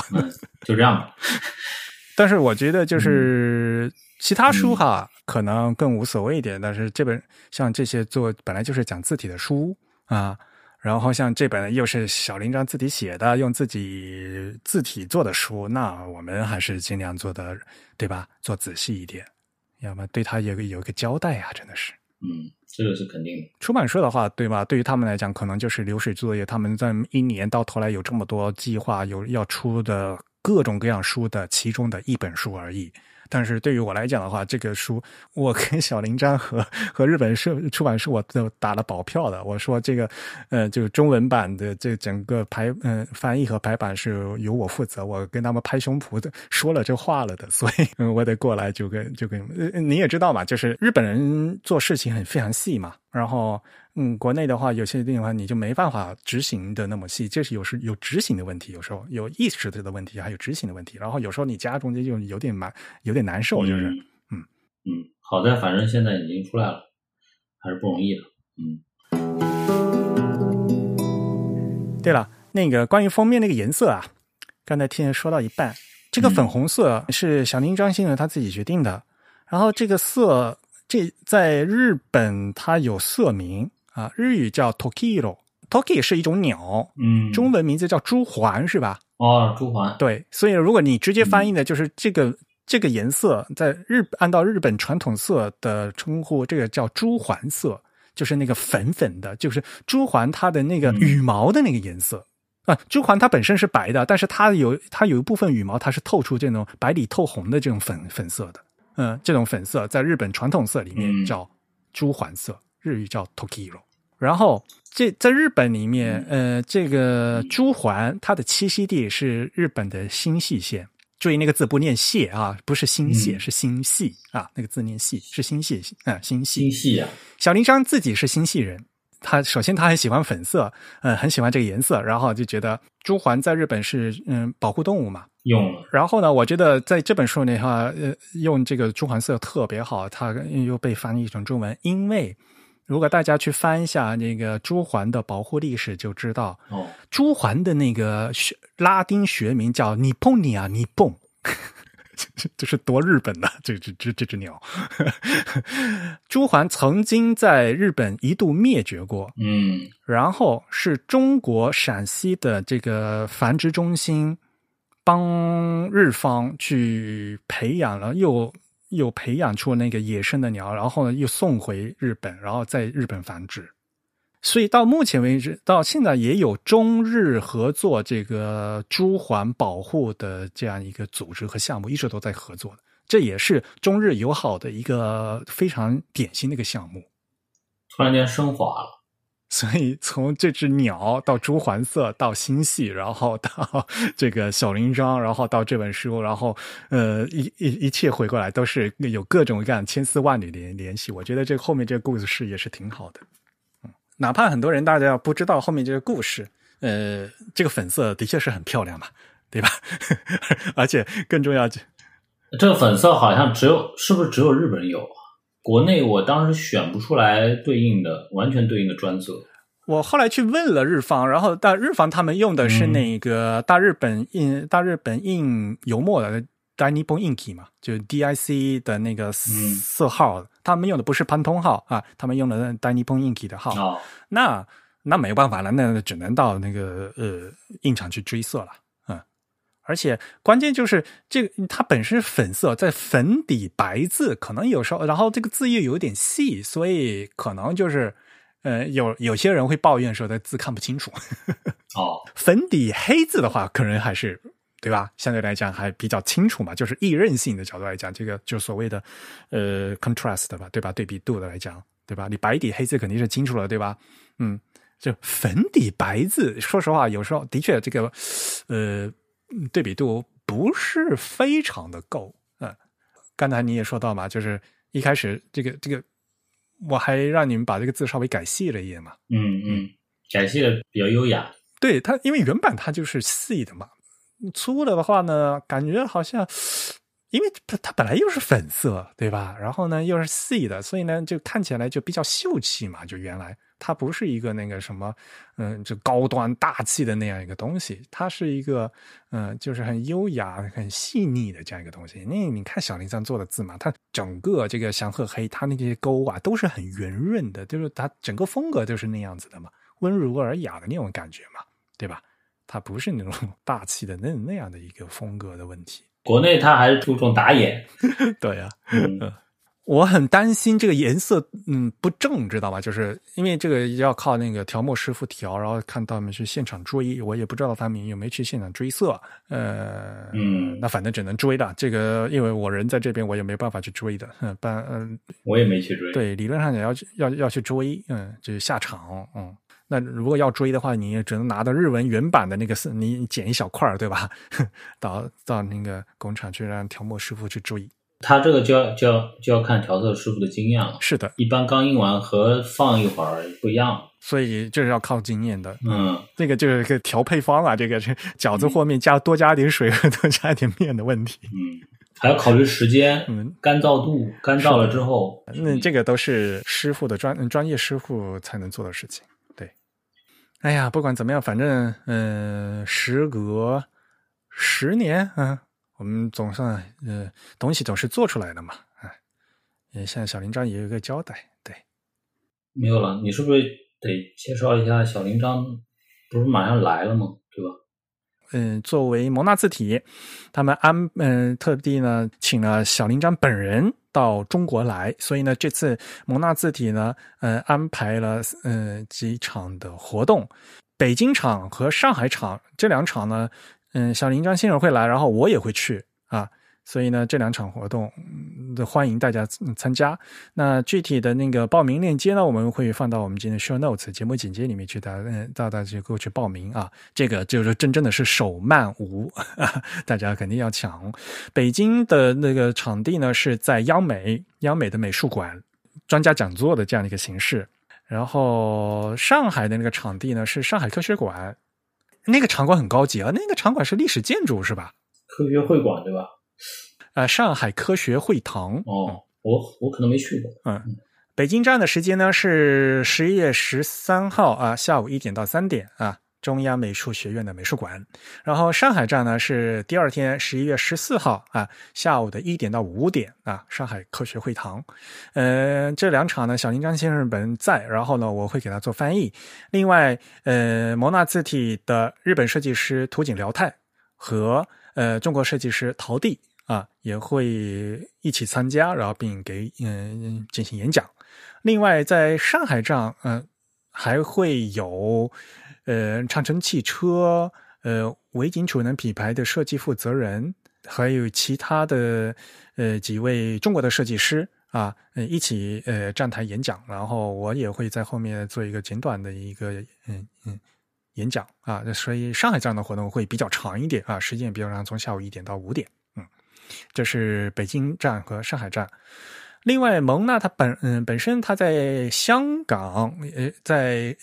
[SPEAKER 3] 就这样。
[SPEAKER 1] 但是我觉得就是其他书哈，可能更无所谓一点。但是这本像这些做本来就是讲字体的书啊，然后像这本又是小林章自己写的，用自己字体做的书，那我们还是尽量做的对吧？做仔细一点，要么对他有个有一个交代啊，真的是。
[SPEAKER 3] 嗯，这个是肯定的。
[SPEAKER 1] 出版社的话，对吧？对于他们来讲，可能就是流水作业。他们在一年到头来有这么多计划，有要出的。各种各样书的其中的一本书而已，但是对于我来讲的话，这个书我跟小林章和 和日本社出版社我都打了保票的。我说这个，呃，就是中文版的这整个排嗯翻译和排版是由我负责，我跟他们拍胸脯的说了这话了的，所以嗯 我得过来就跟就跟你也知道嘛，就是日本人做事情很非常细嘛，然后。嗯，国内的话，有些地方你就没办法执行的那么细，这是有时有执行的问题，有时候有意识的问题，还有执行的问题。然后有时候你加中间就有点蛮有点难受，就是
[SPEAKER 3] 嗯嗯，好在反正现在已经出来了，还是不容易的。嗯。
[SPEAKER 1] 对了，那个关于封面那个颜色啊，刚才听说到一半，这个粉红色是小林张先生他自己决定的，然后这个色这在日本它有色名。啊，日语叫 Tokiro，Toki 是一种鸟，
[SPEAKER 3] 嗯，
[SPEAKER 1] 中文名字叫朱鹮，是吧？
[SPEAKER 3] 哦，朱鹮，
[SPEAKER 1] 对，所以如果你直接翻译的，就是这个这个颜色，在日按照日本传统色的称呼，这个叫朱鹮色，就是那个粉粉的，就是朱鹮它的那个羽毛的那个颜色啊。朱鹮它本身是白的，但是它有它有一部分羽毛，它是透出这种白里透红的这种粉粉色的，嗯，这种粉色在日本传统色里面叫朱鹮色，日语叫 Tokiro。然后，这在日本里面，呃，这个朱鹮它的栖息地是日本的新细县。注意那个字不念谢啊，不是新谢，是新系啊，那个字念细，是新系啊，新
[SPEAKER 3] 系。新舄啊。
[SPEAKER 1] 小林章自己是新系人，他首先他很喜欢粉色，嗯，很喜欢这个颜色，然后就觉得朱鹮在日本是嗯保护动物嘛，
[SPEAKER 3] 用。
[SPEAKER 1] 然后呢，我觉得在这本书里哈，呃，用这个朱鹮色特别好，它又被翻译成中文，因为。如果大家去翻一下那个朱鹮的保护历史，就知道，
[SPEAKER 3] 哦，
[SPEAKER 1] 朱鹮的那个学拉丁学名叫尼蹦尼啊尼蹦，这是多日本的这只这这只鸟。朱鹮曾经在日本一度灭绝过，
[SPEAKER 3] 嗯，
[SPEAKER 1] 然后是中国陕西的这个繁殖中心帮日方去培养了又。又培养出那个野生的鸟，然后呢又送回日本，然后在日本繁殖。所以到目前为止，到现在也有中日合作这个朱鹮保护的这样一个组织和项目，一直都在合作的。这也是中日友好的一个非常典型的一个项目。
[SPEAKER 3] 突然间升华了。
[SPEAKER 1] 所以从这只鸟到朱鹮色到星系，然后到 这个小林章，然后到这本书，然后呃一一一切回过来都是有各种各样千丝万缕联联系。我觉得这后面这个故事也是挺好的，嗯，哪怕很多人大家不知道后面这个故事，呃，这个粉色的确是很漂亮嘛，对吧？而且更重要，
[SPEAKER 3] 这这个粉色好像只有是不是只有日本有？国内我当时选不出来对应的完全对应的专色，
[SPEAKER 1] 我后来去问了日方，然后但日方他们用的是那个大日本印大日本印油墨的 Dainipon Inki 嘛，就 DIC 的那个色号，他们用的不是潘通号啊，他们用的 Dainipon Inki 的号，那那没有办法了，那只能到那个呃印厂去追色了。而且关键就是这个，它本身是粉色，在粉底白字，可能有时候，然后这个字又有点细，所以可能就是，呃，有有些人会抱怨说，的字看不清楚。
[SPEAKER 3] 哦，
[SPEAKER 1] 粉底黑字的话，可能还是对吧？相对来讲还比较清楚嘛，就是易认性的角度来讲，这个就所谓的呃 contrast 吧，对吧？对比度的来讲，对吧？你白底黑字肯定是清楚了，对吧？嗯，就粉底白字，说实话，有时候的确这个，呃。对比度不是非常的够，嗯，刚才你也说到嘛，就是一开始这个这个，我还让你们把这个字稍微改细了一点嘛，
[SPEAKER 3] 嗯嗯，改细了比较优雅，
[SPEAKER 1] 对它，因为原版它就是细的嘛，粗了的话呢，感觉好像，因为它它本来又是粉色，对吧？然后呢又是细的，所以呢就看起来就比较秀气嘛，就原来。它不是一个那个什么，嗯，就高端大气的那样一个东西，它是一个，嗯，就是很优雅、很细腻的这样一个东西。那你看小林上做的字嘛，它整个这个祥鹤黑，它那些勾啊都是很圆润的，就是它整个风格都是那样子的嘛，温柔而雅的那种感觉嘛，对吧？它不是那种 大气的那那样的一个风格的问题。
[SPEAKER 3] 国内它还是注重打眼，
[SPEAKER 1] 对呀。我很担心这个颜色，嗯，不正，知道吧？就是因为这个要靠那个调墨师傅调，然后看他们去现场追，我也不知道他们有没有去现场追色，呃，
[SPEAKER 3] 嗯，
[SPEAKER 1] 那反正只能追的。这个因为我人在这边，我也没办法去追的，嗯，办，嗯，
[SPEAKER 3] 我也没去追。
[SPEAKER 1] 对，理论上也要要要去追，嗯，就是下场，嗯。那如果要追的话，你也只能拿到日文原版的那个，你剪一小块儿，对吧？到到那个工厂去让调墨师傅去追。
[SPEAKER 3] 他这个就要就要就要看调色师傅的经验了。
[SPEAKER 1] 是的，
[SPEAKER 3] 一般刚印完和放一会儿不一样，
[SPEAKER 1] 所以这是要靠经验的。
[SPEAKER 3] 嗯，
[SPEAKER 1] 这个就是个调配方啊，这个是饺子和面加多加点水和 多加点面的问题。
[SPEAKER 3] 嗯，还要考虑时间，
[SPEAKER 1] 嗯，
[SPEAKER 3] 干燥度，干燥了之后，
[SPEAKER 1] 那这个都是师傅的专专业师傅才能做的事情。对，哎呀，不管怎么样，反正嗯，时隔十年，嗯。我们总算，呃，东西总是做出来的嘛，哎，也向小林章也有一个交代，对。
[SPEAKER 3] 没有了，你是不是得介绍一下小林章？不是马上来了吗？对吧？
[SPEAKER 1] 嗯，作为蒙纳字体，他们安嗯特地呢请了小林章本人到中国来，所以呢这次蒙纳字体呢，呃安排了嗯几场的活动，北京场和上海场这两场呢。嗯，小林张先生会来，然后我也会去啊，所以呢，这两场活动的欢迎大家参加。那具体的那个报名链接呢，我们会放到我们今天 show notes 节目简介里面去，大家嗯，大家就过去报名啊。这个就是真正的是手慢无，大家肯定要抢。北京的那个场地呢是在央美，央美的美术馆专家讲座的这样的一个形式。然后上海的那个场地呢是上海科学馆。那个场馆很高级啊，那个场馆是历史建筑是吧？
[SPEAKER 3] 科学会馆对吧？
[SPEAKER 1] 呃，上海科学会堂。
[SPEAKER 3] 哦，我我可能没去过。
[SPEAKER 1] 嗯，北京站的时间呢是十一月十三号啊，下午一点到三点啊。中央美术学院的美术馆，然后上海站呢是第二天十一月十四号啊下午的一点到五点啊上海科学会堂，呃这两场呢小林章先生本人在，然后呢我会给他做翻译，另外呃摩纳字体的日本设计师土井辽太和呃中国设计师陶地啊也会一起参加，然后并给嗯进行演讲，另外在上海站嗯还会有。呃，长城汽车，呃，维景储能品牌的设计负责人，还有其他的呃几位中国的设计师啊，一起呃站台演讲，然后我也会在后面做一个简短的一个嗯嗯演讲啊，所以上海这样的活动会比较长一点啊，时间也比较长，从下午一点到五点，嗯，这是北京站和上海站。另外，蒙娜它本嗯本身它在香港，呃，在。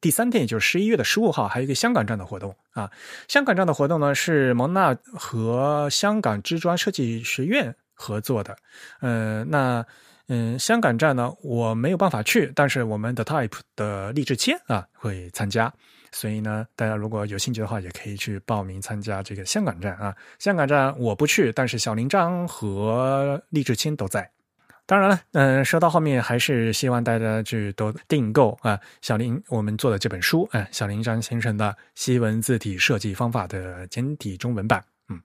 [SPEAKER 1] 第三天，也就是十一月的十五号，还有一个香港站的活动啊。香港站的活动呢，是蒙纳和香港知专设计学院合作的。呃，那嗯，香港站呢，我没有办法去，但是我们的 Type 的励志谦啊会参加，所以呢，大家如果有兴趣的话，也可以去报名参加这个香港站啊。香港站我不去，但是小林章和励志谦都在。当然了，嗯，说到后面还是希望大家去多订购啊，小林我们做的这本书，哎，小林章先生的西文字体设计方法的简体中文版，嗯，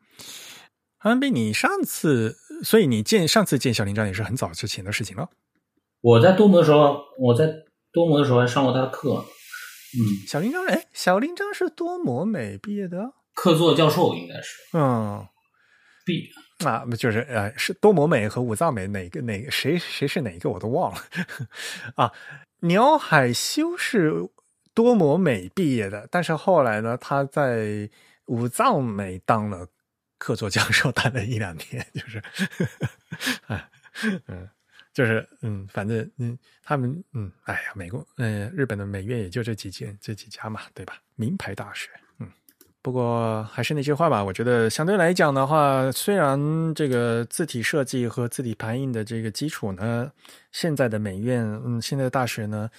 [SPEAKER 1] 韩斌，你上次，所以你见上次见小林章也是很早之前的事情了。
[SPEAKER 3] 我在多摩的时候，我在多摩的时候还上过他的课，嗯，
[SPEAKER 1] 小林章，哎，小林章是多摩美毕业的，
[SPEAKER 3] 客座教授应该是，
[SPEAKER 1] 嗯，
[SPEAKER 3] 毕。
[SPEAKER 1] 啊，就是呃，是多摩美和武藏美哪个哪个谁谁是哪个我都忘了 啊。鸟海修是多摩美毕业的，但是后来呢，他在武藏美当了客座教授，待了一两年，就是啊，嗯，就是嗯，反正嗯，他们嗯，哎呀，美国嗯，日本的美院也就这几间这几家嘛，对吧？名牌大学。不过还是那句话吧，我觉得相对来讲的话，虽然这个字体设计和字体排印的这个基础呢，现在的美院，嗯，现在的大学呢，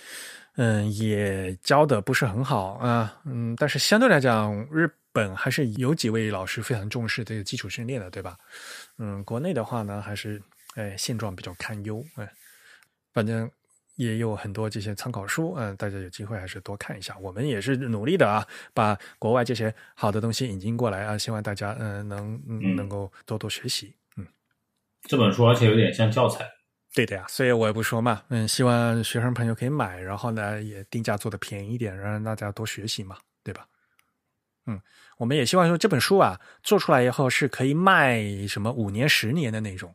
[SPEAKER 1] 嗯，也教的不是很好啊，嗯，但是相对来讲，日本还是有几位老师非常重视这个基础训练的，对吧？嗯，国内的话呢，还是哎现状比较堪忧，哎，反正。也有很多这些参考书，嗯，大家有机会还是多看一下。我们也是努力的啊，把国外这些好的东西引进过来啊，希望大家嗯能能够多多学习。嗯，
[SPEAKER 3] 这本书而且有点像教材，
[SPEAKER 1] 对的呀，所以我也不说嘛。嗯，希望学生朋友可以买，然后呢也定价做的便宜一点，让大家多学习嘛，对吧？嗯，我们也希望说这本书啊做出来以后是可以卖什么五年、十年的那种。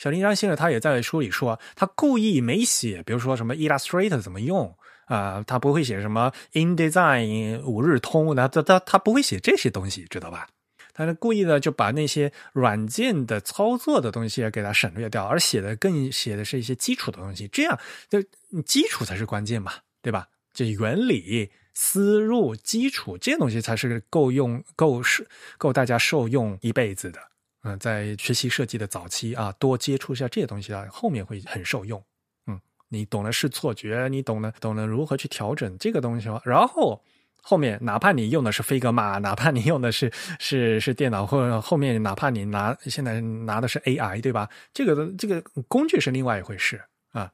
[SPEAKER 1] 小林章先生他也在书里说，他故意没写，比如说什么 Illustrator 怎么用啊，他不会写什么 InDesign 五日通，他他他他不会写这些东西，知道吧？他是故意的就把那些软件的操作的东西给它省略掉，而写的更写的是一些基础的东西，这样就基础才是关键嘛，对吧？这原理、思路、基础这些东西才是够用、够是够大家受用一辈子的。嗯，在学习设计的早期啊，多接触一下这些东西啊，后面会很受用。嗯，你懂了是错觉，你懂了懂了如何去调整这个东西然后。后面哪怕你用的是飞格玛，哪怕你用的是是是电脑，或者后面哪怕你拿现在拿的是 AI，对吧？这个这个工具是另外一回事啊。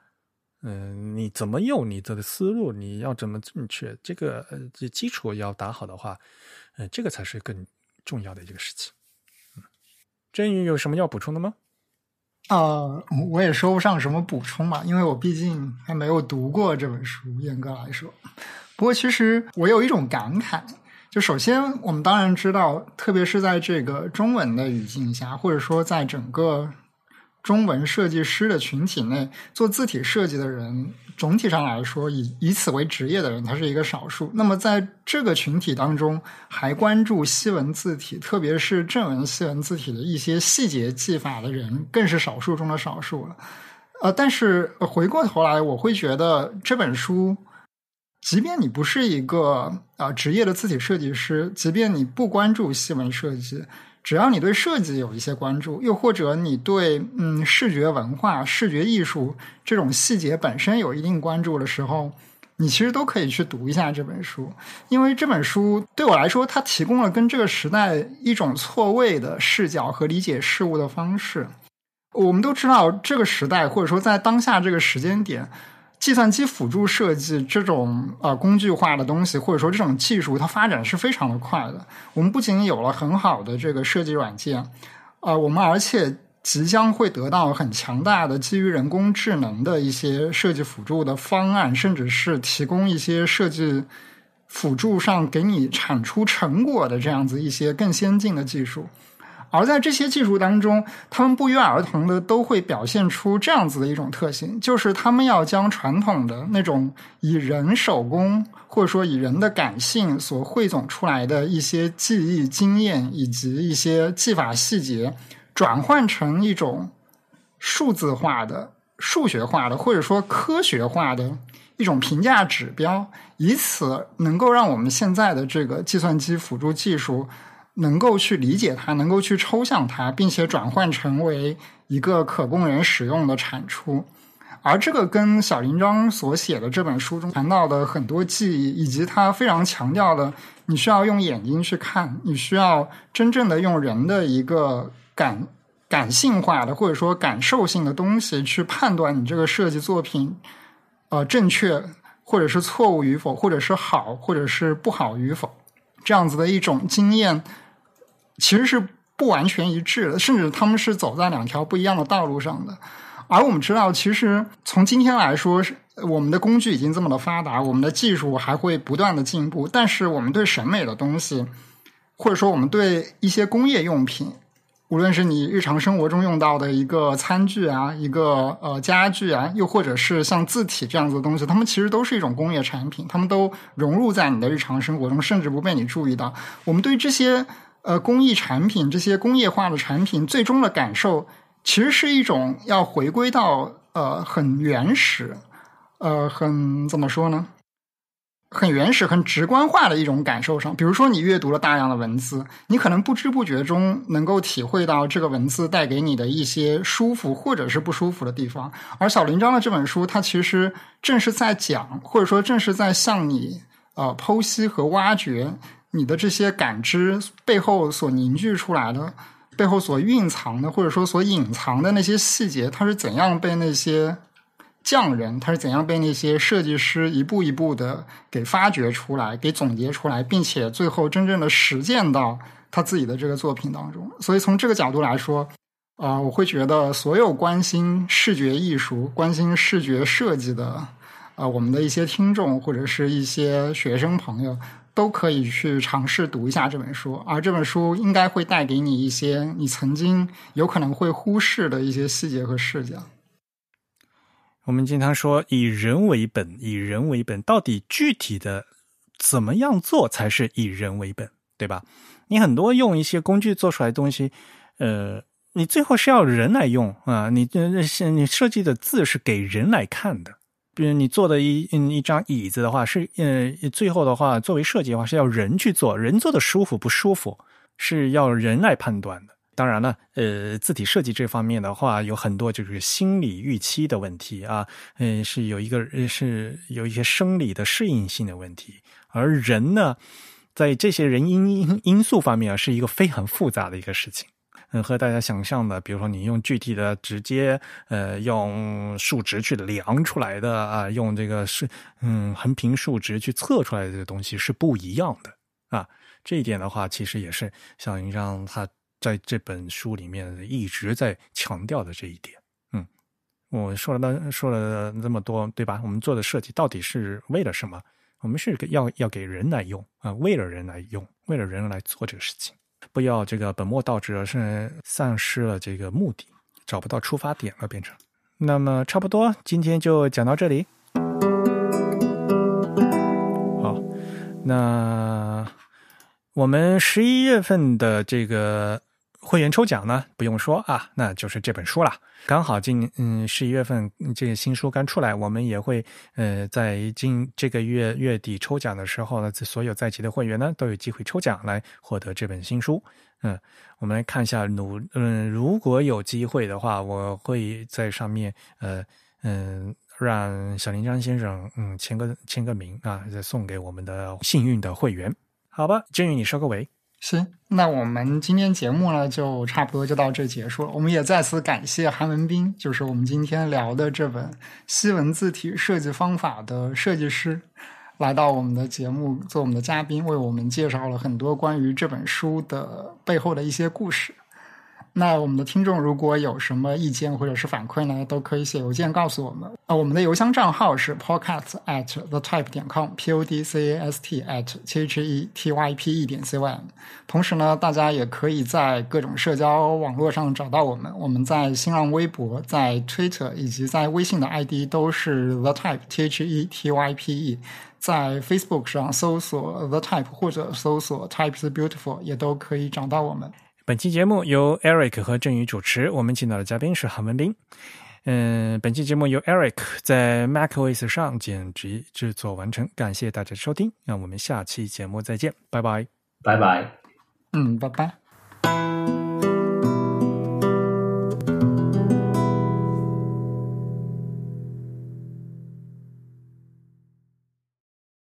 [SPEAKER 1] 嗯，你怎么用你的思路，你要怎么正确，这个呃这基础要打好的话，嗯，这个才是更重要的一个事情。真宇有什么要补充的吗？
[SPEAKER 2] 啊，我也说不上什么补充吧，因为我毕竟还没有读过这本书，严格来说。不过，其实我有一种感慨，就首先，我们当然知道，特别是在这个中文的语境下，或者说在整个中文设计师的群体内，做字体设计的人，总体上来说，以以此为职业的人，他是一个少数。那么，在这个群体当中，还关注西文字体，特别是正文西文字体的一些细节技法的人，更是少数中的少数了。呃，但是回过头来，我会觉得这本书。即便你不是一个啊职业的字体设计师，即便你不关注西文设计，只要你对设计有一些关注，又或者你对嗯视觉文化、视觉艺术这种细节本身有一定关注的时候，你其实都可以去读一下这本书，因为这本书对我来说，它提供了跟这个时代一种错位的视角和理解事物的方式。我们都知道，这个时代或者说在当下这个时间点。计算机辅助设计这种呃工具化的东西，或者说这种技术，它发展是非常的快的。我们不仅有了很好的这个设计软件，呃，我们而且即将会得到很强大的基于人工智能的一些设计辅助的方案，甚至是提供一些设计辅助上给你产出成果的这样子一些更先进的技术。而在这些技术当中，他们不约而同的都会表现出这样子的一种特性，就是他们要将传统的那种以人手工或者说以人的感性所汇总出来的一些记忆经验以及一些技法细节，转换成一种数字化的、数学化的或者说科学化的一种评价指标，以此能够让我们现在的这个计算机辅助技术。能够去理解它，能够去抽象它，并且转换成为一个可供人使用的产出，而这个跟小林章所写的这本书中谈到的很多记忆，以及他非常强调的，你需要用眼睛去看，你需要真正的用人的一个感感性化的或者说感受性的东西去判断你这个设计作品，呃，正确或者是错误与否，或者是好或者是不好与否，这样子的一种经验。其实是不完全一致的，甚至他们是走在两条不一样的道路上的。而我们知道，其实从今天来说，我们的工具已经这么的发达，我们的技术还会不断的进步。但是，我们对审美的东西，或者说我们对一些工业用品，无论是你日常生活中用到的一个餐具啊，一个呃家具啊，又或者是像字体这样子的东西，它们其实都是一种工业产品，它们都融入在你的日常生活中，甚至不被你注意到。我们对这些。呃，工艺产品这些工业化的产品，最终的感受其实是一种要回归到呃很原始，呃很怎么说呢？很原始、很直观化的一种感受上。比如说，你阅读了大量的文字，你可能不知不觉中能够体会到这个文字带给你的一些舒服或者是不舒服的地方。而小林章的这本书，它其实正是在讲，或者说正是在向你呃剖析和挖掘。你的这些感知背后所凝聚出来的，背后所蕴藏的，或者说所隐藏的那些细节，它是怎样被那些匠人，他是怎样被那些设计师一步一步的给发掘出来，给总结出来，并且最后真正的实践到他自己的这个作品当中。所以从这个角度来说，啊、我会觉得所有关心视觉艺术、关心视觉设计的，呃，我们的一些听众或者是一些学生朋友，都可以去尝试读一下这本书。而这本书应该会带给你一些你曾经有可能会忽视的一些细节和视角。
[SPEAKER 1] 我们经常说以人为本，以人为本，到底具体的怎么样做才是以人为本，对吧？你很多用一些工具做出来的东西，呃，你最后是要人来用啊，你这是你设计的字是给人来看的。比如你做的一嗯一张椅子的话，是呃最后的话作为设计的话是要人去做，人做的舒服不舒服是要人来判断的。当然了，呃，字体设计这方面的话，有很多就是心理预期的问题啊，嗯、是有一个是有一些生理的适应性的问题，而人呢，在这些人因因因素方面啊，是一个非常复杂的一个事情。和大家想象的，比如说你用具体的直接呃用数值去量出来的啊，用这个是嗯横平竖直去测出来的这个东西是不一样的啊。这一点的话，其实也是小云让他在这本书里面一直在强调的这一点。嗯，我说了那说了那么多，对吧？我们做的设计到底是为了什么？我们是要要给人来用啊，为了人来用，为了人来做这个事情。不要这个本末倒置，而是丧失了这个目的，找不到出发点了，变成。那么差不多，今天就讲到这里。好，那我们十一月份的这个会员抽奖呢，不用说啊，那就是这本书了。刚好今年嗯十一月份这个新书刚出来，我们也会呃在今这个月月底抽奖的时候呢，所有在籍的会员呢都有机会抽奖来获得这本新书。嗯，我们来看一下努嗯，如果有机会的话，我会在上面呃嗯让小林章先生嗯签个签个名啊，再送给我们的幸运的会员。好吧，振宇你收个尾。
[SPEAKER 2] 行，那我们今天节目呢，就差不多就到这结束了。我们也再次感谢韩文斌，就是我们今天聊的这本西文字体设计方法的设计师，来到我们的节目做我们的嘉宾，为我们介绍了很多关于这本书的背后的一些故事。那我们的听众如果有什么意见或者是反馈呢，都可以写邮件告诉我们。啊，我们的邮箱账号是 podcast at the type 点 com，p o d c a s t at t h e t y p e 点 c y m。同时呢，大家也可以在各种社交网络上找到我们。我们在新浪微博、在 Twitter 以及在微信的 ID 都是 the type t h e t y p e。在 Facebook 上搜索 the type 或者搜索 types beautiful 也都可以找到我们。
[SPEAKER 1] 本期节目由 Eric 和振宇主持，我们请到的嘉宾是韩文斌。嗯，本期节目由 Eric 在 macOS 上剪辑制作完成，感谢大家收听，那我们下期节目再见，拜拜。
[SPEAKER 3] 拜拜。
[SPEAKER 2] 嗯，拜拜。